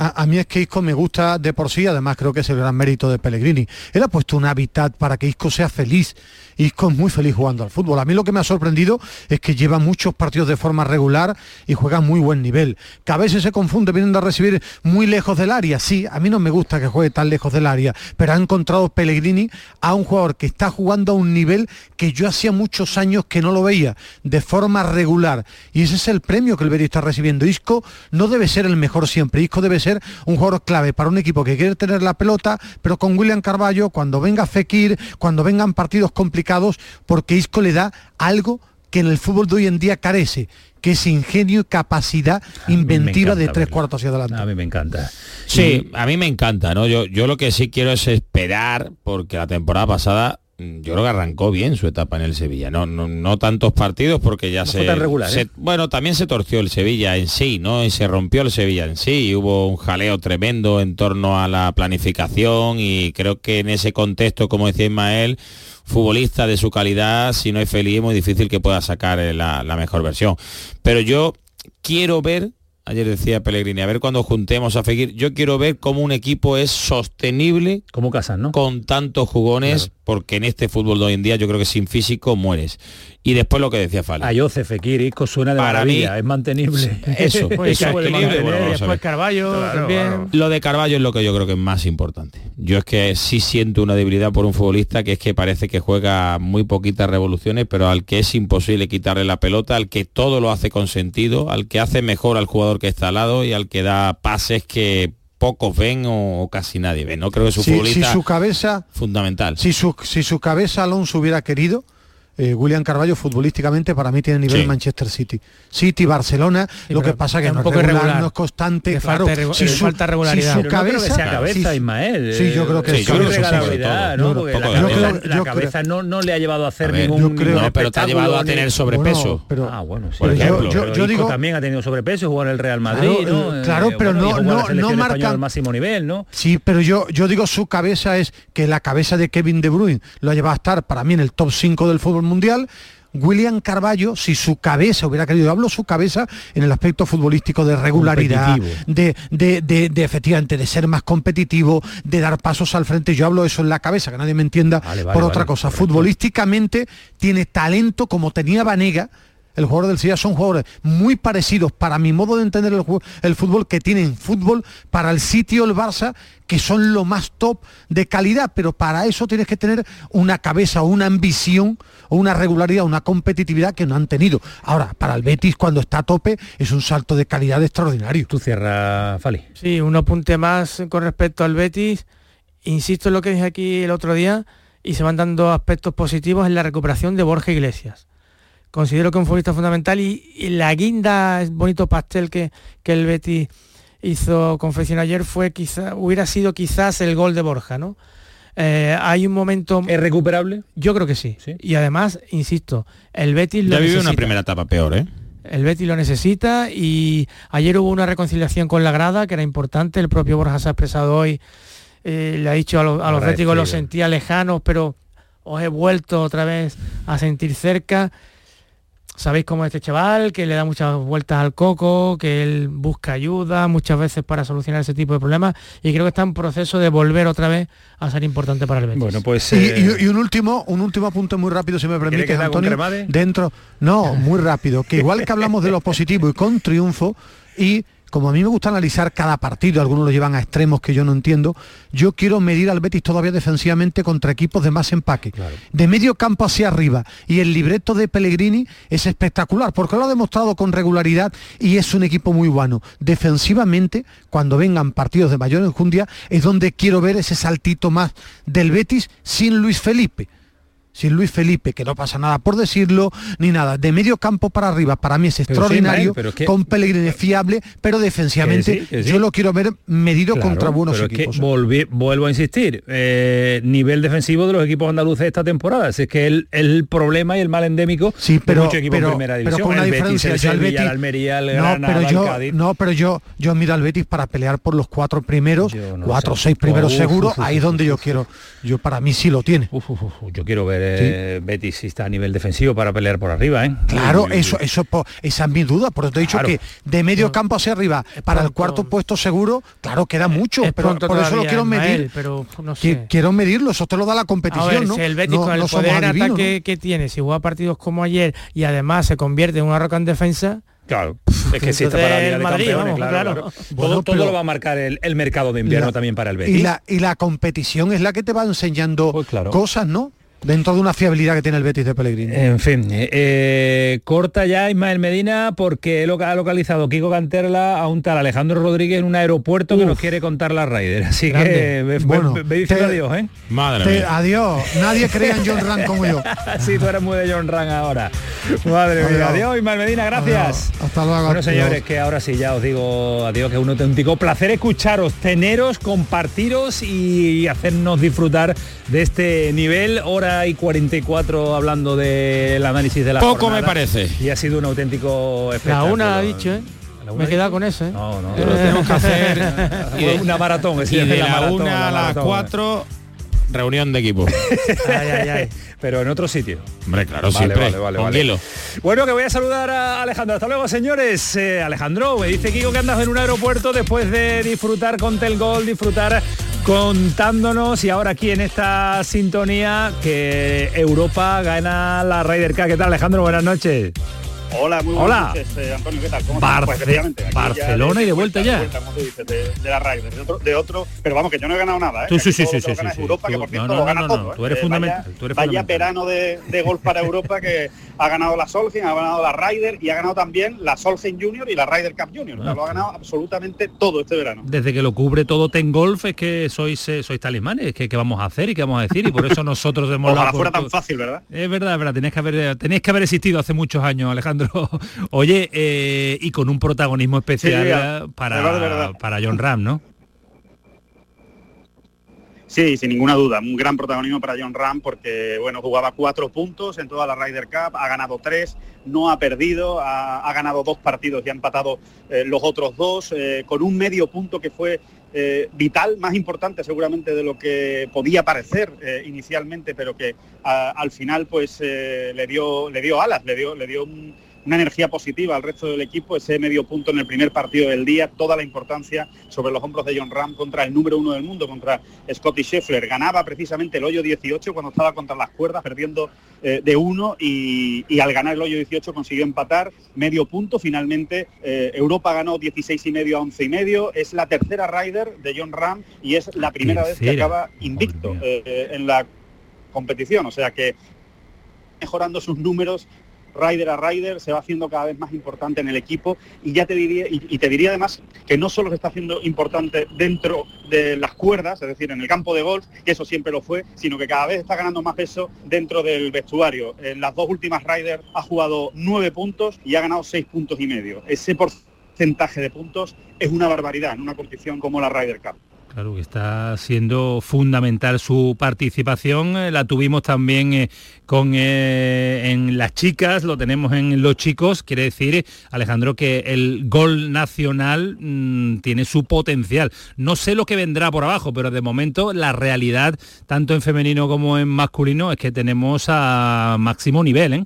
A, mí es que Isco me gusta de por sí, además creo que es el gran mérito de Pellegrini. Él ha puesto un hábitat para que Isco sea feliz Isco es muy feliz jugando al fútbol. A mí lo que me ha sorprendido es que lleva muchos partidos de forma regular y juega muy buen nivel. Que a veces se confunde viniendo a recibir muy lejos del área. Sí, a mí no me gusta que juegue tan lejos del área, pero ha encontrado Pellegrini a un jugador que está jugando a un nivel que yo hacía muchos años que no lo veía, de forma regular. Y ese es el premio que el Betis está recibiendo. Isco no debe ser el mejor siempre. Isco debe ser un jugador clave para un equipo que quiere tener la pelota, pero con William Carballo, cuando venga Fekir, cuando vengan partidos complicados, porque Isco le da algo que en el fútbol de hoy en día carece, que es ingenio y capacidad inventiva de tres cuartos hacia adelante. A mí me encanta. Sí, a mí me encanta, ¿no? Yo, yo lo que sí quiero es esperar, porque la temporada pasada yo creo que arrancó bien su etapa en el Sevilla. No, no, tantos partidos porque ya se, regular, ¿eh? Bueno, también se torció el Sevilla en sí, ¿no? Y se rompió el Sevilla en sí. Hubo un jaleo tremendo en torno a la planificación y creo que en ese contexto, como decía Ismael, futbolista de su calidad, si no es feliz, es muy difícil que pueda sacar eh, la, la mejor versión. Pero yo quiero ver ayer decía Pellegrini, a ver cuando juntemos a Fekir, yo quiero ver cómo un equipo es sostenible como Casas, ¿no? Con tantos jugones, porque en este fútbol de hoy en día yo creo que sin físico mueres. Y después lo que decía Fali. Ayoce, Fekir, Isco suena de maravilla, es mantenible. Eso, es sostenible. después Carballo también. Lo de Carballo es lo que yo creo que es más importante. Yo es que sí siento una debilidad por un futbolista que es que parece que juega muy poquitas revoluciones, pero al que es imposible quitarle la pelota, al que todo lo hace con sentido, al que hace mejor al jugador que está al lado y al que da pases que pocos ven o, casi nadie ve. No creo que su futbolista si su cabeza fundamental. Si su, si su cabeza Alonso hubiera querido, eh, William Carballo futbolísticamente para mí tiene nivel Manchester City. City, Barcelona, lo que pasa que no, es regular, no es constante, claro. Falta, si su, falta regularidad. Si su cabeza, sea cabeza, Ismael. Sí, yo creo que sí, yo la, cabeza, no, no, le ha llevado a hacer ningún no, pero te ha llevado a tener sobrepeso. pero, ah, bueno, sí. Por ejemplo, yo, yo digo también ha tenido sobrepeso, jugó en el Real Madrid, Claro, pero no no no marca el máximo nivel, ¿no? Sí, pero yo yo digo su cabeza es que la cabeza de Kevin De Bruyne lo ha llevado a estar para mí en el top 5 del fútbol mundial William Carballo, si su cabeza hubiera querido, hablo su cabeza en el aspecto futbolístico de regularidad, de, de, efectivamente de ser más competitivo, de dar pasos al frente, yo hablo eso en la cabeza, que nadie me entienda por otra cosa. Futbolísticamente tiene talento como tenía Vanega, el jugador del Sevilla son jugadores muy parecidos para mi modo de entender el, fútbol que tienen fútbol para el sitio el Barça que son lo más top de calidad pero para eso tienes que tener una cabeza o una ambición o una regularidad una competitividad que no han tenido. Ahora para el Betis cuando está a tope es un salto de calidad extraordinario. Tú cierras Fali. Sí un apunte más con respecto al Betis. Insisto en lo que dije aquí el otro día y se van dando aspectos positivos en la recuperación de Borja Iglesias considero que un futbolista fundamental y, la guinda, bonito pastel que, que el Betty hizo confesión ayer fue quizá, hubiera sido quizás el gol de Borja, ¿no? Eh, hay un momento... ¿Es recuperable? Yo creo que sí. Y además, insisto, el Betis lo ya vive una primera etapa peor, ¿eh? El Betis lo necesita y ayer hubo una reconciliación con la grada que era importante. El propio Borja se ha expresado hoy, eh, le ha dicho a, los, a los los sentía lejanos, pero os he vuelto otra vez a sentir cerca sabéis cómo es este chaval, que le da muchas vueltas al coco, que él busca ayuda muchas veces para solucionar ese tipo de problemas y creo que está en proceso de volver otra vez a ser importante para el Betis. Bueno, pues y, eh, un último, un último apunte muy rápido, si me permite, Antonio, dentro, no, muy rápido, que igual que hablamos de lo positivo y con triunfo y como a mí me gusta analizar cada partido, algunos lo llevan a extremos que yo no entiendo, yo quiero medir al Betis todavía defensivamente contra equipos de más empaque. De medio campo hacia arriba. Y el libreto de Pellegrini es espectacular, porque lo ha demostrado con regularidad y es un equipo muy bueno. Defensivamente, cuando vengan partidos de mayor enjundia, es donde quiero ver ese saltito más del Betis sin Luis Felipe sin Luis Felipe, que no pasa nada por decirlo, ni nada. De medio campo para arriba, para mí es extraordinario, con Pellegrini fiable, pero defensivamente yo lo quiero ver medido contra buenos equipos. ¿eh? vuelvo a insistir, eh, nivel defensivo de los equipos andaluces esta temporada. es que el, el problema y el mal endémico sí, pero, de muchos equipos en primera división. Pero con una diferencia, el Betis, el Almería, el no, Granada, pero yo, No, pero yo, yo miro al Betis para pelear por los cuatro primeros, cuatro o seis primeros seguros, ahí es donde yo quiero. Yo para mí sí lo tiene. yo quiero ver eh, Betis está a nivel defensivo para pelear por arriba, ¿eh? Claro, eso, eso, esa es mi duda, por eso te he dicho que de medio campo hacia arriba, para el cuarto puesto seguro, claro, queda mucho, pero por eso lo quiero medir. pero no sé. Quiero medirlo, eso te lo da la competición, ¿no? el Betis con el poder ataque que tiene, si juega partidos como ayer y además se convierte en una roca en defensa, Claro, es que existe para la Madrid, claro, Todo, lo va a marcar el, mercado de invierno también para el Betis. Y la, y la competición es la que te va enseñando pues cosas, ¿no? Dentro de una fiabilidad que tiene el Betis de Pellegrini. En fin, eh, eh, corta ya Ismael Medina porque ha localizado Kiko Canterla a un tal Alejandro Rodríguez en un aeropuerto que nos quiere contar la Raider. Así que bueno, ve, adiós, ¿eh? Madre Adiós. Nadie cree en John Ran como yo. sí, tú eres muy de John Ran ahora. Madre mía. Adiós, Ismael Medina, gracias. Hasta luego. Bueno, señores, que ahora sí ya os digo adiós, que es un auténtico placer escucharos, teneros, compartiros y hacernos disfrutar de este nivel. Hora y 44 hablando del análisis de la Poco me parece. Y ha sido un auténtico espectáculo. La una ha dicho, ¿eh? Me he quedado con eso, ¿eh? No, no. tenemos que hacer una maratón. Y de la, una a las 4 reunión de equipo. ay, ay, ay. Pero en otro sitio. Hombre, claro, siempre. Vale, con hielo. Bueno, que voy a saludar a Alejandro. Hasta luego, señores. Eh, Alejandro, me dice Kiko que andas en un aeropuerto después de disfrutar con Telgol, disfrutar contándonos y ahora aquí en esta sintonía que Europa gana la Ryder Cup. ¿Qué tal Alejandro? Buenas noches. Hola, muy buenas noches, eh, Antonio, ¿qué tal? ¿Cómo pues, Barcelona y de vuelta, ya. de, la de otro, pero vamos, que yo no he ganado nada, ¿eh? Tú, sí, sí, sí, sí, Europa, que por cierto lo gana todo, tú eres fundamental. Vaya, verano de, de golf para Europa que ha ganado la Solheim, ha ganado la Ryder y ha ganado también la Solheim Junior y la Ryder Cup Junior. lo ha ganado absolutamente todo este verano. Desde que lo cubre todo Ten Golf es que sois eh, sois talismanes, que qué vamos a hacer y qué vamos a decir y por eso nosotros hemos Ojalá fuera tan fácil, ¿verdad? Es verdad, es verdad, tenéis que haber tenéis que haber existido hace muchos años, Alejandro. Oye, eh, y con un protagonismo especial para, para John Ram, ¿no? Sí, sin ninguna duda, un gran protagonismo para John Ram porque bueno, jugaba cuatro puntos en toda la Ryder Cup, ha ganado tres, no ha perdido, ha, ganado dos partidos y ha empatado eh, los otros dos, eh, con un medio punto que fue vital, más importante seguramente de lo que podía parecer inicialmente, pero que al final pues le dio le dio alas, le dio le dio un, una energía positiva al resto del equipo, ese medio punto en el primer partido del día, toda la importancia sobre los hombros de John Ram contra el número uno del mundo, contra Scotty Scheffler. Ganaba precisamente el hoyo 18 cuando estaba contra las cuerdas, perdiendo eh, de uno y, al ganar el hoyo 18 consiguió empatar medio punto. Finalmente eh, Europa ganó 16 y medio a 11 y medio. Es la tercera rider de John Ram y es la primera vez que acaba invicto eh, en la competición. O sea que mejorando sus números rider a rider, se va haciendo cada vez más importante en el equipo y ya te diría, y, te diría además que no solo se está haciendo importante dentro de las cuerdas, es decir, en el campo de golf, que eso siempre lo fue, sino que cada vez está ganando más peso dentro del vestuario. En las dos últimas riders ha jugado nueve puntos y ha ganado seis puntos y medio. Ese porcentaje de puntos es una barbaridad en una competición como la Ryder Cup. Claro que está siendo fundamental su participación. Eh, la tuvimos también eh, con eh, en las chicas, lo tenemos en los chicos. Quiere decir, Alejandro, que el gol nacional mm, tiene su potencial. No sé lo que vendrá por abajo, pero de momento la realidad, tanto en femenino como en masculino, es que tenemos a máximo nivel. ¿eh?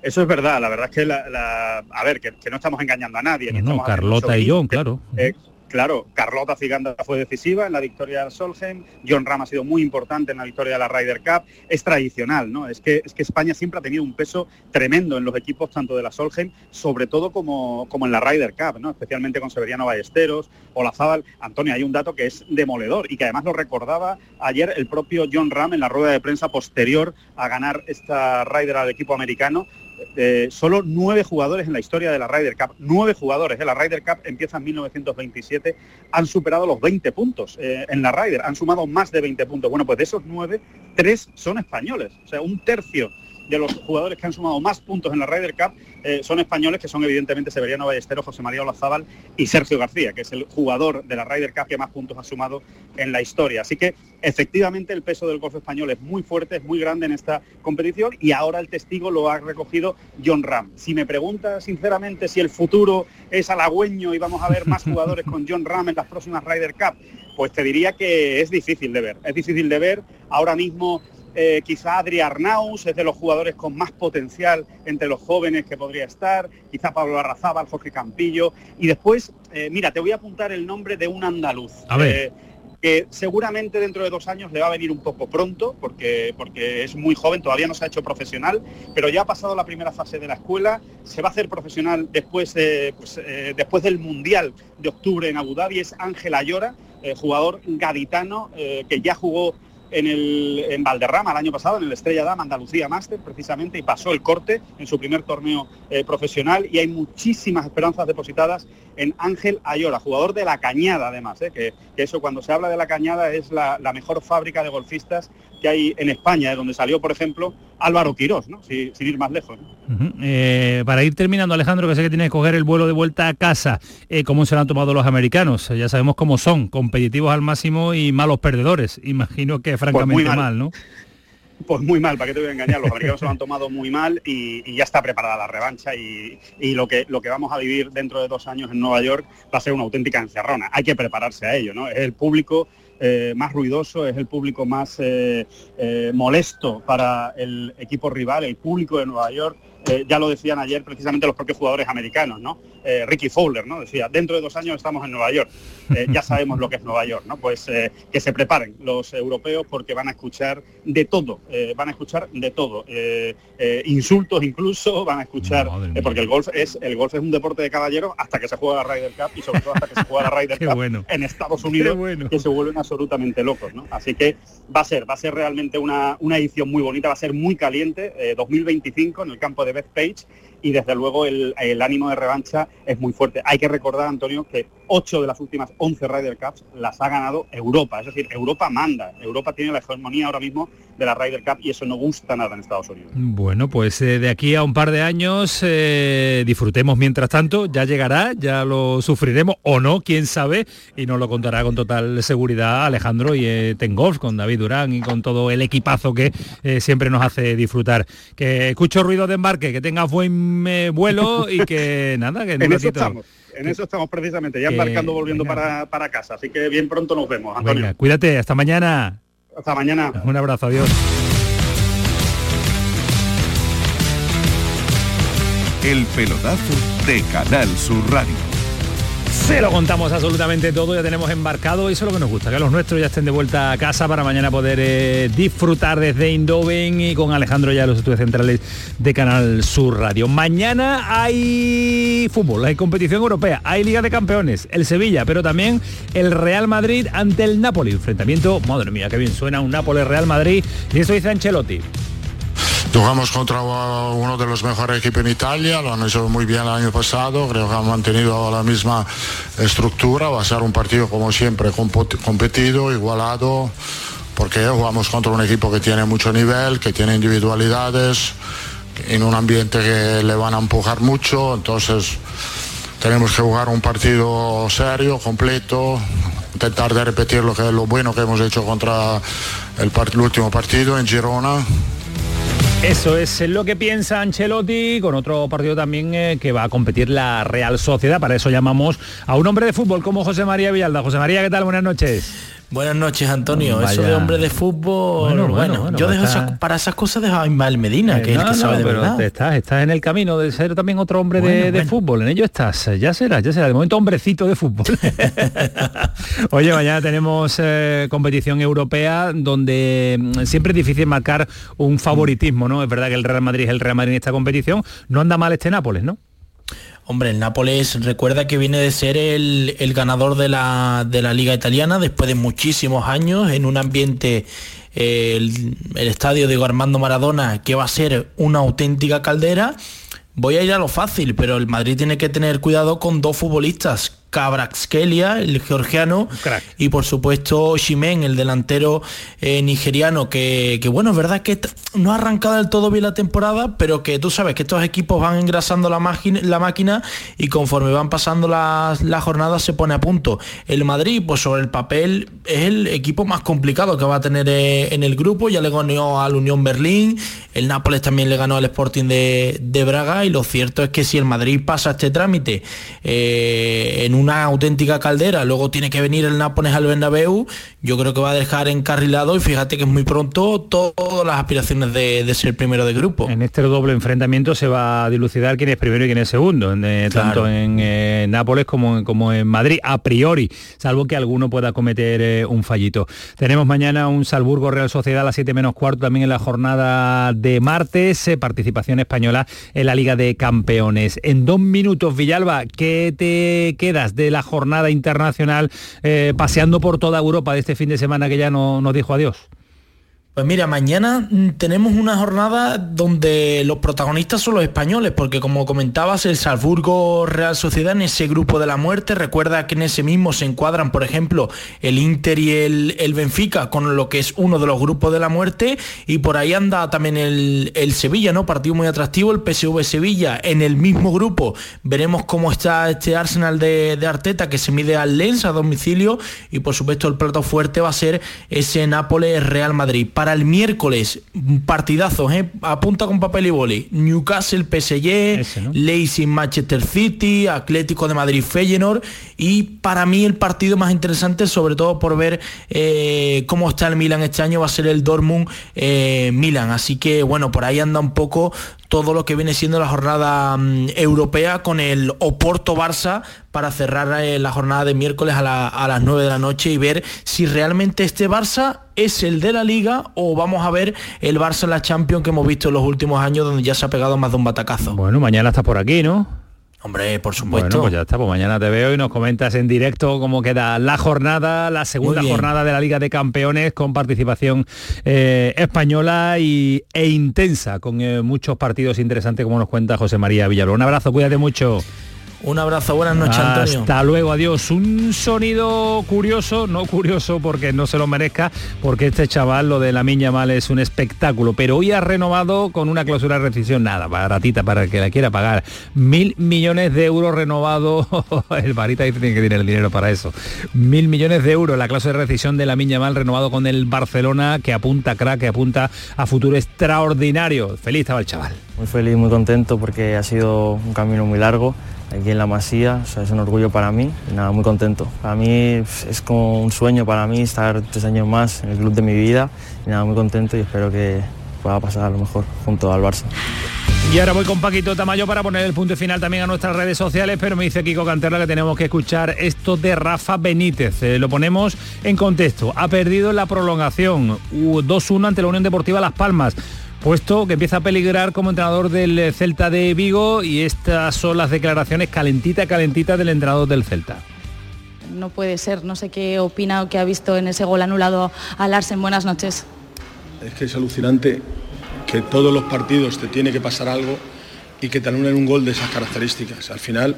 Eso es verdad, la verdad es que la, a ver, que, no estamos engañando a nadie. No, Carlota y John, claro. Eh, Claro, Carlota Ciganda fue decisiva en la victoria del Solheim, John Ram ha sido muy importante en la victoria de la Ryder Cup, es tradicional, ¿no? Es que, es que España siempre ha tenido un peso tremendo en los equipos tanto de la Solheim, sobre todo como, como en la Ryder Cup, ¿no? Especialmente con Severiano Ballesteros, o la Zabal. Antonio, hay un dato que es demoledor y que además lo recordaba ayer el propio John Ram en la rueda de prensa posterior a ganar esta Ryder al equipo americano, eh, solo nueve jugadores en la historia de la Ryder Cup, nueve jugadores de la Ryder Cup empieza en 1927, han superado los 20 puntos eh, en la Ryder, han sumado más de 20 puntos. Bueno, pues de esos nueve, tres son españoles, o sea, un tercio de los jugadores que han sumado más puntos en la Ryder Cup eh, son españoles, que son evidentemente Severiano Ballesteros, José María Olazábal y Sergio García, que es el jugador de la Ryder Cup que más puntos ha sumado en la historia. Así que efectivamente el peso del golf español es muy fuerte, es muy grande en esta competición y ahora el testigo lo ha recogido John Ram. Si me pregunta sinceramente si el futuro es halagüeño y vamos a ver más jugadores con John Ram en las próximas Ryder Cup, pues te diría que es difícil de ver. Es difícil de ver. Ahora mismo eh, quizá Adri Arnaus es de los jugadores con más potencial entre los jóvenes que podría estar, quizá Pablo Arrazábal, Jorge Campillo, y después, eh, mira, te voy a apuntar el nombre de un andaluz. Eh, que seguramente dentro de dos años le va a venir un poco pronto, porque, porque es muy joven, todavía no se ha hecho profesional, pero ya ha pasado la primera fase de la escuela, se va a hacer profesional después, pues, después del Mundial de octubre en Abu Dhabi, es Ángel Ayora, jugador gaditano, que ya jugó en, el, en Valderrama el año pasado, en el Estrella Dama Andalucía Master, precisamente, y pasó el corte en su primer torneo eh, profesional y hay muchísimas esperanzas depositadas en Ángel Ayora, jugador de La Cañada además, eh, que, eso cuando se habla de La Cañada es la, mejor fábrica de golfistas que hay en España, de donde salió, por ejemplo, Álvaro Quirós, ¿no? sin, ir más lejos. Eh, para ir terminando, Alejandro, que sé que tiene que coger el vuelo de vuelta a casa, ¿cómo se lo han tomado los americanos? Ya sabemos cómo son, competitivos al máximo y malos perdedores. Imagino que pues francamente mal. ¿no? Pues muy mal, ¿para qué te voy a engañar? Los americanos se lo han tomado muy mal y, ya está preparada la revancha y, lo, que, lo que vamos a vivir dentro de dos años en Nueva York va a ser una auténtica encerrona. Hay que prepararse a ello, ¿no? Es el público eh, más ruidoso, es el público más eh, eh, molesto para el equipo rival, el público de Nueva York eh, ya lo decían ayer precisamente los propios jugadores americanos, ¿no? Eh, Ricky Fowler, ¿no? Decía, dentro de dos años estamos en Nueva York, eh, ya sabemos lo que es Nueva York, ¿no? Pues que se preparen los europeos porque van a escuchar de todo, van a escuchar de todo, insultos incluso, van a escuchar, porque el golf es el golf es un deporte de caballero hasta que se juega la Ryder Cup y sobre todo hasta que se juega la Ryder Cup en Estados Unidos, que se vuelven absolutamente locos, ¿no? Así que va a ser, va a ser realmente una, una edición muy bonita, va a ser muy caliente, 2025 en el campo de web page. Y desde luego el, ánimo de revancha es muy fuerte. Hay que recordar, Antonio, que ocho de las últimas 11 Ryder Cups las ha ganado Europa, es decir, Europa manda, Europa tiene la hegemonía ahora mismo de la Ryder Cup y eso no gusta nada en Estados Unidos. Bueno, pues eh, de aquí a un par de años eh, disfrutemos mientras tanto, ya llegará, ya lo sufriremos o no, quién sabe, y nos lo contará con total seguridad Alejandro y eh, Tengolf, con David Durán y con todo el equipazo que siempre nos hace disfrutar. Que escucho ruido de embarque, que tengas buen vuelo y que nada, que en, eso estamos. En eso estamos precisamente, ya embarcando, volviendo para, casa. Así que bien pronto nos vemos, Antonio. cuídate, hasta mañana. Hasta mañana. Un abrazo, adiós. El pelotazo de Canal Sur Radio. Se lo contamos absolutamente todo, ya tenemos embarcado y eso es lo que nos gusta, que los nuestros ya estén de vuelta a casa para mañana poder eh, disfrutar desde Indoven y con Alejandro ya los estudios centrales de Canal Sur Radio. Mañana hay fútbol, hay competición europea, hay Liga de Campeones, el Sevilla, pero también el Real Madrid ante el Napoli. Enfrentamiento, madre mía, qué bien suena un Napoli-Real Madrid y eso dice Ancelotti. Jugamos contra uno de los mejores equipos en Italia, lo han hecho muy bien el año pasado, creo que han mantenido la misma estructura, va a ser un partido como siempre competido, igualado, porque jugamos contra un equipo que tiene mucho nivel, que tiene individualidades, en un ambiente que le van a empujar mucho, entonces tenemos que jugar un partido serio, completo, intentar de repetir lo que lo bueno que hemos hecho contra el, el último partido en Girona eso es lo que piensa Ancelotti con otro partido también eh, que va a competir la Real Sociedad. Para eso llamamos a un hombre de fútbol como José María Villalda. José María, ¿qué tal? Buenas noches. Buenas noches, Antonio. Eso de hombre de fútbol, bueno, yo dejo para esas cosas dejo a Ismael Medina, que es el que sabe de verdad. Estás, estás en el camino de ser también otro hombre de, fútbol, en ello estás. Ya será, ya será, de momento hombrecito de fútbol. Oye, mañana tenemos eh, competición europea donde mm, siempre es difícil marcar un favoritismo, ¿no? Es verdad que el Real Madrid es el Real Madrid en esta competición. No anda mal este Nápoles, ¿no? Hombre, el Nápoles recuerda que viene de ser el, ganador de la, Liga Italiana después de muchísimos años en un ambiente, eh, el, el, estadio de Armando Maradona, que va a ser una auténtica caldera. Voy a ir a lo fácil, pero el Madrid tiene que tener cuidado con dos futbolistas Cabraxkelia, el georgiano, y por supuesto Shimen, el delantero eh, nigeriano, que, bueno, es verdad que no ha arrancado del todo bien la temporada, pero que tú sabes que estos equipos van engrasando la, la máquina y conforme van pasando las, jornadas se pone a punto. El Madrid, pues sobre el papel, es el equipo más complicado que va a tener eh, en el grupo, ya le ganó al Unión Berlín, el Nápoles también le ganó al Sporting de, de Braga, y lo cierto es que si el Madrid pasa este trámite eh, en un una auténtica caldera, luego tiene que venir el Nápoles al Bernabéu, yo creo que va a dejar encarrilado y fíjate que es muy pronto todas las aspiraciones de, ser primero de grupo. En este doble enfrentamiento se va a dilucidar quién es primero y quién es segundo, eh, tanto en eh, Nápoles como, como en Madrid, a priori, salvo que alguno pueda cometer eh, un fallito. Tenemos mañana un Salburgo Real Sociedad a las 7 menos cuarto, también en la jornada de martes, participación española en la Liga de Campeones. En dos minutos, Villalba, ¿qué te quedas de la jornada internacional eh, paseando por toda Europa de este fin de semana que ya no, nos dijo adiós? Pues mira, mañana mm, tenemos una jornada donde los protagonistas son los españoles, porque como comentabas, el Salzburgo Real Sociedad en ese grupo de la muerte, recuerda que en ese mismo se encuadran, por ejemplo, el Inter y el, Benfica, con lo que es uno de los grupos de la muerte, y por ahí anda también el, Sevilla, ¿no? Partido muy atractivo, el PSV Sevilla en el mismo grupo. Veremos cómo está este Arsenal de, de Arteta, que se mide al Lens a domicilio, y por supuesto el plato fuerte va a ser ese Nápoles Real Madrid el miércoles, partidazos, ¿eh? apunta con papel y boli. Newcastle, PSG, Leipzig, Manchester City, Atlético de Madrid, Feyenoord y para mí el partido más interesante, sobre todo por ver eh, cómo está el Milan este año, va a ser el Dortmund eh, Milan. Así que bueno, por ahí anda un poco todo lo que viene siendo la jornada mm, europea con el Oporto Barça para cerrar eh, la jornada de miércoles a, las 9 de la noche y ver si realmente este Barça es el de la liga o vamos a ver el Barça en la Champions que hemos visto en los últimos años donde ya se ha pegado más de un batacazo. Bueno, mañana está por aquí, ¿no? Hombre, por supuesto. Bueno, pues ya está, pues mañana te veo y nos comentas en directo cómo queda la jornada, la segunda jornada de la Liga de Campeones con participación eh, española y, e intensa, con eh, muchos partidos interesantes como nos cuenta José María Villalobos. Un abrazo, cuídate mucho. Un abrazo, buenas noches, Antonio. Hasta luego, adiós. Un sonido curioso, no curioso porque no se lo merezca, porque este chaval, lo de la Miña Mal es un espectáculo, pero hoy ha renovado con una cláusula de rescisión, nada, baratita para el que la quiera pagar. Mil millones de euros renovado, el Barita dice que tiene el dinero para eso. Mil millones de euros la cláusula de rescisión de la Miña Mal renovado con el Barcelona, que apunta crack, que apunta a futuro extraordinario. Feliz estaba el chaval. Muy feliz, muy contento porque ha sido un camino muy largo aquí en la Masía, es un orgullo para mí nada, muy contento. Para mí es como un sueño para mí estar tres años más en el club de mi vida nada, muy contento y espero que pueda pasar a lo mejor junto al Barça. Y ahora voy con Paquito Tamayo para poner el punto final también a nuestras redes sociales, pero me dice Kiko Canterla que tenemos que escuchar esto de Rafa Benítez. Eh, lo ponemos en contexto. Ha perdido la prolongación 2-1 ante la Unión Deportiva Las Palmas puesto que empieza a peligrar como entrenador del Celta de Vigo y estas son las declaraciones calentita, calentita del entrenador del Celta. No puede ser, no sé qué opina o qué ha visto en ese gol anulado a Larsen. Buenas noches. Es que es alucinante que todos los partidos te tiene que pasar algo y que te anulen un gol de esas características. Al final,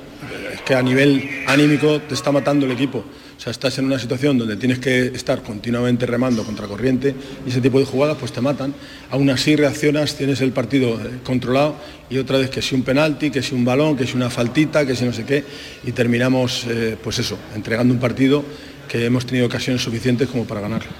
es que a nivel anímico te está matando el equipo. O sea, estás en una situación donde tienes que estar continuamente remando contra corriente y ese tipo de jugadas pues te matan. Aún así reaccionas, tienes el partido eh, controlado y otra vez que si un penalti, que si un balón, que si una faltita, que si no sé qué y terminamos eh, pues eso, entregando un partido que hemos tenido ocasiones suficientes como para ganarlo.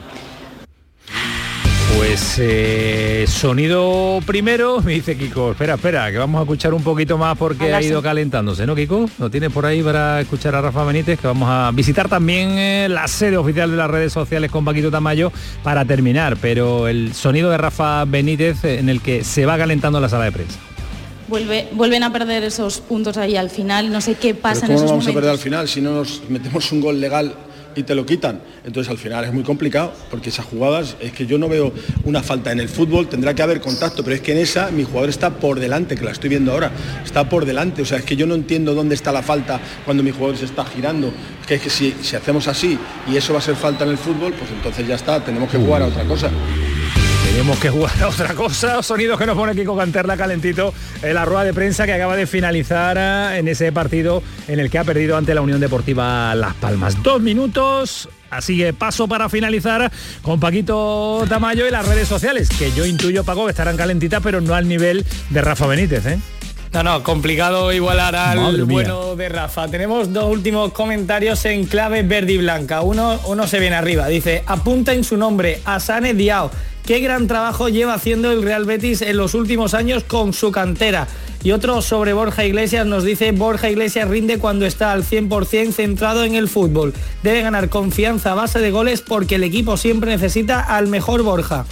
Pues eh, sonido primero, me dice Kiko, espera, espera, que vamos a escuchar un poquito más porque ha ido calentándose, ¿no, Kiko? Lo tienes por ahí para escuchar a Rafa Benítez, que vamos a visitar también eh, la sede oficial de las redes sociales con Paquito Tamayo para terminar, pero el sonido de Rafa Benítez en el que se va calentando la sala de prensa. Vuelve, vuelven a perder esos puntos ahí al final, no sé qué pasa en esos no vamos a perder al final si no nos metemos un gol legal y te lo quitan. Entonces al final es muy complicado porque esas jugadas es que yo no veo una falta en el fútbol, tendrá que haber contacto, pero es que en esa mi jugador está por delante, que la estoy viendo ahora, está por delante, o sea, es que yo no entiendo dónde está la falta cuando mi jugador se está girando, que es que si, si hacemos así y eso va a ser falta en el fútbol, pues entonces ya está, tenemos que jugar a otra cosa. Tenemos que jugar a otra cosa. Sonidos que nos pone Kiko Canterla calentito en la rueda de prensa que acaba de finalizar eh, en ese partido en el que ha perdido ante la Unión Deportiva Las Palmas. Dos minutos. Así que paso para finalizar con Paquito Tamayo y las redes sociales, que yo intuyo, Paco, que estarán calentitas, pero no al nivel de Rafa Benítez, ¿eh? No, no, complicado igualar al bueno de Rafa. Tenemos dos últimos comentarios en clave verde y blanca. Uno, uno se viene arriba. Dice, apunta en su nombre, Asane Diao. Qué gran trabajo lleva haciendo el Real Betis en los últimos años con su cantera. Y otro sobre Borja Iglesias nos dice, Borja Iglesias rinde cuando está al 100% centrado en el fútbol. Debe ganar confianza a base de goles porque el equipo siempre necesita al mejor Borja.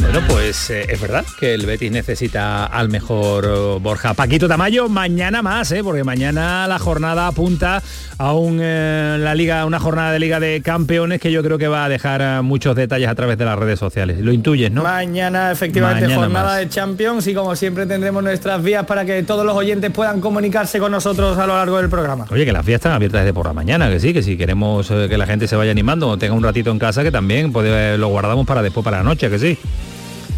Bueno, pues eh, es verdad que el Betis necesita al mejor eh, Borja. Paquito Tamayo, mañana más, ¿eh? porque mañana la jornada apunta a un, la liga, una jornada de Liga de Campeones que yo creo que va a dejar muchos detalles a través de las redes sociales. Lo intuyes, ¿no? Mañana, efectivamente, jornada de Champions y como siempre tendremos nuestras vías para que todos los oyentes puedan comunicarse con nosotros a lo largo del programa. Oye, que las vías están abiertas desde por la mañana, que sí, que si queremos que la gente se vaya animando o tenga un ratito en casa, que también puede, lo guardamos para después, para la noche, que sí.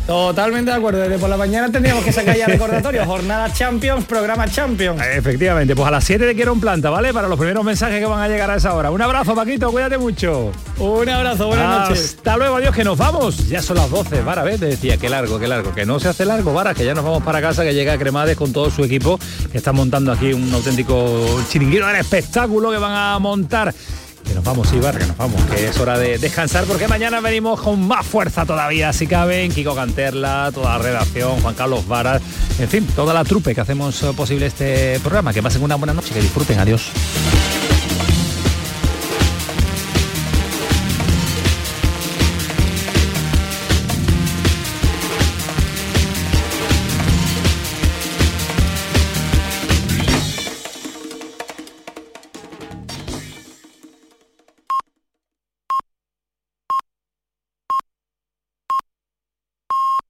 Totalmente de acuerdo. Desde por la mañana tendríamos que sacar ya recordatorio. Jornada Champions, programa Champions. Efectivamente, pues a las 7 te quiero un planta, ¿vale? Para los primeros mensajes que van a llegar a esa hora. Un abrazo, Paquito, cuídate mucho. Un abrazo, buenas noches. Hasta luego, adiós, que nos vamos. Ya son las 12, Vara, ¿ves? Te decía, qué largo, qué largo. Que no se hace largo, Vara, que ya nos vamos para casa, que llega Cremades con todo su equipo, que está montando aquí un auténtico chiringuito del espectáculo que van a montar que nos vamos, Ibar, que nos vamos, que es hora de descansar porque mañana venimos con más fuerza todavía, si caben, Kiko Canterla, toda la redacción, Juan Carlos Varas, en fin, toda la trupe que hacemos posible este programa. Que pasen una buena noche, que disfruten, adiós.